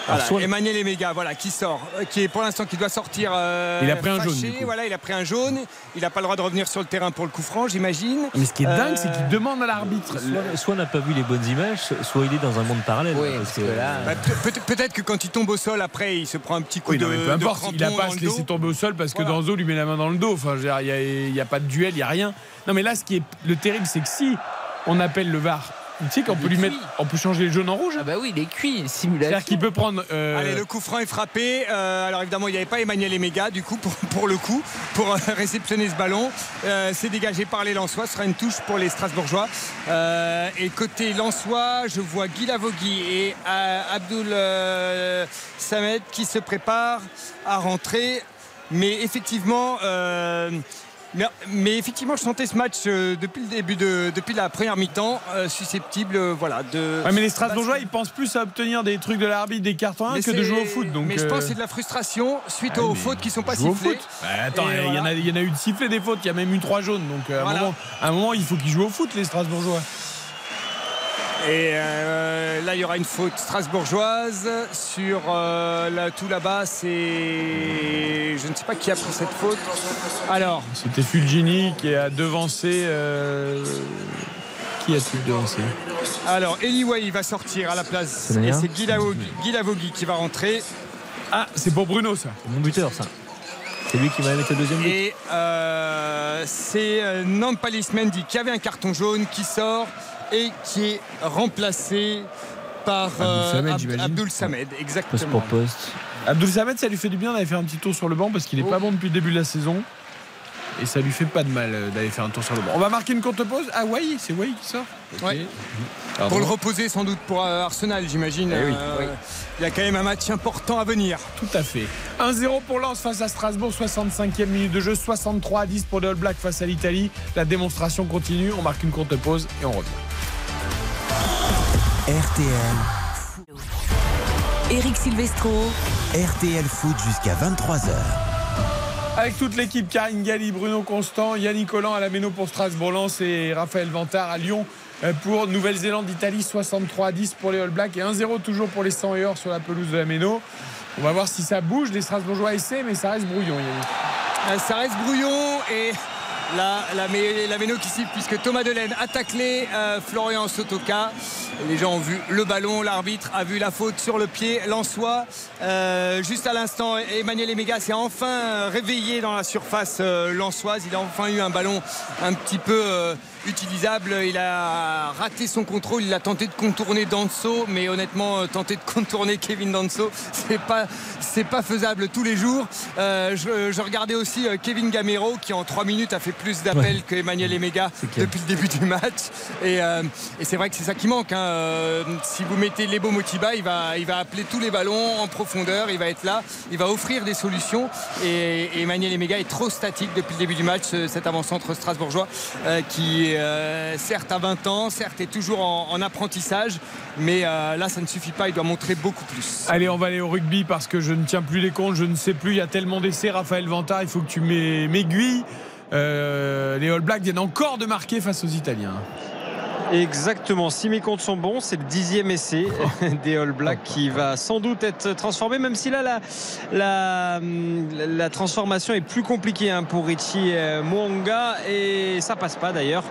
Voilà, soit- Emmanuel Emega, voilà, qui sort, euh, qui est pour l'instant qui doit sortir. euh, Il a pris un fâché. jaune. Voilà, il a pris un jaune. Il n'a pas le droit de revenir sur le terrain pour le coup franc, j'imagine. Mais ce qui est dingue, Euh, c'est qu'il demande à l'arbitre. soit, soit on n'a pas vu les bonnes images, soit il est dans un monde parallèle. Oui, parce parce que là- Bah, peut- peut- Peut-être que quand il tombe au sol, après, il se prend un petit coup Oui, de. non, mais peu de importe, il n'a pas à se laisser tomber au sol parce que Voilà. Danzo lui met la main dans le dos. Enfin, il n'y a, il y a pas de duel, il n'y a rien. Non, mais là, ce qui est le terrible, c'est que si on appelle le VAR, tu sais qu'on Il peut est lui mettre, cuit. on peut changer les jaunes en rouge. Ah bah oui, il est cuit, C'est-à-dire simulation. qu'il peut prendre. euh, Allez, le coup franc est frappé. Euh, alors évidemment, il n'y avait pas Emmanuel Emega, du coup, pour, pour le coup, pour euh, réceptionner ce ballon. Euh, c'est dégagé par les Lensois. Ce sera une touche pour les Strasbourgeois. Euh, et côté Lensois, je vois Guy Lavogui et euh, Abdul euh, Samed qui se préparent à rentrer. Mais effectivement. Mais, mais effectivement, je sentais ce match euh, depuis le début de, depuis la première mi-temps euh, susceptible, euh, voilà, de. Ouais, mais les Strasbourgeois, ils pensent plus à obtenir des trucs de l'arbitre, des cartons 1 Mais que de jouer au foot. Donc, mais je pense que c'est de la frustration suite ah, aux fautes qui sont pas sifflées. foot. Bah, attends, il y, en a- il y en a eu de siffler des fautes, il y a même eu trois jaunes. Donc à, Voilà. un moment, à un moment, il faut qu'ils jouent au foot, les Strasbourgeois. Et euh, là, il y aura une faute strasbourgeoise sur euh, là, tout là-bas. C'est je ne sais pas qui a pris cette faute. Alors, C'était Fulgini qui a devancé. euh, Qui a-t-il devancé? Alors Eli Wahi va sortir à la place. Et c'est Guy Lavogui, Guy Lavogui qui va rentrer. Ah, c'est pour Bruno, ça. C'est mon buteur, ça. C'est lui qui m'a mis le deuxième but. Et euh, c'est Nampalis Mendy qui avait un carton jaune qui sort et qui est remplacé par Abdul euh, Samed. Abdul Samed. Poste Exactement. pour poste. Abdul Samed, ça lui fait du bien d'aller faire un petit tour sur le banc parce qu'il est Oh. pas bon depuis le début de la saison. Et ça lui fait pas de mal euh, d'aller faire un tour sur le banc. On va marquer une courte pause. Ah, Wai, c'est Wai qui sort Ok. Ouais. Pardon. Pour le reposer sans doute pour euh, Arsenal, j'imagine. Eh oui. Euh, Il y a quand même un match important à venir. Tout à fait. 1-0 pour Lens face à Strasbourg, 65e minute de jeu, 63 à 10 pour les All Blacks face à l'Italie. La démonstration continue. On marque une courte pause et on revient. RTL. Eric Silvestro. RTL Foot jusqu'à 23h. Avec toute l'équipe, Karine Galli, Bruno Constant, Yannick Collant à la Méno pour Strasbourg-Lens et Raphaël Vantard à Lyon euh, pour Nouvelle-Zélande-Italie, 63 à 10 pour les All Blacks et 1-0 toujours pour les 100 et or sur la pelouse de la Méno. On va voir si ça bouge. Les Strasbourgeois essaient, mais ça reste brouillon, Yannick. Euh, Ça reste brouillon et la, la, la Méno qui siffle puisque Thomas Delaine a taclé euh, Florian Sotoka. Les gens ont vu le ballon, l'arbitre a vu la faute sur le pied. Lançois, euh, juste à l'instant, Emmanuel Emega s'est enfin euh, réveillé dans la surface euh, lançoise. Il a enfin eu un ballon un petit peu utilisable. Il a raté son contrôle. Il a tenté de contourner Danso, mais honnêtement, euh, tenter de contourner Kevin Danso, c'est pas, c'est pas faisable tous les jours. Euh, je, je regardais aussi euh, Kevin Gamero qui en 3 minutes a fait plus d'appels Ouais. que Emmanuel Emega depuis le début du match. Et, euh, et c'est vrai que c'est ça qui manque. hein. Si vous mettez Lebo Motiba, il va, il va appeler tous les ballons en profondeur. Il va être là. Il va offrir des solutions. Et, et Emmanuel Emega est trop statique depuis le début du match, ce- cet avant-centre strasbourgeois euh, qui, euh, certes, a 20 ans, certes, est toujours en, en apprentissage. Mais euh, là, ça ne suffit pas. Il doit montrer beaucoup plus. Allez, on va aller au rugby parce que je ne tiens plus les comptes, je ne sais plus, il y a tellement d'essais. Raphaël Vantard, il faut que tu m'ai- m'aiguilles. Euh, les All Blacks viennent encore de marquer face aux Italiens. Exactement, si mes comptes sont bons, c'est le dixième essai des All Blacks qui va sans doute être transformé, même si là la, la, la transformation est plus compliquée hein, pour Richie euh, Mwonga et ça passe pas d'ailleurs.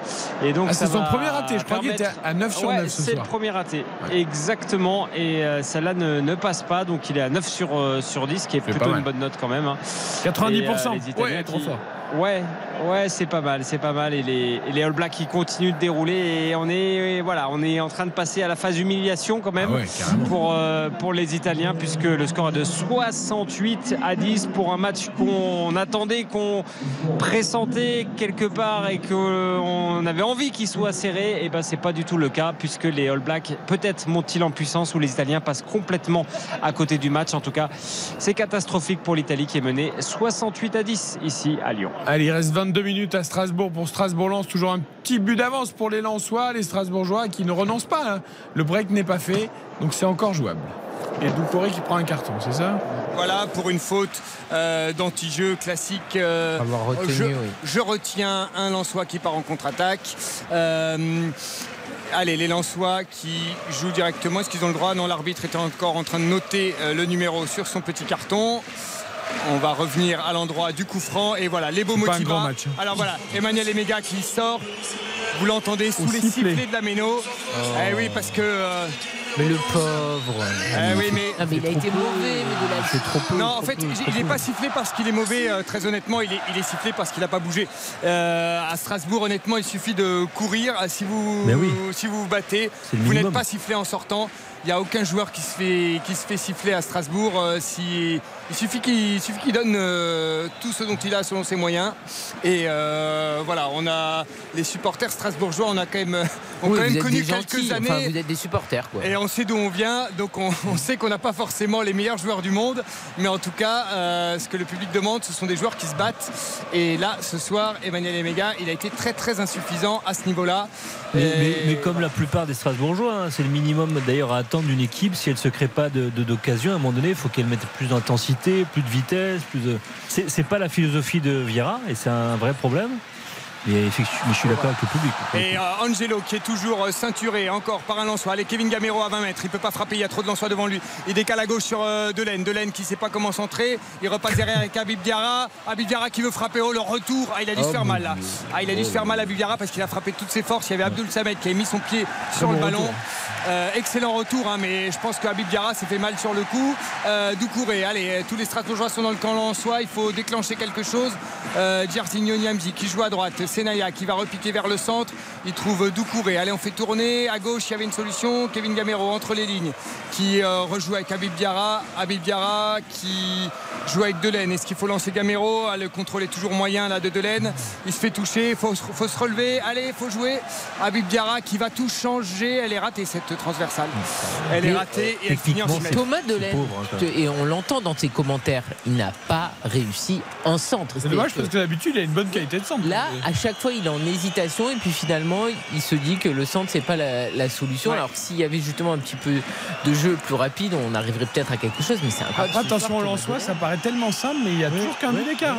Et donc Ah, c'est son premier raté, je crois qu'il était à 9 sur Ouais, 9 ce C'est le premier raté, exactement, et euh, celle-là ne, ne passe pas, donc il est à 9 sur, euh, sur 10, qui est plutôt une bonne note quand même. hein. 90%. Et, euh, les Italiens Ouais, trop qui- fort. Ouais, ouais, c'est pas mal, c'est pas mal. Et les, et les All Blacks qui continuent de dérouler. Et on est, voilà, on est en train de passer à la phase humiliation quand même Ah ouais, pour, euh, pour les Italiens, puisque le score est de 68 à 10 pour un match qu'on attendait, qu'on pressentait quelque part et qu'on avait envie qu'il soit serré. Et ben, c'est pas du tout le cas, puisque les All Blacks peut-être montent-ils en puissance ou les Italiens passent complètement à côté du match. En tout cas, c'est catastrophique pour l'Italie qui est menée 68 à 10 ici à Lyon. Allez, il reste 22 minutes à Strasbourg pour Strasbourg-Lens. Toujours un petit but d'avance pour les Lensois, les Strasbourgeois qui ne renoncent pas. hein. Le break n'est pas fait, donc c'est encore jouable. Et Doucouré qui prend un carton, c'est ça? Voilà pour une faute euh, d'anti-jeu classique. euh, Avoir retenu, je, oui. je retiens un Lensois qui part en contre-attaque. Euh, allez, les Lensois qui jouent directement. Est-ce qu'ils ont le droit? Non, l'arbitre était encore en train de noter le numéro sur son petit carton. On va revenir à l'endroit du coup franc. Et voilà, les beaux match, hein. Alors voilà, Emmanuel Emega qui sort. Vous l'entendez sous Au les sifflet. sifflets de la Méno. Eh oui, parce que. euh, Mais le pauvre. eh oui, mais Ah, mais il a été mauvais, mais de la C'est trop peu. non, en fait, il n'est pas sifflé parce qu'il est mauvais, euh, très honnêtement, il est, il est sifflé parce qu'il n'a pas bougé. Euh, à Strasbourg, honnêtement, il suffit de courir. Si vous, oui. si vous vous battez, vous n'êtes pas sifflé en sortant. Il n'y a aucun joueur qui se fait, qui se fait siffler à Strasbourg. Euh, si, il suffit qu'il qu'il donne euh, tout ce dont il a selon ses moyens. Et euh, voilà, on a les supporters strasbourgeois, on a quand même, ont Oui, quand même connu quelques gentils, années. enfin, vous êtes des supporters quoi. Et on sait d'où on vient, donc on, on sait qu'on n'a pas forcément les meilleurs joueurs du monde, mais en tout cas, euh, ce que le public demande, ce sont des joueurs qui se battent. Et là, ce soir, Emmanuel Emega, il a été très très insuffisant à ce niveau-là. Mais, Et- mais- mais comme la plupart des Strasbourgeois, hein, c'est le minimum d'ailleurs à attendre d'une équipe. Si elle ne se crée pas de- de- d'occasion, à un moment donné, il faut qu'elle mette plus d'intensité, plus de vitesse. Plus de... C'est pas la philosophie de Vieira et c'est un vrai problème. Effectivement, mais je suis d'accord avec le public. Et euh, Angelo qui est toujours euh, ceinturé encore par un lançois. Allez, Kevin Gamero à 20 mètres. Il peut pas frapper, il y a trop de lançois devant lui. Il décale à gauche sur euh, Delaine. Delaine qui sait pas comment centrer. Il repasse derrière avec Abib Diarra. Abib Diarra qui veut frapper. Oh, le retour. Ah, il a dû se Oh, faire mal là. Ah, il a dû se faire mal à Abib Diarra parce qu'il a frappé de toutes ses forces. Il y avait Abdul Samed qui a mis son pied sur bon le ballon. retour. Euh, excellent retour, hein, mais je pense que Habib Diarra s'est fait mal sur le coup. Euh, Doucouré, allez, tous les Strasbourgeois sont dans le camp lensois. Il faut déclencher quelque chose. Euh, Niamzi qui joue à droite. Senaya qui va repiquer vers le centre. Il trouve Doucouré. Allez, on fait tourner. À gauche, il y avait une solution. Kevin Gamero entre les lignes qui euh, rejoue avec Habib Diarra. Habib Diarra qui joue avec Delaine. Est-ce qu'il faut lancer Gamero? Ah, Le contrôle est toujours moyen là de Delaine. Il se fait toucher. Il faut, faut se relever. Allez, il faut jouer. Habib Diarra qui va tout changer. Elle est ratée cette transversale. Elle est ratée et elle finit en finale. Thomas Delaine, et on l'entend dans ses commentaires, il n'a pas réussi en centre. C'est dommage parce que d'habitude, il a une bonne qualité de centre. Là, à chaque fois, il est en hésitation et puis finalement, il se dit que le centre, c'est pas la, la solution. Alors que s'il y avait justement un petit peu de jeu plus rapide, on arriverait peut-être à quelque chose, mais c'est incroyable. Attention Lensois, ça paraît tellement simple, mais il y a toujours qu'un but d'écart.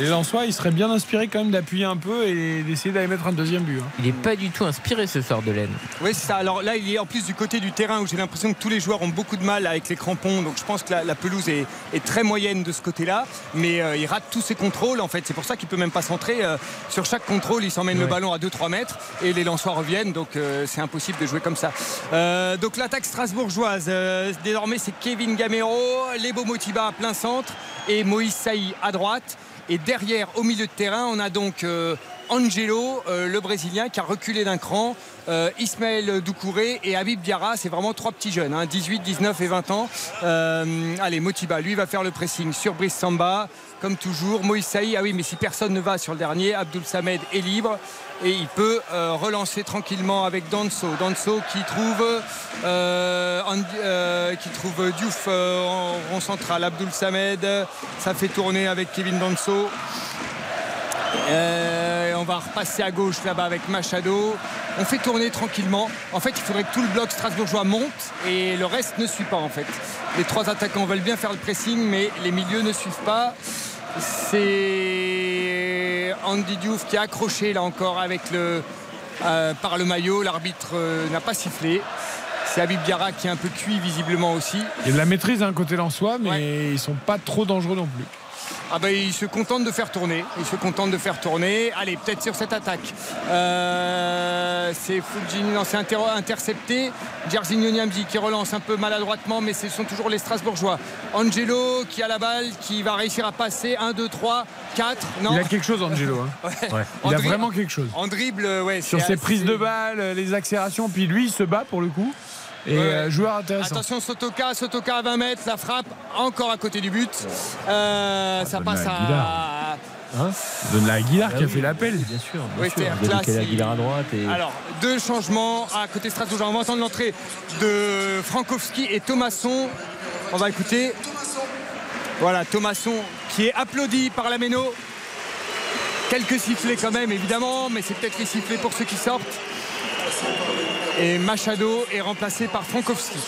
Les Lensois, ils seraient bien inspirés quand même d'appuyer un peu et d'essayer d'aller mettre un deuxième but. hein. Il n'est pas du tout inspiré ce soir de laine. Oui, c'est ça. Alors là, il est en plus du côté du terrain où j'ai l'impression que tous les joueurs ont beaucoup de mal avec les crampons. Donc je pense que la, la pelouse est, est très moyenne de ce côté-là. Mais euh, il rate tous ses contrôles en fait. C'est pour ça qu'il peut même pas centrer. Euh, sur chaque contrôle, il s'emmène le ballon à 2-3 mètres et les Lensois reviennent. Donc euh, c'est impossible de jouer comme ça. Euh, donc l'attaque strasbourgeoise, euh, désormais c'est Kevin Gamero, Lebo Motiba à plein centre et Moïse Saï à droite. Et derrière, au milieu de terrain, on a donc euh, Angelo, euh, le Brésilien, qui a reculé d'un cran. euh, Ismaël Doucouré et Habib Diarra, c'est vraiment trois petits jeunes, hein, 18, 19 et 20 ans. Allez, Motiba, lui va faire le pressing sur Brice Samba, comme toujours. Moïse Saï, ah oui, mais si personne ne va sur le dernier, Abdul Samed est libre et il peut euh, relancer tranquillement avec Danso. Danso qui trouve, euh, euh, qui trouve Diouf en rond central. Abdul Samed, ça fait tourner avec Kevin Danso. On va repasser à gauche là-bas avec Machado. On fait tourner tranquillement. En fait, il faudrait que tout le bloc strasbourgeois monte et le reste ne suit pas en fait. Les trois attaquants veulent bien faire le pressing, mais les milieux ne suivent pas. C'est Andy Diouf qui est accroché là encore avec le, euh, par le maillot. L'arbitre euh, n'a pas sifflé. C'est Habib Diarra qui est un peu cuit visiblement aussi. Il y a de la maîtrise d'un côté Lensois, mais ils sont pas trop dangereux non plus. Ah ben il se contente de faire tourner. Il se contente de faire tourner. Allez, peut-être sur cette attaque. Euh, c'est Fulgini, non, c'est inter- intercepté. Jarzinho Niamzi qui relance un peu maladroitement, mais ce sont toujours les Strasbourgeois. Angelo qui a la balle, qui va réussir à passer. 1, 2, 3, 4. Non. Il a quelque chose, Angelo. hein. Ouais. Il a vraiment quelque chose. En dribble, ouais. Sur ses prises de balles, les accélérations, puis lui, il se bat pour le coup. Et Ouais. euh, joueur intéressant. Attention Sotoka, Sotoka à 20 mètres, la frappe encore à côté du but. Euh, ça passe à à. Aguilar. Donne la Aguilar Ah qui a oui, fait l'appel. Bien sûr. Bien Oui, sûr. Aguilar à droite et. Alors, deux changements à côté Strasbourg. On va entendre l'entrée de Frankowski et Thomasson. On va écouter. Voilà, Thomasson qui est applaudi par la Méno. Quelques sifflets quand même, évidemment, mais c'est peut-être les sifflets pour ceux qui sortent. Et Machado est remplacé par Frankowski.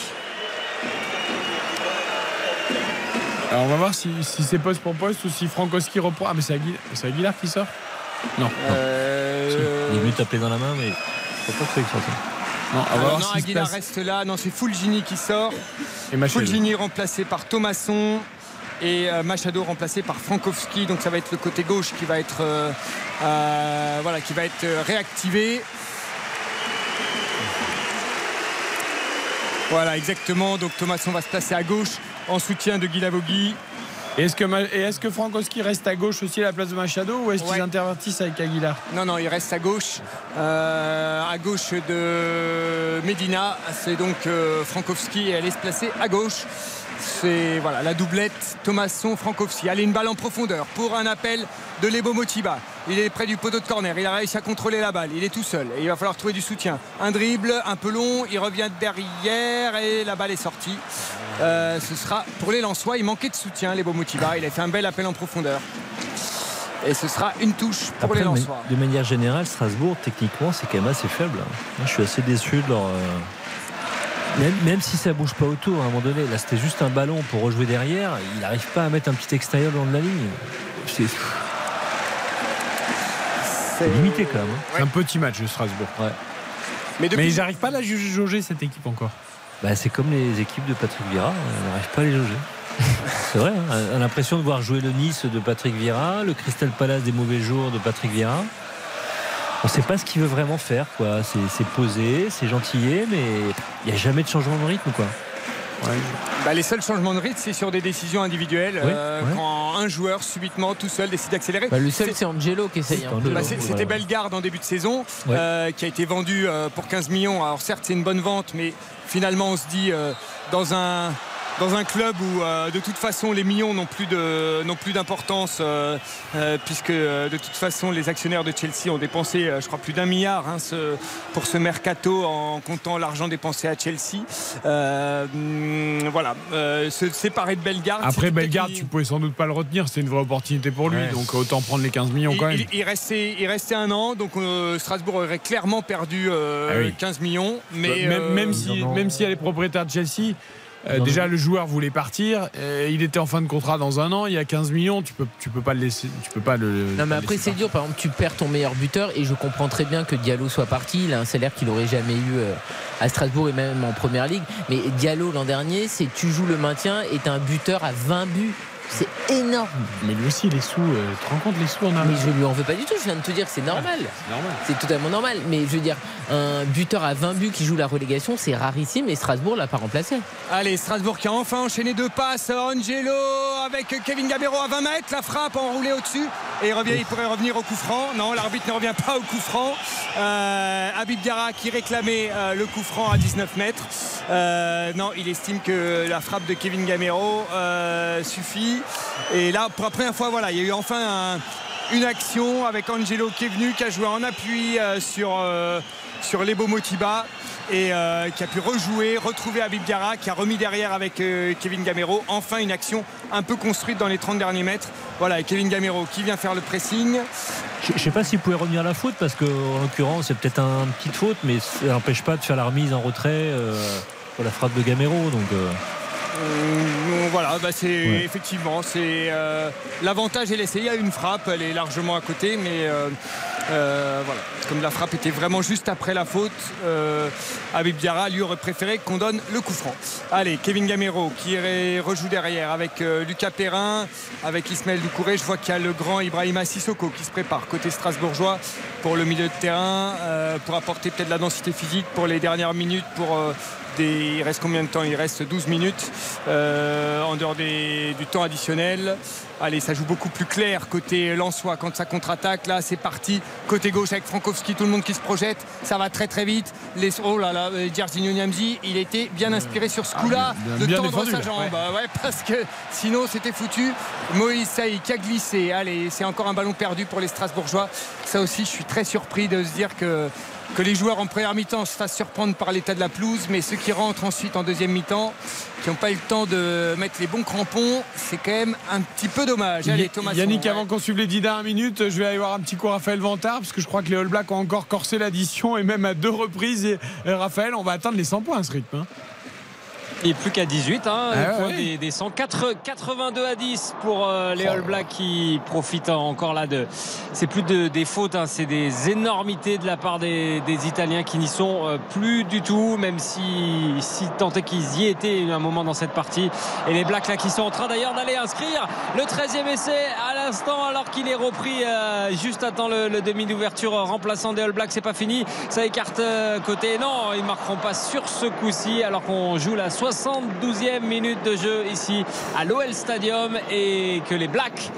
Alors on va voir si, si c'est poste pour poste ou si Frankowski reprend. Ah, mais c'est Aguilar, c'est Aguilar qui sort? Non. Euh, Il est venu taper dans la main, mais je crois pas que c'est. Non, on va Alors voir non, Aguilar passe. reste là. Non, c'est Fulgini qui sort. Et Machado. Fulgini remplacé par Thomasson et euh, Machado remplacé par Frankowski. Donc ça va être le côté gauche qui va être, euh, euh, voilà, qui va être réactivé. Voilà, exactement. Donc Thomasson va se placer à gauche en soutien de Guy Lavogui. Et est-ce que, Frankowski reste à gauche aussi à la place de Machado ou est-ce Ouais. qu'ils intervertissent avec Aguilar? Non, non, il reste à gauche. Euh, à gauche de Medina. C'est donc euh, Frankowski et allait se placer à gauche. C'est voilà, la doublette Thomasson Frankowski. Allez, une balle en profondeur pour un appel de Lebo Motiba. Il est près du poteau de corner. Il a réussi à contrôler la balle. Il est tout seul. Et il va falloir trouver du soutien. Un dribble un peu long. Il revient derrière et la balle est sortie. Euh, ce sera pour les Lensois. Il manquait de soutien, Lebo Motiba. Il a fait un bel appel en profondeur. Et ce sera une touche pour Après, les Lensois. de manière générale, Strasbourg, techniquement, c'est quand même assez faible. hein. Moi, je suis assez déçu de leur. euh, Même, même si ça bouge pas autour, à un moment donné, là c'était juste un ballon pour rejouer derrière, il n'arrive pas à mettre un petit extérieur le long de la ligne. C'est limité quand même. hein. C'est un petit match de Strasbourg. Ouais. Mais, Mais ils n'arrivent pas à la jauger cette équipe encore. Bah, c'est comme les équipes de Patrick Vieira, on n'arrive pas à les jauger. c'est vrai, hein. on a l'impression de voir jouer le Nice de Patrick Vieira, le Crystal Palace des mauvais jours de Patrick Vieira. On ne sait pas ce qu'il veut vraiment faire. quoi. C'est c'est posé, c'est gentillé, mais il n'y a jamais de changement de rythme. quoi. Bah, les seuls changements de rythme, c'est sur des décisions individuelles. Oui, euh, ouais. Quand un joueur, subitement, tout seul, décide d'accélérer. Bah, le seul, C'est- Angelo qui essaye un peu. Bah, C'était Bellegarde en début de saison, Ouais. euh, qui a été vendu euh, pour 15 millions. Alors certes, c'est une bonne vente, mais finalement, on se dit, euh, dans un dans un club où euh, de toute façon les millions n'ont plus de n'ont plus d'importance euh, euh, puisque de toute façon les actionnaires de Chelsea ont dépensé je crois plus d'un milliard hein, ce, pour ce mercato en comptant l'argent dépensé à Chelsea. Hum, voilà. Se séparer de Bellegarde après Bellegarde tu pouvais sans doute pas le retenir c'est une vraie opportunité pour lui donc autant prendre les 15 millions quand même. il, restait il restait un an donc Strasbourg aurait clairement perdu 15 ah millions mais même, même si même si elle est propriétaire de Chelsea euh, déjà, le joueur voulait partir. Euh, il était en fin de contrat dans un an. Il y a 15 millions. Tu peux, tu peux pas le laisser. Tu peux pas le. Non, mais après, c'est dur. Par exemple, tu perds ton meilleur buteur. Et je comprends très bien que Diallo soit parti. Il a un salaire qu'il aurait jamais eu euh, à Strasbourg et même en première ligue. Mais Diallo, l'an dernier, c'est tu joues le maintien et tu un buteur à 20 buts. C'est énorme. Mais lui aussi, les sous, euh, tu te rends compte, les sous en Mais je lui en veux pas du tout, je viens de te dire, c'est normal. c'est totalement normal. Mais je veux dire, un buteur à 20 buts qui joue la relégation, c'est rarissime et Strasbourg l'a pas remplacé. Allez, Strasbourg qui a enfin enchaîné deux passes. Angelo avec Kevin Gabero à 20 mètres, la frappe enroulée au-dessus. Et il, revient, il pourrait revenir au coup franc. Non, l'arbitre ne revient pas au coup franc. Euh, Habib Gara qui réclamait euh, le coup franc à 19 mètres. Euh, non, il estime que la frappe de Kevin Gamero suffit. Et là, pour la première fois, voilà, il y a eu enfin une action avec Angelo qui est venu, qui a joué en appui sur, sur Lebo Motiba et euh, qui a pu rejouer, retrouver Abib Gara, qui a remis derrière avec euh, Kevin Gamero. Enfin une action un peu construite dans les 30 derniers mètres. Voilà, Kevin Gamero qui vient faire le pressing. Je ne sais pas s'il pouvait revenir à la faute parce qu'en l'occurrence c'est peut-être une petite faute, mais ça n'empêche pas de faire la remise en retrait euh, pour la frappe de Gamero. Donc, voilà, bah, c'est effectivement c'est l'avantage est laissé. Il y a une frappe, elle est largement à côté, mais euh, voilà. Comme la frappe était vraiment juste après la faute, euh, Abib Diarra lui aurait préféré qu'on donne le coup franc. Allez, Kevin Gamero qui rejoue derrière avec euh, Lucas Perrin, avec Ismaël Doucouré. Je vois qu'il y a le grand Ibrahima Sissoko qui se prépare côté strasbourgeois pour le milieu de terrain, pour apporter peut-être la densité physique pour les dernières minutes, pour il reste combien de temps Il reste 12 minutes euh, en dehors du temps additionnel. Allez, ça joue beaucoup plus clair côté Lensois quand ça contre-attaque. Là, c'est parti. Côté gauche avec Frankowski, tout le monde qui se projette. Ça va très très vite. Les... Oh là là, euh, Jerzy Nyamzi, il était bien inspiré sur ce ah, coup-là de tendre sa jambe. Ouais. parce que sinon c'était foutu. Moïse Saï qui a glissé. Allez, c'est encore un ballon perdu pour les Strasbourgeois. Ça aussi, je suis très surpris de se dire que que les joueurs en première mi-temps se fassent surprendre par l'état de la pelouse, mais ceux qui rentrent ensuite en deuxième mi-temps, qui n'ont pas eu le temps de mettre les bons crampons, c'est quand même un petit peu dommage. Allez, Thomas Yannick, avant qu'on suive les 10 dernières minutes, je vais aller voir un petit coup Raphaël Vantard, parce que je crois que les All Blacks ont encore corsé l'addition, et même à deux reprises. Et, Raphaël, on va atteindre les 100 points à ce rythme. Hein. Et plus qu'à 18, hein, ah des, des 82 à 10 pour euh, les All Blacks qui profitent encore là de. C'est plus de, des fautes, hein, c'est des énormités de la part des, Italiens qui n'y sont euh, plus du tout, même si, si tant est qu'ils y étaient un moment dans cette partie. Et les Blacks là qui sont en train d'ailleurs d'aller inscrire le 13e essai à l'instant alors qu'il est repris euh, juste à temps le, demi d'ouverture remplaçant des All Blacks. C'est pas fini, ça écarte côté. Non, ils marqueront pas sur ce coup-ci alors qu'on joue la 72e minute de jeu ici à l'OL Stadium et que les Blacks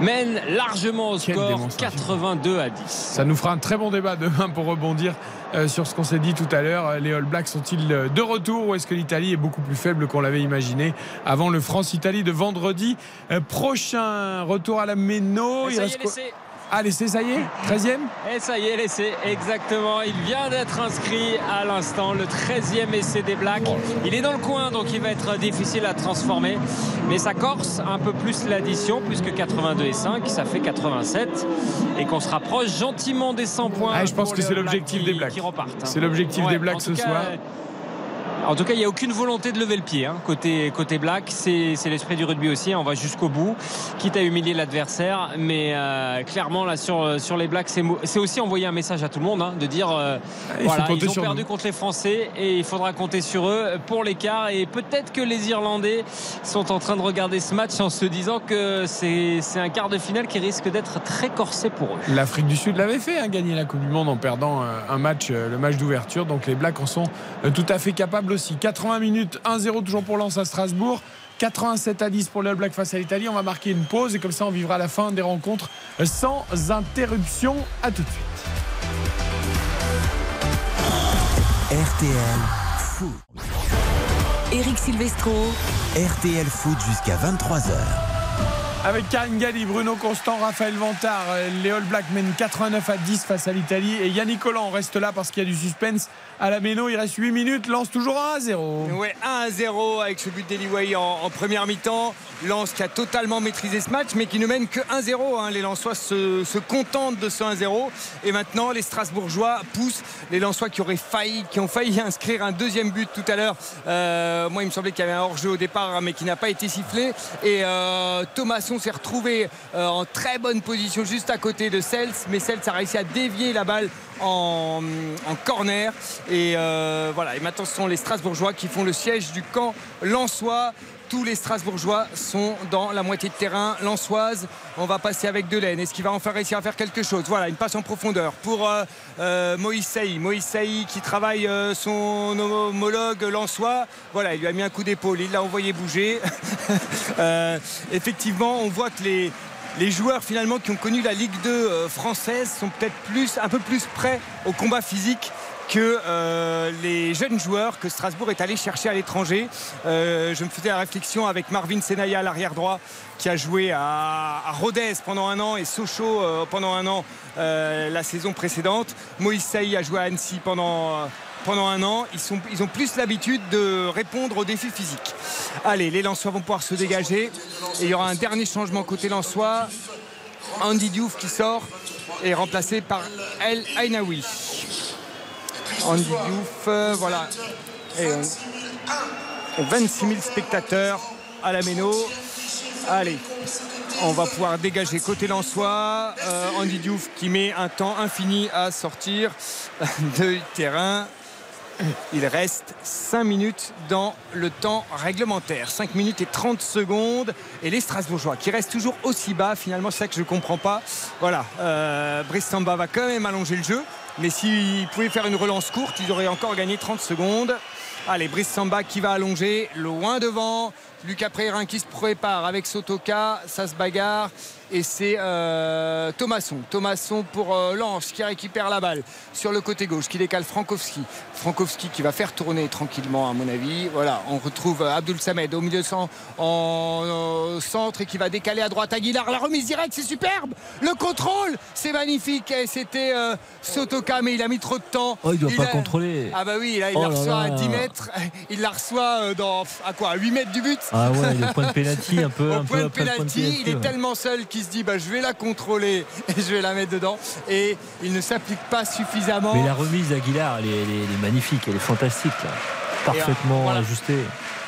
mènent largement au score 82 à 10. Ça nous fera un très bon débat demain pour rebondir euh, sur ce qu'on s'est dit tout à l'heure. Les All Blacks sont-ils de retour ou est-ce que l'Italie est beaucoup plus faible qu'on l'avait imaginé avant le France-Italie de vendredi euh, prochain Retour à la Méno? Il ah, l'essai, ça y est 13e Et ça y est, l'essai, exactement. Il vient d'être inscrit à l'instant, le 13e essai des Blacks. Il est dans le coin, donc il va être difficile à transformer. Mais ça corse un peu plus l'addition, puisque 82 et 5, ça fait 87. Et qu'on se rapproche gentiment des 100 points. Ah, je pense que c'est l'objectif des Blacks. C'est l'objectif des Blacks ce soir. En tout cas, il n'y a aucune volonté de lever le pied. Hein. Côté, côté black, c'est l'esprit du rugby aussi. Hein. On va jusqu'au bout, quitte à humilier l'adversaire. Mais euh, clairement, là, sur, sur les blacks, c'est aussi envoyer un message à tout le monde hein, de dire euh, voilà, ils ont perdu contre les Français et il faudra compter sur eux pour l'écart. Et peut-être que les Irlandais sont en train de regarder ce match en se disant que c'est un quart de finale qui risque d'être très corsé pour eux. L'Afrique du Sud l'avait fait, gagner la Coupe du Monde en perdant euh, un match, le match d'ouverture. Donc les blacks en sont tout à fait capables aussi. 80 minutes, 1-0 toujours pour Lens à Strasbourg. 87 à 10 pour le Black face à l'Italie. On va marquer une pause et comme ça on vivra la fin des rencontres sans interruption. À tout de suite. RTL Foot. Eric Silvestro. RTL Foot jusqu'à 23h. Avec Karine Galli, Bruno Constant, Raphaël Vantard, les All Blacks mènent 89 à 10 face à l'Italie et Yannick Collant reste là parce qu'il y a du suspense à la Méno. Il reste 8 minutes, lance toujours 1 à 0. Ouais, 1 à 0 avec ce but d'Eliway en, première mi-temps. Lance qui a totalement maîtrisé ce match mais qui ne mène que 1-0. hein. Les Lensois se, contentent de ce 1-0 et maintenant les Strasbourgeois poussent les Lensois qui auraient failli, qui ont failli inscrire un deuxième but tout à l'heure. Euh, moi, il me semblait qu'il y avait un hors-jeu au départ mais qui n'a pas été sifflé et euh, Thomasson s'est retrouvé euh, en très bonne position juste à côté de Sels mais Sels a réussi à dévier la balle en, en corner. Et euh, voilà. Et maintenant ce sont les Strasbourgeois qui font le siège du camp lensois tous les Strasbourgeois sont dans la moitié de terrain lensoise. On va passer avec Delaine. Est-ce qu'il va enfin réussir à faire quelque chose? Voilà, une passe en profondeur pour euh, euh, Moïse Saï. Moïse Saï qui travaille euh, son homologue lensois. Voilà, il lui a mis un coup d'épaule. Il l'a envoyé bouger. Effectivement, on voit que les, joueurs finalement qui ont connu la Ligue 2 euh, française sont peut-être plus, un peu plus prêts au combat physique que euh, les jeunes joueurs que Strasbourg est allé chercher à l'étranger. Euh, je me faisais la réflexion avec Marvin Senaya, l'arrière droit, qui a joué à, à Rodez pendant un an et Sochaux euh, pendant un an la saison précédente. Moïse Saï a joué à Annecy pendant. pendant un an, ils ont plus l'habitude de répondre aux défis physiques. Allez, les Lensois vont pouvoir se dégager. Et il y aura un dernier changement côté Lensois. Andy Diouf qui sort est remplacé par El Ainaoui. Andy Diouf, euh, voilà. Et on- 26 000 spectateurs à la Méno. Allez, on va pouvoir dégager côté Lensois. Euh, Andy Diouf qui met un temps infini à sortir de terrain. Il reste 5 minutes dans le temps réglementaire. 5 minutes et 30 secondes. Et les Strasbourgeois qui restent toujours aussi bas, finalement, c'est ça que je ne comprends pas. Voilà, euh, Brice Samba va quand même allonger le jeu. Mais s'ils pouvaient faire une relance courte, ils auraient encore gagné 30 secondes. Allez, Brice Samba qui va allonger, loin devant. Lucas Prérin qui se prépare avec Sotoka, ça se bagarre. Et c'est euh, Thomasson. Thomasson pour euh, Lange qui récupère la balle sur le côté gauche, qui décale Frankowski. Frankowski qui va faire tourner tranquillement, à mon avis. Voilà, on retrouve euh, Abdul Samed au milieu de en euh, centre et qui va décaler à droite Aguilar. La remise directe, c'est superbe. Le contrôle, c'est magnifique. C'était euh, Sotoka, mais il a mis trop de temps. Oh, il doit pas a- contrôler. Ah bah oui, là il Oh la là reçoit à là. 10 mètres. Il la reçoit dans à quoi à 8 mètres du but? Ah ouais, le point de pénalty un peu, Au un point peu de point de pénalty. il est ouais. tellement seul qu'il se dit bah, je vais la contrôler et je vais la mettre dedans. Et il ne s'applique pas suffisamment. Mais la remise d'Aguilar, elle est, elle est- elle est magnifique, elle est fantastique. là. Parfaitement voilà. ajustée.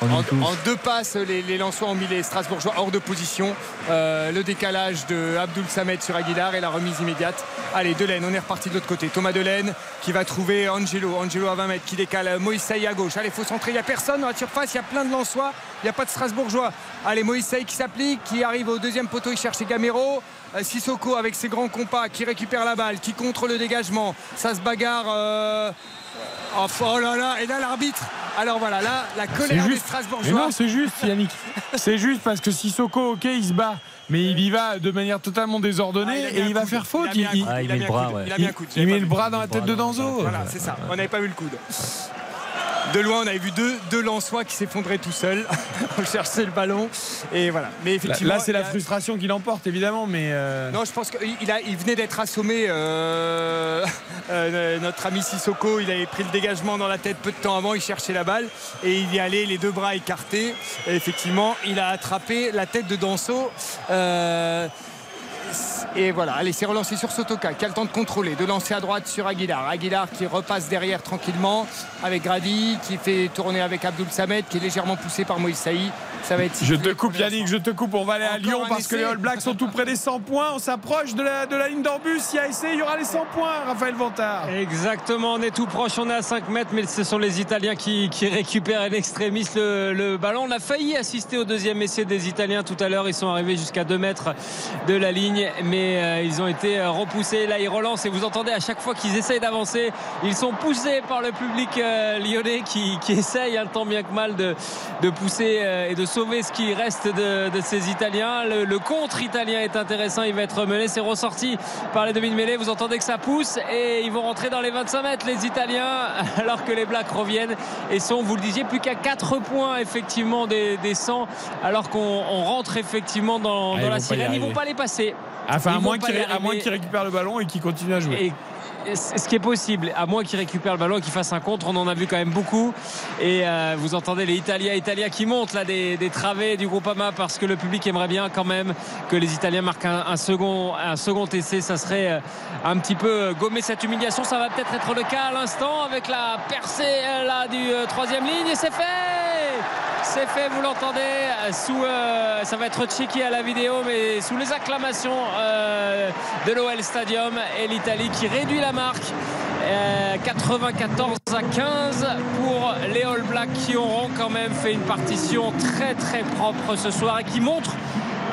En deux passes, les, les Lensois ont mis les Strasbourgeois hors de position. Euh, le décalage de Abdul Samed sur Aguilar et la remise immédiate. Allez, Delaine, on est reparti de l'autre côté. Thomas Delaine qui va trouver Angelo. Angelo à 20 mètres qui décale Moïse Saï à gauche. Allez, faut centrer. Il n'y a personne dans la surface. Il y a plein de Lensois. Il n'y a pas de Strasbourgeois. Allez, Moïse Saï qui s'applique, qui arrive au deuxième poteau. Il cherche Gamero. Euh, Sissoko avec ses grands compas qui récupère la balle, qui contre le dégagement. Ça se bagarre. euh, Oh, oh là là, et là l'arbitre. Alors voilà, là la C'est colère des juste. Mais Strasbourgeois. non, c'est juste, Yannick. c'est juste parce que Sissoko, ok, il se bat. Mais il y va de manière totalement désordonnée Ah, il et il va faire faute. Il il Il. Il a mis le bras dans la tête de Danzo. Voilà, c'est ça. On n'avait pas vu le coude. De loin, on avait vu deux, deux Lensois qui s'effondraient tout seuls. on cherchait le ballon. Et voilà. Mais effectivement. là, c'est la a- frustration qui l'emporte, évidemment. Mais euh, Non, je pense qu'il a, il venait d'être assommé. euh, euh, notre ami Sissoko, il avait pris le dégagement dans la tête peu de temps avant. Il cherchait la balle et il y allait les deux bras écartés. Et effectivement, il a attrapé la tête de Danso. Et voilà, allez, c'est relancé sur Sotoka qui a le temps de contrôler, de lancer à droite sur Aguilar. Aguilar qui repasse derrière tranquillement avec Grady, qui fait tourner avec Abdul Samed, qui est légèrement poussé par Moïse Saï. Ça va être je te coupe. Yannick, je te coupe. On va aller à Encore Lyon parce que les All Blacks sont tout près des 100 points. On s'approche de la, de la ligne d'Orbus. Il y a essai, il y aura les 100 points, Raphaël Vantard. Exactement, on est tout proche, on est à 5 mètres, mais ce sont les Italiens qui, qui récupèrent en extremis le, le ballon. On a failli assister au deuxième essai des Italiens tout à l'heure. Ils sont arrivés jusqu'à 2 mètres de la ligne mais euh, ils ont été euh, repoussés. Là, ils relancent et vous entendez à chaque fois qu'ils essayent d'avancer, ils sont poussés par le public euh, lyonnais qui, qui essaye un tant bien que mal de, de pousser et de sauver ce qui reste de, de ces Italiens. Le, le contre-italien est intéressant, il va être mené, c'est ressorti par les demi-mêlées. Vous entendez que ça pousse et ils vont rentrer dans les 25 mètres, les Italiens, alors que les Blacks reviennent et sont, vous le disiez, plus qu'à 4 points effectivement des, des 100, alors qu'on on rentre effectivement dans, Ah, dans la sirène. Ils vont pas les passer. Enfin, à Ils moins vont pas qu'il y ré- à arriver. moins qu'il récupère le ballon et qu'il continue à jouer. Et ce qui est possible, à moins qu'il récupère le ballon et qu'il fasse un contre, on en a vu quand même beaucoup. Et euh, vous entendez les Italiens, Italiens qui montent là des, travées du groupe AMA parce que le public aimerait bien quand même que les Italiens marquent un, second, un second essai. Ça serait euh, un petit peu euh, gommer cette humiliation. Ça va peut-être être le cas à l'instant avec la percée là du troisième ligne et c'est fait. C'est fait, vous l'entendez, euh, sous, euh, ça va être checké à la vidéo, mais sous les acclamations euh, de l'OL Stadium et l'Italie qui réduit la marque. Euh, 94 à 15 pour les All Blacks qui auront quand même fait une partition très très propre ce soir et qui montrent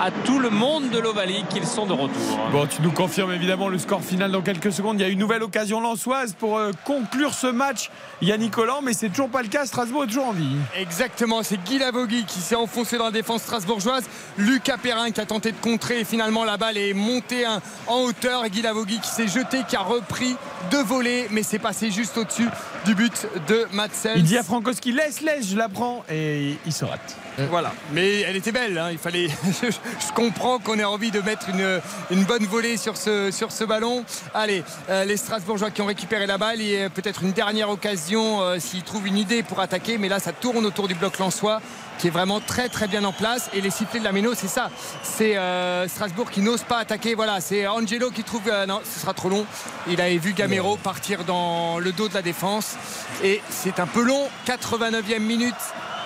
à tout le monde de l'Ovalie qu'ils sont de retour. Bon, tu nous confirmes évidemment le score final dans quelques secondes. Il y a une nouvelle occasion lançoise pour euh, conclure ce match. Yannick Collant, mais c'est toujours pas le cas. Strasbourg est toujours en vie. Exactement, c'est Guy Lavogui qui s'est enfoncé dans la défense strasbourgeoise. Lucas Perrin qui a tenté de contrer et finalement la balle est montée hein, en hauteur. Et Guy Lavogui qui s'est jeté, qui a repris deux volets, mais c'est passé juste au-dessus du but de Matsel. Il dit à Frankowski laisse, laisse, je la prends et il se rate. Voilà, mais elle était belle. hein. Il fallait. je, comprends qu'on ait envie de mettre une, une bonne volée sur ce, sur ce ballon. Allez, euh, les Strasbourgeois qui ont récupéré la balle et peut-être une dernière occasion euh, s'ils trouvent une idée pour attaquer. Mais là, ça tourne autour du bloc lensois qui est vraiment très très bien en place et les sifflets de la Méno c'est ça c'est euh, Strasbourg qui n'ose pas attaquer voilà c'est Angelo qui trouve non ce sera trop long il avait vu Gamero partir dans le dos de la défense et c'est un peu long 89e minute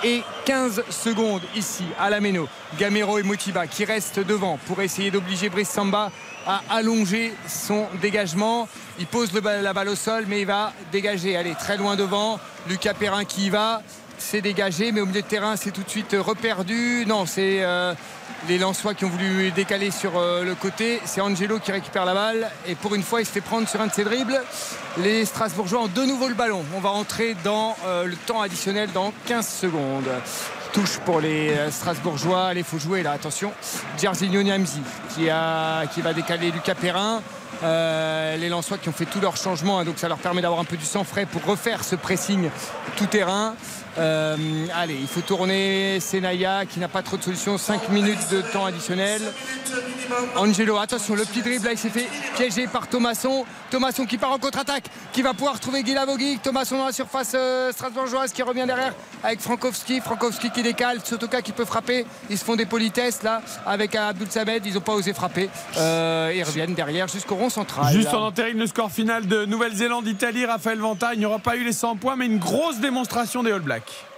et 15 secondes ici à la Méno. Gamero et Motiba qui restent devant pour essayer d'obliger Brice Samba à allonger son dégagement. Il pose la balle au sol, mais il va dégager. Allez, très loin devant. Lucas Perrin qui y va. C'est dégagé, mais au milieu de terrain, c'est tout de suite reperdu. Non, c'est euh, les Lensois qui ont voulu décaler sur euh, le côté. C'est Angelo qui récupère la balle. Et pour une fois, il se fait prendre sur un de ses dribbles. Les Strasbourgeois ont de nouveau le ballon. On va rentrer dans euh, le temps additionnel dans 15 secondes. Touche pour les euh, Strasbourgeois. Allez, faut jouer là, attention. Jairzinho Niamzi qui, a, qui va décaler Lucas Perrin. Les Lensois qui ont fait tous leurs changements, hein, donc ça leur permet d'avoir un peu du sang frais pour refaire ce pressing tout terrain. Euh, allez, il faut tourner Senaya qui n'a pas trop de solutions. 5 minutes de temps additionnel. Angelo, attention, le petit dribble là, il s'est fait piéger par Thomasson. Thomasson qui part en contre-attaque, qui va pouvoir trouver Guy Lavogui. Thomasson dans la surface euh, strasbourgeoise qui revient derrière avec Frankowski. Frankowski qui décale, Sotoka qui peut frapper. Ils se font des politesses là avec Abdul Samed. Ils n'ont pas osé frapper. Euh, ils reviennent derrière jusqu'au rond central. Juste en entérine le score final de Nouvelle-Zélande-Italie, Raphaël Vanta. Il n'y aura pas eu les 100 points, mais une grosse démonstration des All Blacks. Attack.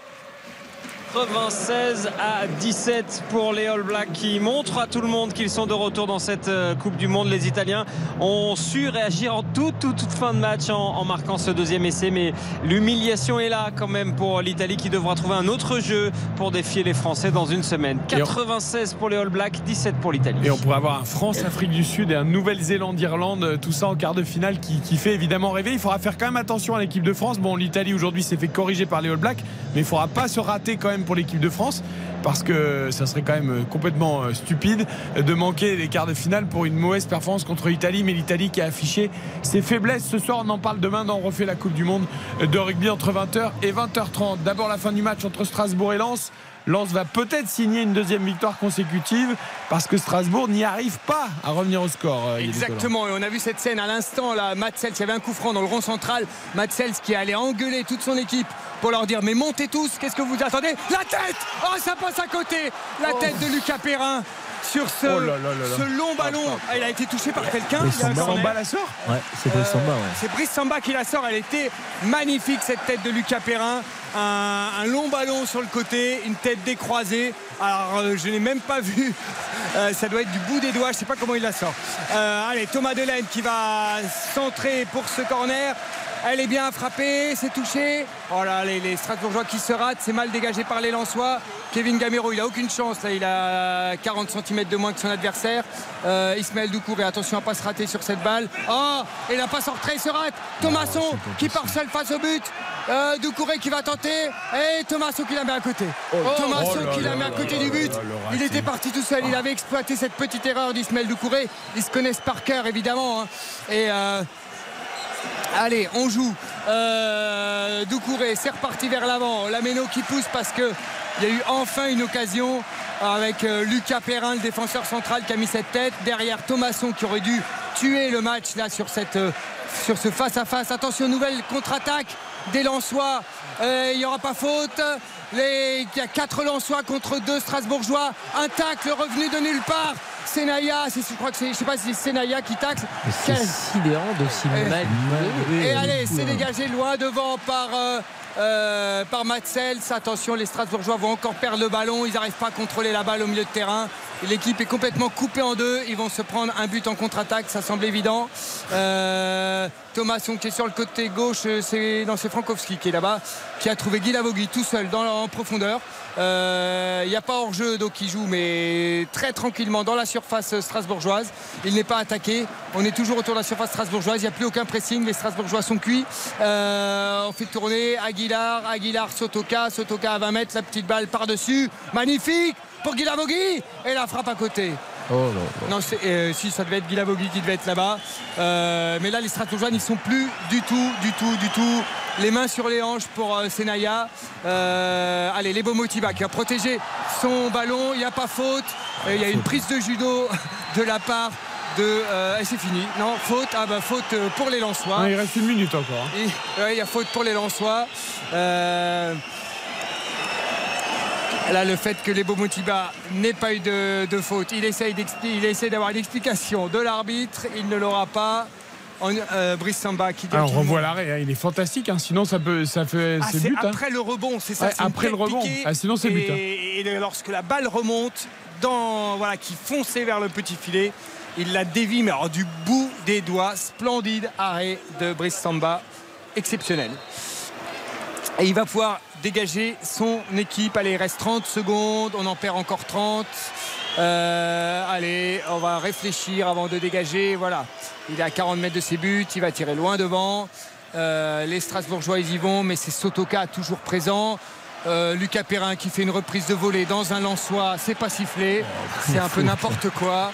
96 à 17 pour les All Blacks qui montrent à tout le monde qu'ils sont de retour dans cette euh, Coupe du Monde. Les Italiens ont su réagir en toute, toute, toute fin de match en, en marquant ce deuxième essai, mais l'humiliation est là quand même pour l'Italie qui devra trouver un autre jeu pour défier les Français dans une semaine. 96 pour les All Blacks, 17 pour l'Italie. Et on pourrait avoir un France-Afrique du Sud et un Nouvelle-Zélande-Irlande, euh, tout ça en quart de finale qui, qui fait évidemment rêver. Il faudra faire quand même attention à l'équipe de France. Bon, l'Italie aujourd'hui s'est fait corriger par les All Blacks, mais il ne faudra pas se rater quand même pour l'équipe de France parce que ça serait quand même euh, complètement euh, stupide de manquer les quarts de finale pour une mauvaise performance contre l'Italie. Mais l'Italie qui a affiché ses faiblesses ce soir, on en parle demain dans On refait la Coupe du Monde de rugby entre 20h et 20h30. D'abord la fin du match entre Strasbourg et Lens. Lens va peut-être signer une deuxième victoire consécutive parce que Strasbourg n'y arrive pas à revenir au score. euh. Exactement, et on a vu cette scène à l'instant là, Matsels, il y avait un coup franc dans le rond central, Matsels qui allait engueuler toute son équipe pour leur dire mais montez tous, qu'est-ce que vous attendez? La tête Oh ça passe à côté La tête de Lucas Perrin sur ce, Oh là là là là. ce long ballon. Ah, il a été touché par quelqu'un. Samba. Samba la sort Ouais, c'est Brice Samba, ouais. C'est Brice Samba qui la sort. Elle était magnifique cette tête de Lucas Perrin. Un, un long ballon sur le côté, une tête décroisée. Alors euh, je n'ai même pas vu. Euh, ça doit être du bout des doigts. Je ne sais pas comment il la sort. Euh, allez, Thomas Delaine qui va centrer pour ce corner. Elle est bien frappée, c'est touché. Oh là, les, les Strasbourgeois qui se ratent, c'est mal dégagé par les Lensois. Kevin Gamero, il a aucune chance. Là, il a 40 cm de moins que son adversaire. Euh, Ismaël Doucouré, attention à pas se rater sur cette balle. Oh, et la passe en retrait, il se rate. Thomasson qui part seul face au but. Euh, Doucouré qui va tenter. Et Thomasson qui la met à côté. Thomasson Oh là qui la met à côté du but. Il était parti tout seul. Il avait exploité cette petite erreur d'Ismaël Doucouré. Ils se connaissent par cœur, évidemment. hein. Et. euh, Allez, on joue. Euh, Doucouré, c'est reparti vers l'avant. Lameno qui pousse parce que il y a eu enfin une occasion avec euh, Lucas Perrin, le défenseur central, qui a mis cette tête. Derrière Thomasson qui aurait dû tuer le match là sur, cette, euh, ce face-à-face. Attention, nouvelle contre-attaque des Lensois. Il n'y aura pas faute. Les- Il y a quatre Lensois contre deux Strasbourgeois. Un tacle revenu de nulle part. Senaya, je crois que c'est, je sais pas si c'est Senaya qui tacle. C'est sidérant Eh, mal joué. et allez, c'est dégagé loin devant par, euh, euh, par Matsels. Attention, les Strasbourgeois vont encore perdre le ballon. Ils n'arrivent pas à contrôler la balle au milieu de terrain. L'équipe est complètement coupée en deux. Ils vont se prendre un but en contre-attaque, ça semble évident. Euh, Thomasson qui est sur le côté gauche, euh, c'est Frankowski qui est là-bas, qui a trouvé Guy Lavogui tout seul dans, en profondeur. Euh, Il n'y a pas hors-jeu, donc il joue, mais très tranquillement dans la surface strasbourgeoise. Il n'est pas attaqué. On est toujours autour de la surface strasbourgeoise. Il n'y a plus aucun pressing. Les Strasbourgeois sont cuits. Euh, on fait tourner Aguilar, Aguilar, Sotoka. Sotoka à 20 mètres. La petite balle par-dessus. Magnifique pour Guy. Et la frappe à côté. Oh. Non, euh, si ça devait être Guy Lavogui qui devait être là-bas. Euh, mais là, les Strasbourgeois n'y sont plus du tout, du tout, du tout. Les mains sur les hanches pour euh, Senaya. Euh, allez, les Motiba qui a protégé son ballon. Il n'y a pas faute. Euh, Il y a une prise de judo de la part de. euh, et c'est fini. Non, faute. Ah bah faute pour les Lensois. Non, il reste une minute encore. hein. Et- ouais, Il y a faute pour les Lensois. Euh, Là, le fait que les Motiba n'ait pas eu de, de faute, il essaye, d'expli- il essaye d'avoir une explication de l'arbitre. Il ne l'aura pas. En, euh, Brice Samba qui dit qu'il- on revoit l'arrêt, hein, il est fantastique, hein, sinon ça, peut, ça fait Ah, hein. après le rebond, c'est ça. Ouais, après le rebond. Ah, sinon, c'est but. Et, et lorsque la balle remonte, dans, voilà, qui fonçait vers le petit filet, il la dévie, mais alors du bout des doigts. Splendide arrêt de Brice Samba, exceptionnel. Et il va pouvoir dégager son équipe. Allez, il reste 30 secondes, on en perd encore 30. Euh, allez, on va réfléchir avant de dégager. Voilà, il est à 40 mètres de ses buts, il va tirer loin devant. Euh, les Strasbourgeois, ils y vont, mais c'est Sotoka toujours présent. Euh, Lucas Perrin qui fait une reprise de volée dans un lançois, c'est pas sifflé, c'est un peu n'importe quoi.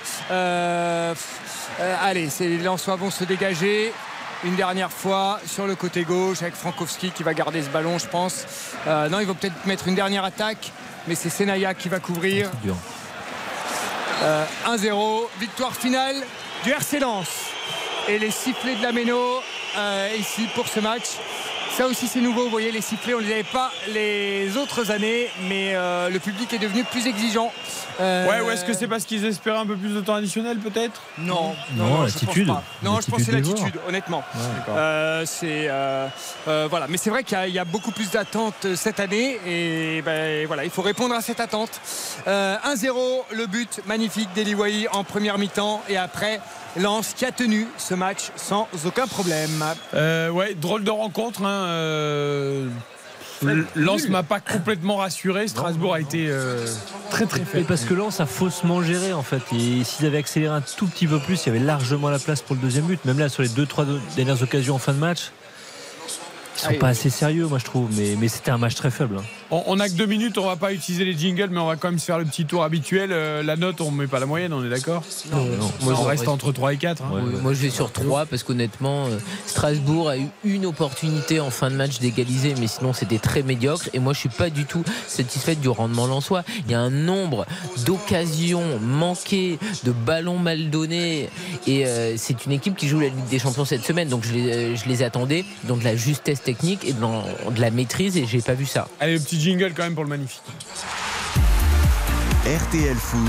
Allez, les Lensois vont se dégager une dernière fois sur le côté gauche avec Frankowski qui va garder ce ballon, je pense. Euh, non, ils vont peut-être mettre une dernière attaque, mais c'est Senaya qui va couvrir. dur. Euh, 1-0, victoire finale du RC Lens. Et les sifflets de la Méno euh, ici pour ce match. Ça aussi c'est nouveau, vous voyez les sifflets, on ne les avait pas les autres années, mais euh, le public est devenu plus exigeant. Euh, Ouais, ou est-ce que c'est parce qu'ils espéraient un peu plus de temps additionnel peut-être? Non, Non, je pense l'attitude. pas. Non, je pense que c'est L'attitude honnêtement. d'accord. Euh, c'est euh, euh, voilà, mais c'est vrai qu'il y a- il y, a beaucoup plus d'attentes cette année et ben, voilà, il faut répondre à cette attente. Euh, 1-0, le but magnifique d'Eliwaï en première mi-temps et après Lens qui a tenu ce match sans aucun problème. Euh, ouais, drôle de rencontre. Hein, euh, Lens m'a pas complètement rassuré. Strasbourg a été euh, très très faible. parce que Lens a faussement géré en fait. Et s'ils avaient accéléré un tout petit peu plus, il y avait largement la place pour le deuxième but. Même là, sur les deux, trois dernières occasions en fin de match, ils sont Ah, pas assez sérieux, moi je trouve. Mais, mais c'était un match très faible. hein. On, on a que deux minutes, on va pas utiliser les jingles, mais on va quand même se faire le petit tour habituel. Euh, la note, on met pas la moyenne, on est d'accord Non, non. Moi, On je reste reste- entre 3 et 4. hein. Moi je vais sur 3 parce qu'honnêtement euh, Strasbourg a eu une opportunité en fin de match d'égaliser mais sinon c'était très médiocre et moi je suis pas du tout satisfaite du rendement lensois. Il y a un nombre d'occasions manquées, de ballons mal donnés et euh, c'est une équipe qui joue la Ligue des Champions cette semaine donc je les, euh, je les attendais de la justesse technique et de la maîtrise et j'ai pas vu ça. Allez, le petit jingle quand même pour le magnifique. RTL Foot.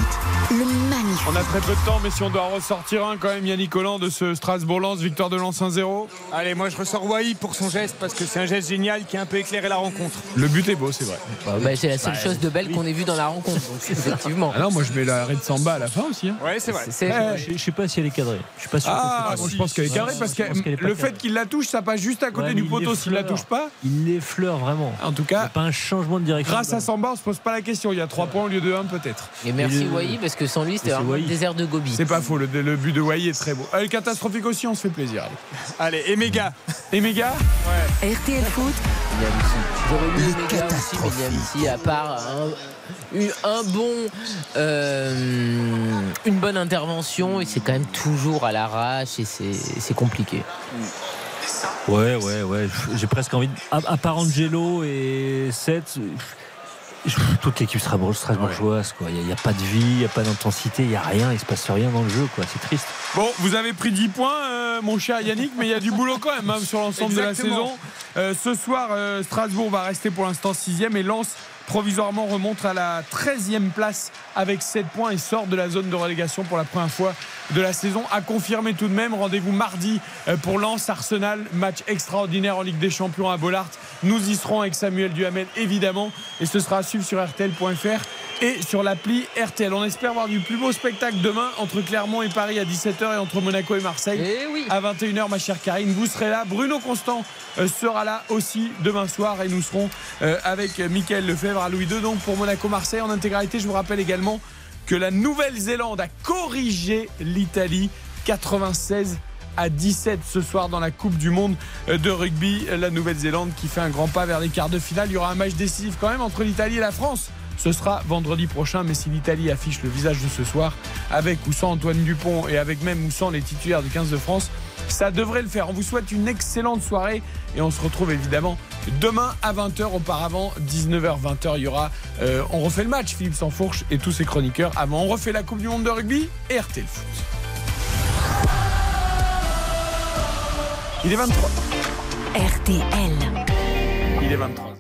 Le magnifique. On a très peu de temps, mais si on doit ressortir un quand même, Yannick Collant de ce Strasbourg-Lens, victoire de Lens 1-0. Allez, moi je ressors Wai pour son geste parce que c'est un geste génial qui a un peu éclairé la rencontre. Le but est beau, c'est vrai. Bah, c'est la seule chose de belle qu'on ait vu dans la rencontre, donc, effectivement. Ah non, moi je mets la de Samba à la fin aussi. hein. Ouais, c'est vrai. Ouais. Je, je sais pas si elle est cadrée. Je suis pas sûr. Ah, que c'est moi, je pense qu'elle est carrée parce que le cadrée. fait qu'il la touche, ça passe juste à côté Ouais, du poteau. S'il la touche pas, Il l'effleure vraiment. en tout Il n'y a cas, pas un changement de direction. grâce à Samba, on se pose pas la question. Il y a 3 points au lieu de 1 peut-être. Et merci Wai parce que sans lui c'était c'est vraiment le Wai. désert de Gobi. C'est pas faux, le, le but de Wai est très beau. Allez, catastrophique aussi, on se fait plaisir. allez. Allez, et méga. Et méga RTL Foot, J'aurais eu méga aussi, mais Niamsi, à part un, eu un bon, euh, une bonne intervention, et c'est quand même toujours à l'arrache et c'est c'est compliqué. Ouais, ouais, ouais. J'ai presque envie de. À, à part Angelo et Seth, toute l'équipe Strasbourg- strasbourgeoise, quoi. Il n'y a, pas de vie, il n'y a pas d'intensité, il n'y a rien, il se passe rien dans le jeu, quoi. C'est triste. Bon, vous avez pris 10 points, euh, mon cher Yannick, mais il y a du boulot quand même hein, sur l'ensemble de la saison. Euh, ce soir, euh, Strasbourg va rester pour l'instant 6 et Lens provisoirement remonte à la 13e place avec 7 points et sort de la zone de relégation pour la première fois de la saison. À confirmer tout de même, rendez-vous mardi euh, pour Lens Arsenal, match extraordinaire en Ligue des Champions à Bollard. Nous y serons avec Samuel Duhamel évidemment et ce sera à suivre sur RTL.fr et sur l'appli RTL. On espère voir du plus beau spectacle demain entre Clermont et Paris à 17h et entre Monaco et Marseille Eh oui. à 21h, ma chère Karine. Vous serez là. Bruno Constant euh, sera là aussi demain soir et nous serons euh, avec Mickaël Lefebvre à Louis II. Donc pour Monaco-Marseille en intégralité, je vous rappelle également que la Nouvelle-Zélande a corrigé l'Italie 96 à 17 ce soir dans la Coupe du Monde euh, de rugby. La Nouvelle-Zélande qui fait un grand pas vers les quarts de finale. Il y aura un match décisif quand même entre l'Italie et la France. Ce sera vendredi prochain, mais si l'Italie affiche le visage de ce soir, avec ou sans Antoine Dupont et avec même ou sans les titulaires du 15 de France, ça devrait le faire. On vous souhaite une excellente soirée et on se retrouve évidemment demain à 20h. Auparavant, 19h, 20h, il y aura. euh, on refait le match, Philippe Sansfourche et tous ses chroniqueurs. Avant, on refait la Coupe du Monde de rugby et RTL Foot. Il est 23. RTL. Il est 23.